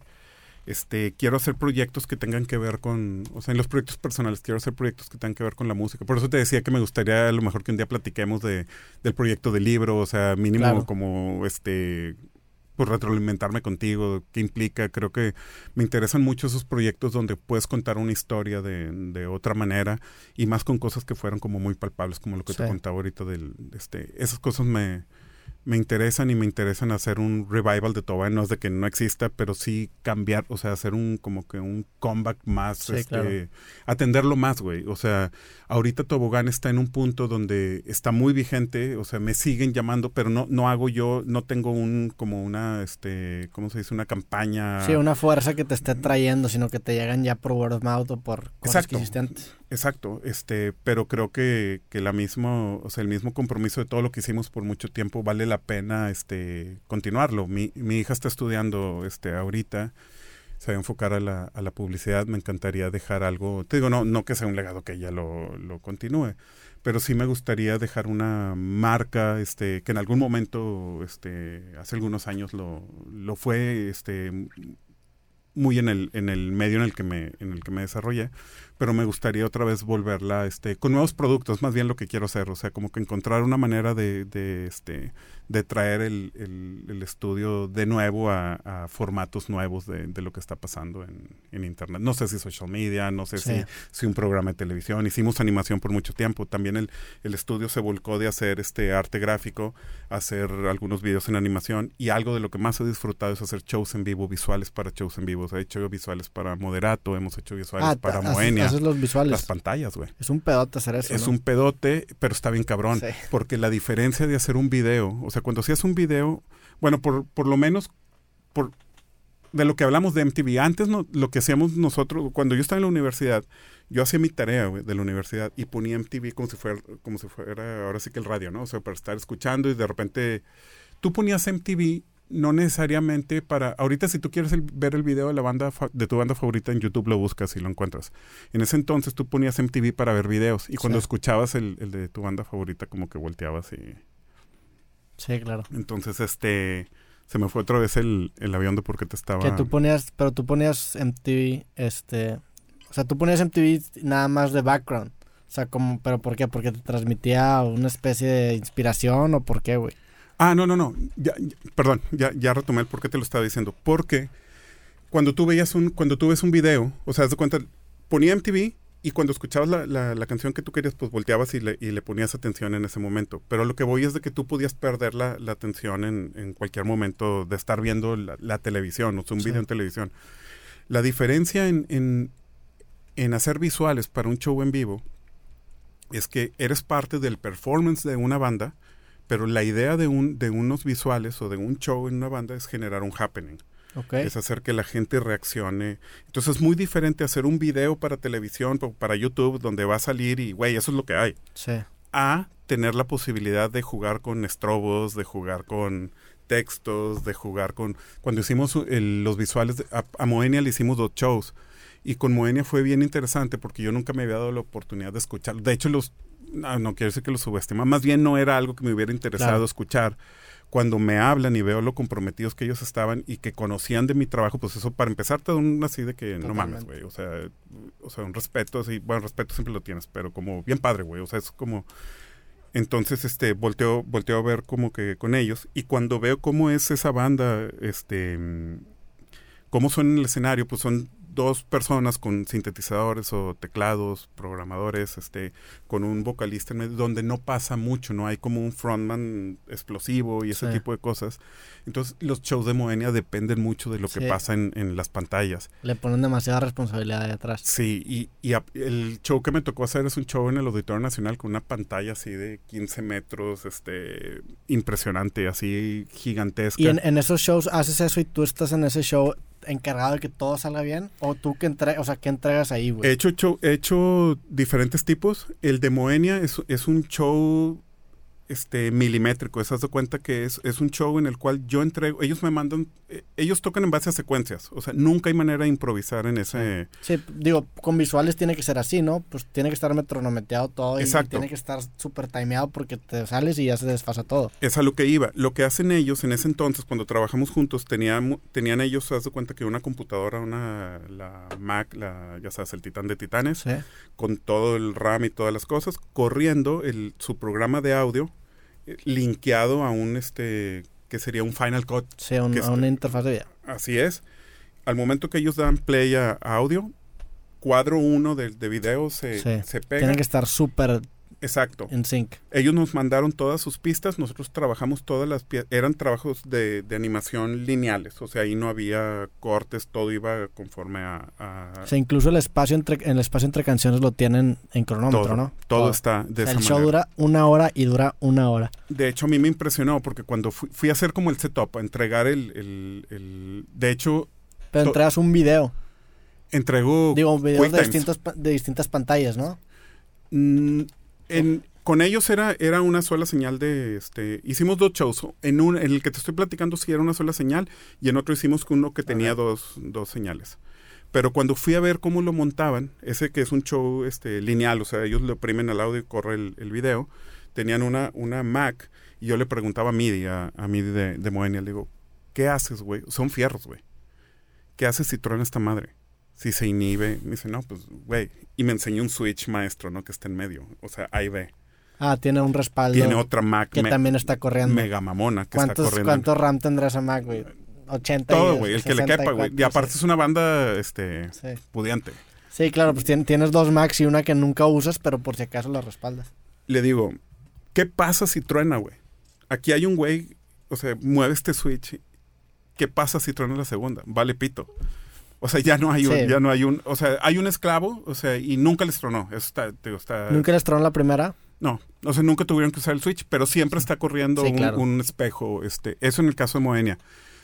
Este, quiero hacer proyectos que tengan que ver con, o sea, en los proyectos personales, quiero hacer proyectos que tengan que ver con la música. Por eso te decía que me gustaría a lo mejor que un día platiquemos de, del proyecto del libro, o sea, mínimo como este por retroalimentarme contigo, qué implica. Creo que me interesan mucho esos proyectos donde puedes contar una historia de, de otra manera y más con cosas que fueron como muy palpables, como lo que te contaba ahorita del, este, esas cosas me, me interesan y me interesan hacer un revival de Tobogán, no es de que no exista, pero sí cambiar, o sea, hacer un como que un comeback más, este, atenderlo más, güey. O sea, ahorita Tobogán está en un punto donde está muy vigente, o sea, me siguen llamando, pero no, no hago yo, no tengo un, como una, este, ¿cómo se dice? Una campaña. Sí, una fuerza que te esté trayendo, sino que te llegan ya por word of mouth o por cosas Exacto. Exacto, este, pero creo que, que la mismo, o sea, el mismo compromiso de todo lo que hicimos por mucho tiempo vale la pena este continuarlo. Mi, mi hija está estudiando este ahorita, se va a enfocar a la, a la publicidad, me encantaría dejar algo, te digo, no, no que sea un legado que ella lo, lo continúe, pero sí me gustaría dejar una marca, este, que en algún momento, este, hace algunos años lo, lo fue, este, muy en el, en el medio en el que me, en el que me desarrollé, pero me gustaría otra vez volverla este, con nuevos productos, más bien lo que quiero hacer, o sea, como que encontrar una manera de, de este, de traer el, el, estudio de nuevo a, formatos nuevos de, de, lo que está pasando en, en, Internet. No sé si social media, no sé si, si, un programa de televisión. Hicimos animación por mucho tiempo. También el, el estudio se volcó de hacer este arte gráfico, hacer algunos videos en animación y algo de lo que más he disfrutado es hacer shows en vivo, visuales para shows en vivo. he hecho visuales para Moderato, hemos hecho visuales ah, para Moenia. los visuales. Las pantallas, güey. Es un pedote hacer eso. Es un pedote, pero está bien cabrón. Porque la diferencia de hacer un video, o sea, cuando hacías un video, bueno, por, por lo menos por de lo que hablamos de MTV. Antes no, lo que hacíamos nosotros, cuando yo estaba en la universidad, yo hacía mi tarea de la universidad y ponía MTV como si fuera, como si fuera ahora sí que el radio, ¿no? O sea, para estar escuchando y de repente tú ponías MTV no necesariamente para ahorita si tú quieres ver el video de la banda de tu banda favorita en YouTube lo buscas y lo encuentras. En ese entonces tú ponías MTV para ver videos y cuando escuchabas el, el de tu banda favorita como que volteabas y Sí, claro. Entonces, este, se me fue otra vez el, el avión de por qué te estaba... Que tú ponías, pero tú ponías MTV, este, o sea, tú ponías MTV nada más de background. O sea, como, pero ¿por qué? ¿Porque te transmitía una especie de inspiración o por qué, güey? Ah, no, no, no. Ya, perdón, ya, ya retomé el por qué te lo estaba diciendo. Porque cuando tú veías un, cuando tú ves un video, o sea, de cuenta, ponía MTV y cuando escuchabas la, la, la, canción que tú querías, pues volteabas y le, y le, ponías atención en ese momento. Pero lo que voy es de que tú podías perder la, la atención en, en, cualquier momento de estar viendo la, televisión, o un sí. video en televisión. La diferencia en, en, en hacer visuales para un show en vivo es que eres parte del performance de una banda, pero la idea de, un, de unos visuales o de un show en una banda es generar un happening. Okay. Es hacer que la gente reaccione. Entonces es muy diferente hacer un video para televisión, para YouTube, donde va a salir y, güey, eso es lo que hay. Sí. A tener la posibilidad de jugar con estrobos, de jugar con textos, de jugar con... Cuando hicimos el, los visuales, de, a, a Moenia le hicimos dos shows. Y con Moenia fue bien interesante porque yo nunca me había dado la oportunidad de escuchar. De hecho, los no, no quiero decir que los subestima, más bien no era algo que me hubiera interesado Claro. escuchar. Cuando me hablan y veo lo comprometidos que ellos estaban y que conocían de mi trabajo, pues eso para empezar te da un así de que no mames, güey. O sea, o sea, un respeto, así, bueno, respeto siempre lo tienes, pero como bien padre, güey. O sea, es como entonces, este, volteo, volteo a ver como que con ellos. Y cuando veo cómo es esa banda, este, mm, cómo son en el escenario, pues son dos personas con sintetizadores o teclados, programadores, este, con un vocalista en medio, donde no pasa mucho, no hay como un frontman explosivo y ese Sí. tipo de cosas. Entonces, los shows de Moenia dependen mucho de lo que Sí. pasa en, en las pantallas. Le ponen demasiada responsabilidad ahí atrás. Sí, y, y a- el show que me tocó hacer es un show en el Auditorio Nacional con una pantalla así de 15 metros, este, impresionante, así gigantesca. Y en, en esos shows haces eso y tú estás en ese show encargado de que todo salga bien. O tú que entre, o sea, ¿qué entregas ahí, He güey? hecho, show- he hecho diferentes tipos. El de Moenia es, es un show este milimétrico. ¿Se das cuenta que es, es un show en el cual yo entrego, ellos me mandan, eh, ellos tocan en base a secuencias. O sea, nunca hay manera de improvisar en ese... Sí, digo, con visuales tiene que ser así, ¿no? Pues tiene que estar metronometeado todo y Exacto. tiene que estar súper timeado porque te sales y ya se desfasa todo. Es a lo que iba. Lo que hacen ellos en ese entonces, cuando trabajamos juntos, tenían, tenían ellos, haz de cuenta que una computadora, una, la Mac, la, ya sabes, el titán de titanes, Sí. con todo el RAM y todas las cosas, corriendo el, su programa de audio, linkeado a un, este, que sería un Final Cut. Sí, un- Que a una interfaz de video. Así es. Al momento que ellos dan play a, a audio, cuadro uno de, de video se, Sí. se pega. Tiene que estar súper Exacto. en sync. Ellos nos mandaron todas sus pistas, nosotros trabajamos todas las piezas, eran trabajos de, de animación lineales, o sea, ahí no había cortes, todo iba conforme a... a- O sea, incluso el espacio entre, el espacio entre canciones lo tienen en cronómetro, todo, ¿no? todo está de O sea, esa el show manera. dura una hora y dura una hora. De hecho, a mí me impresionó porque cuando fui, fui a hacer como el setup, a entregar el... el- el- de hecho, Pero entregas un video. entregó... Digo, videos de, distintos, de distintas pantallas, ¿no? Mm, en- con ellos era, era una sola señal de este. Hicimos dos shows. En un, en el que te estoy platicando sí era una sola señal, y en otro hicimos uno que tenía dos, dos señales. Pero cuando fui a ver cómo lo montaban, ese que es un show este, lineal, o sea, ellos le oprimen al audio y corre el, el video, tenían una, una Mac, y yo le preguntaba a Midi, a, a Midi de, de Moenia, le digo, ¿qué haces, güey? Son fierros, güey. ¿Qué haces si truena esta madre? Si se inhibe. Me dice, no, pues, güey. Y me enseñó un switch maestro, ¿no? Que está en medio. O sea, ahí ve. Ah, tiene un respaldo Tiene otra Mac que me- también está corriendo. mega mamona que está ¿Cuántos, corriendo. ¿Cuánto RAM tendrá esa Mac, güey? 80 y Todo, güey. El que le quepa, güey. Y 64, aparte es una banda, este, Sí. Pudiente. Sí, claro, pues tien- tienes dos Macs y una que nunca usas, pero por si acaso la respaldas. Le digo, ¿qué pasa si truena, güey? Aquí hay un güey, o sea, mueve este switch. ¿Qué pasa si truena la segunda? Vale pito. O sea, ya no hay un, Sí. ya no hay un, o sea, hay un esclavo, o sea, y nunca les tronó. Eso está, te digo, está, ¿Nunca les tronó la primera? No, o sea, nunca tuvieron que usar el switch, pero siempre está corriendo Sí, un, claro. un espejo, este, eso en el caso de Moenia.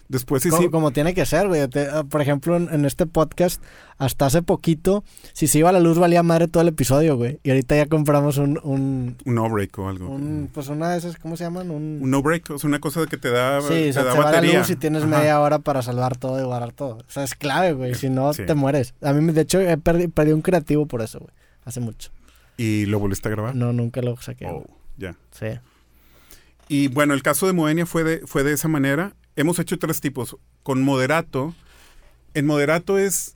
Después sí, como, sí, como tiene que ser, güey. Ah, por ejemplo, en, en este podcast, hasta hace poquito, si se iba la luz valía madre todo el episodio, güey. Y ahorita ya compramos un, un, un no break o algo. un- pues una de esas, ¿cómo se llaman? Un, Un no break, o sea, una cosa que te da, sí, te o sea, da se va la batería. luz y tienes Ajá. media hora para salvar todo y guardar todo. O sea, es clave, güey. Si no, Sí. te mueres. A mí, de hecho, he perdi- perdí un creativo por eso, güey. Hace mucho. ¿Y lo volviste a grabar? No, nunca lo saqué. Oh, ya. Sí. Y bueno, el caso de Moenia fue de, fue de esa manera. Hemos hecho tres tipos. Con moderato, en moderato es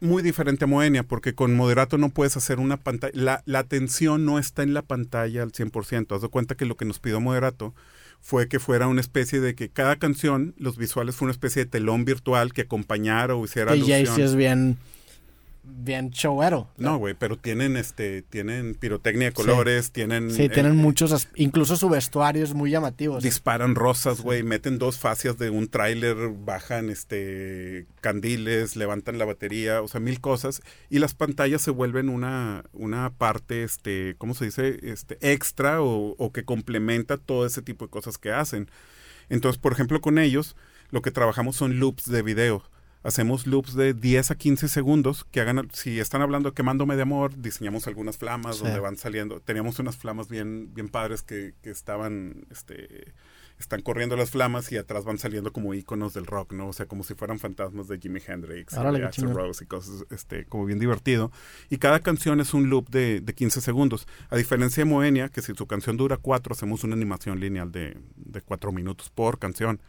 muy diferente a Moenia, porque con moderato no puedes hacer una pantalla. La, la atención no está en la pantalla al 100%. Haz de cuenta que lo que nos pidió moderato fue que fuera una especie de que cada canción, los visuales fue una especie de telón virtual que acompañara o hiciera Que ya es bien bien showero. No, güey, pero tienen este tienen pirotecnia de colores, tienen Sí, eh, tienen muchos, incluso su vestuario es muy llamativo. disparan rosas, güey, meten dos fascias de un tráiler, bajan este candiles, levantan la batería, o sea, mil cosas y las pantallas se vuelven una una parte este, ¿cómo se dice? este extra o, o que complementa todo ese tipo de cosas que hacen. Entonces, por ejemplo, con ellos lo que trabajamos son loops de video. Hacemos loops de 10 a 15 segundos que hagan, si están hablando de quemándome de amor, diseñamos algunas flamas Sí. donde van saliendo. Teníamos unas flamas bien, bien padres que, que estaban, este, están corriendo las flamas y atrás van saliendo como iconos del rock, ¿no? O sea, como si fueran fantasmas de Jimi Hendrix, y Axl chingón. Rose y cosas, este, como bien divertido. Y cada canción es un loop de, de 15 segundos. A diferencia de Moenia, que si su canción dura 4, hacemos una animación lineal de, de 4 minutos por canción.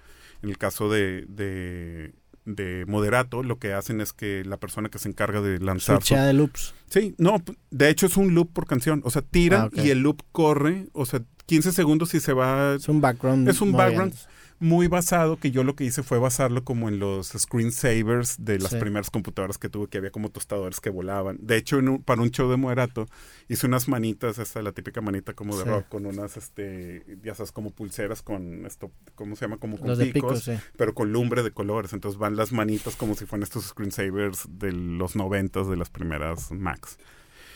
En el caso de, de, de Moderato, lo que hacen es que la persona que se encarga de lanzar... su- switchea de loops. Sí, no, de hecho es un loop por canción. O sea, tiran Ah, ok. y el loop corre, o sea, 15 segundos y se va Es un background. Es un background. Muy basado, que yo lo que hice fue basarlo como en los screensavers de las Sí. primeras computadoras que tuve, que había como tostadores que volaban. De hecho, en un- para un show de Moderato, hice unas manitas, esta la típica manita como de Sí. rock, con unas, este, ya sabes, como pulseras con esto, ¿cómo se llama? Como con Los de picos, picos, sí. pero con lumbre de colores. Entonces van las manitas como si fueran estos screensavers de los noventas de las primeras Macs.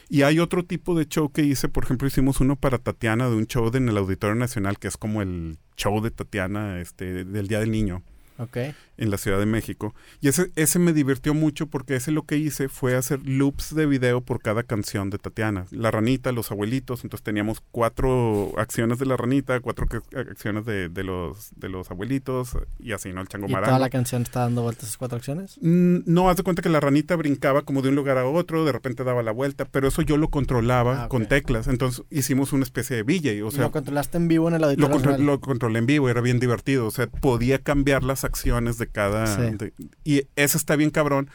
Y hay otro tipo de show que hice, por ejemplo, hicimos uno para Tatiana de un show de- en el Auditorio Nacional, que es como el show de Tatiana este, del Día del Niño Ok. en la Ciudad de México. Y ese, ese me divirtió mucho porque ese lo que hice fue hacer loops de video por cada canción de Tatiana. La ranita, los abuelitos, entonces teníamos cuatro acciones de la ranita, cuatro acciones de, de los, de los abuelitos y así, ¿no? El chango ¿Y toda marango. la canción está dando vueltas esas cuatro acciones? Mm, No, haz de cuenta que la ranita brincaba como de un lugar a otro, de repente daba la vuelta, pero eso yo lo controlaba Ah, ok. con teclas. Entonces hicimos una especie de VJ, o ¿Y sea, lo controlaste en vivo en el lo, auditorio contro- nacional? lo controlé en vivo, era bien divertido. O sea, podía cambiar las acciones de cada. Sí. de- y eso está bien cabrón.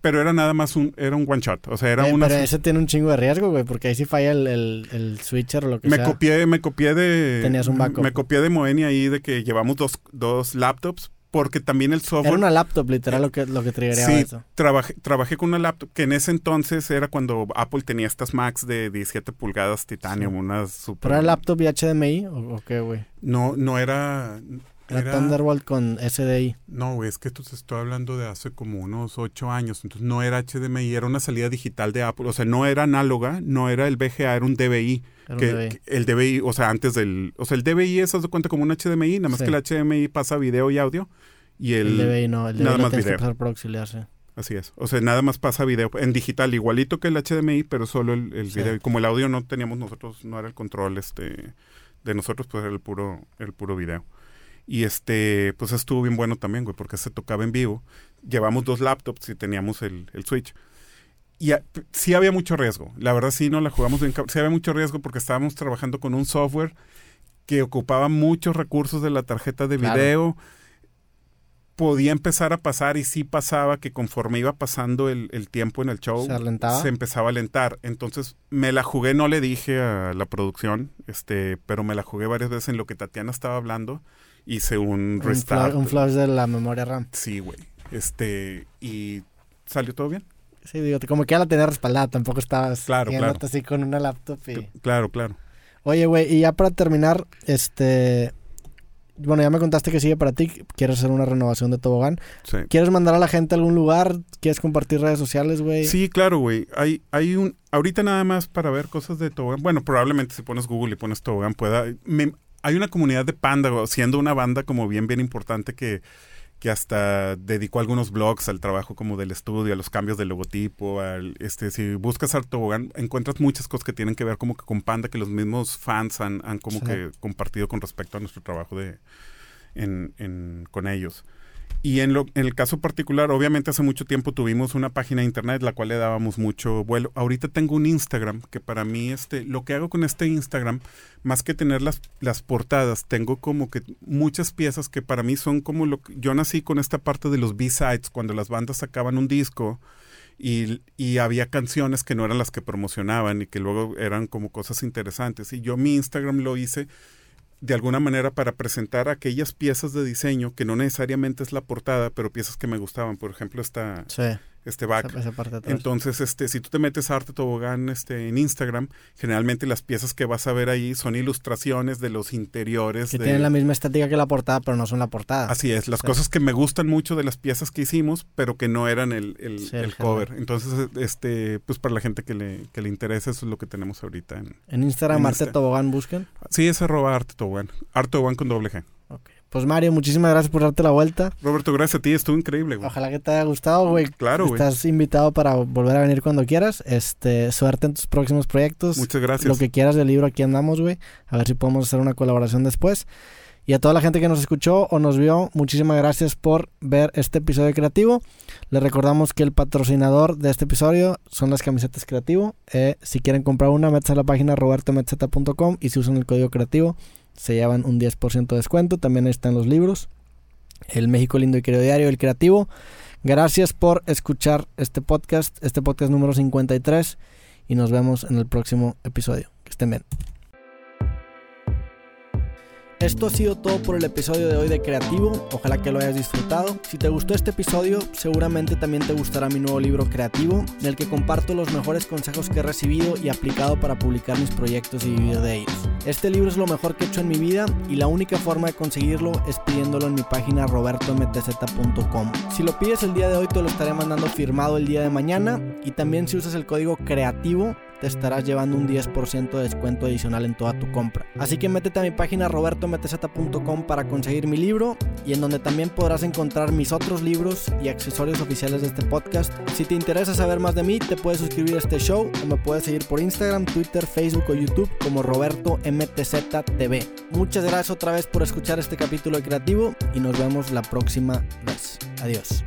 Pero era nada más un, era un one shot. O sea, era Eh, una. pero ese tiene un chingo de riesgo, güey, porque ahí sí falla el, el, el switcher o lo que Me sea. copié, me copié de. Tenías un backup. Me copié de Moenia ahí de que llevamos dos, dos laptops. Porque también el software. Era una laptop, literal, lo que, lo que Sí, eso. trabajé, trabajé con una laptop que en ese entonces era cuando Apple tenía estas Macs de 17 pulgadas titanium, Sí. unas super... ¿Pero era laptop y HDMI o, o qué, güey? No, no era... Era, era- Thunderbolt con SDI. No, güey, es que esto te estoy hablando de hace como unos ocho años. Entonces no era HDMI, era una salida digital de Apple. O sea, no era análoga, no era el VGA, era un DVI. Era un que, DVI. que el DVI, o sea, antes del... O sea, el DVI es, haz de cuenta, como un HDMI, nada más Sí. que el HDMI pasa video y audio. Y El, el... DVI no, el DVI nada lo más tienes que video. pasar por auxiliar, sí. Así es. O sea, nada más pasa video en digital, igualito que el HDMI, pero solo el, el Sí. video. Y Como el audio no teníamos nosotros, no era el control este de nosotros, pues era el puro, el puro video. Y este, pues estuvo bien bueno también, güey, porque se tocaba en vivo. Llevamos dos laptops y teníamos el, el Switch. Y a- sí había mucho riesgo. La verdad sí no la jugamos bien. Sí había mucho riesgo porque estábamos trabajando con un software que ocupaba muchos recursos de la tarjeta de Claro. video. Podía empezar a pasar y sí pasaba que conforme iba pasando el, el tiempo en el show, se empezaba a alentar. Entonces me la jugué, no le dije a la producción, este, pero me la jugué varias veces en lo que Tatiana estaba hablando. Hice un restart. un flash de la memoria RAM. Sí, güey. Este, y salió todo bien. Sí, digo, como que ya la tenía respaldada, tampoco estabas Claro, claro. así con una laptop y... Claro, claro. Oye, güey, y ya para terminar, este... Bueno, ya me contaste que sigue para ti, quieres hacer una renovación de tobogán. Sí. ¿Quieres mandar a la gente a algún lugar? ¿Quieres compartir redes sociales, güey? Sí, claro, güey. Hay, hay un, ahorita nada más para ver cosas de tobogán. Bueno, probablemente si pones Google y pones tobogán pueda. me- hay una comunidad de panda, siendo una banda como bien, bien importante que, que hasta dedicó algunos blogs al trabajo como del estudio, a los cambios del logotipo, al, este, si buscas al tobogán, encuentras muchas cosas que tienen que ver como que con panda, que los mismos fans han, han como Sí. que compartido con respecto a nuestro trabajo de, en, en- con ellos. Y en, lo, en el caso particular, obviamente hace mucho tiempo tuvimos una página de internet la cual le dábamos mucho vuelo. Ahorita tengo un Instagram que para mí este lo que hago con este Instagram más que tener las, las portadas, tengo como que muchas piezas que para mí son como lo que yo nací con esta parte de los B-sides cuando las bandas sacaban un disco y, y había canciones que no eran las que promocionaban y que luego eran como cosas interesantes y yo mi Instagram lo hice de alguna manera para presentar aquellas piezas de diseño que no necesariamente es la portada, pero piezas que me gustaban. Por ejemplo, esta, Sí. Este back. Esa- esa. Entonces, este, si tú te metes a Arte Tobogán este, en Instagram, generalmente las piezas que vas a ver ahí son ilustraciones de los interiores. que de- tienen la misma estética que la portada, pero no son la portada. Así es, las Sí. cosas que me gustan mucho de las piezas que hicimos, pero que no eran el, el- Sí, el el cover. Entonces, este, pues para la gente que le, que le interesa, eso es lo que tenemos ahorita. En... En Instagram, En Arte Insta. Tobogán, busquen. Sí, es arroba Arte Tobogán. Arte Tobogán con doble G. Pues Mario, muchísimas gracias por darte la vuelta. Roberto, gracias a ti, estuvo increíble, güey. Ojalá que te haya gustado, güey. Claro, güey. Estás invitado para volver a venir cuando quieras. Este, suerte en tus próximos proyectos. Muchas gracias. Lo que quieras del libro, aquí andamos, güey. A ver si podemos hacer una colaboración después. Y a toda la gente que nos escuchó o nos vio, muchísimas gracias por ver este episodio creativo. Les recordamos que el patrocinador de este episodio son las camisetas creativo. Eh, si quieren comprar una, métanse a la página robertometzeta.com y si usan el código creativo, se llevan un 10% de descuento. También ahí están los libros. El México Lindo y Querido Diario, El Creativo. Gracias por escuchar este podcast, este podcast número 53. Y nos vemos en el próximo episodio. Que estén bien. Esto ha sido todo por el episodio de hoy de Creativo, ojalá que lo hayas disfrutado. Si te gustó este episodio, seguramente también te gustará mi nuevo libro Creativo, en el que comparto los mejores consejos que he recibido y aplicado para publicar mis proyectos y vivir de ellos. Este libro es lo mejor que he hecho en mi vida y la única forma de conseguirlo es pidiéndolo en mi página robertomtz.com. Si lo pides el día de hoy te lo estaré mandando firmado el día de mañana y también si usas el código Creativo te estarás llevando un 10% de descuento adicional en toda tu compra. Así que métete a mi página robertomtz.com para conseguir mi libro y en donde también podrás encontrar mis otros libros y accesorios oficiales de este podcast. Si te interesa saber más de mí, te puedes suscribir a este show o me puedes seguir por Instagram, Twitter, Facebook o YouTube como Roberto MTZ. Muchas gracias otra vez por escuchar este capítulo de Creativo y nos vemos la próxima vez. Adiós.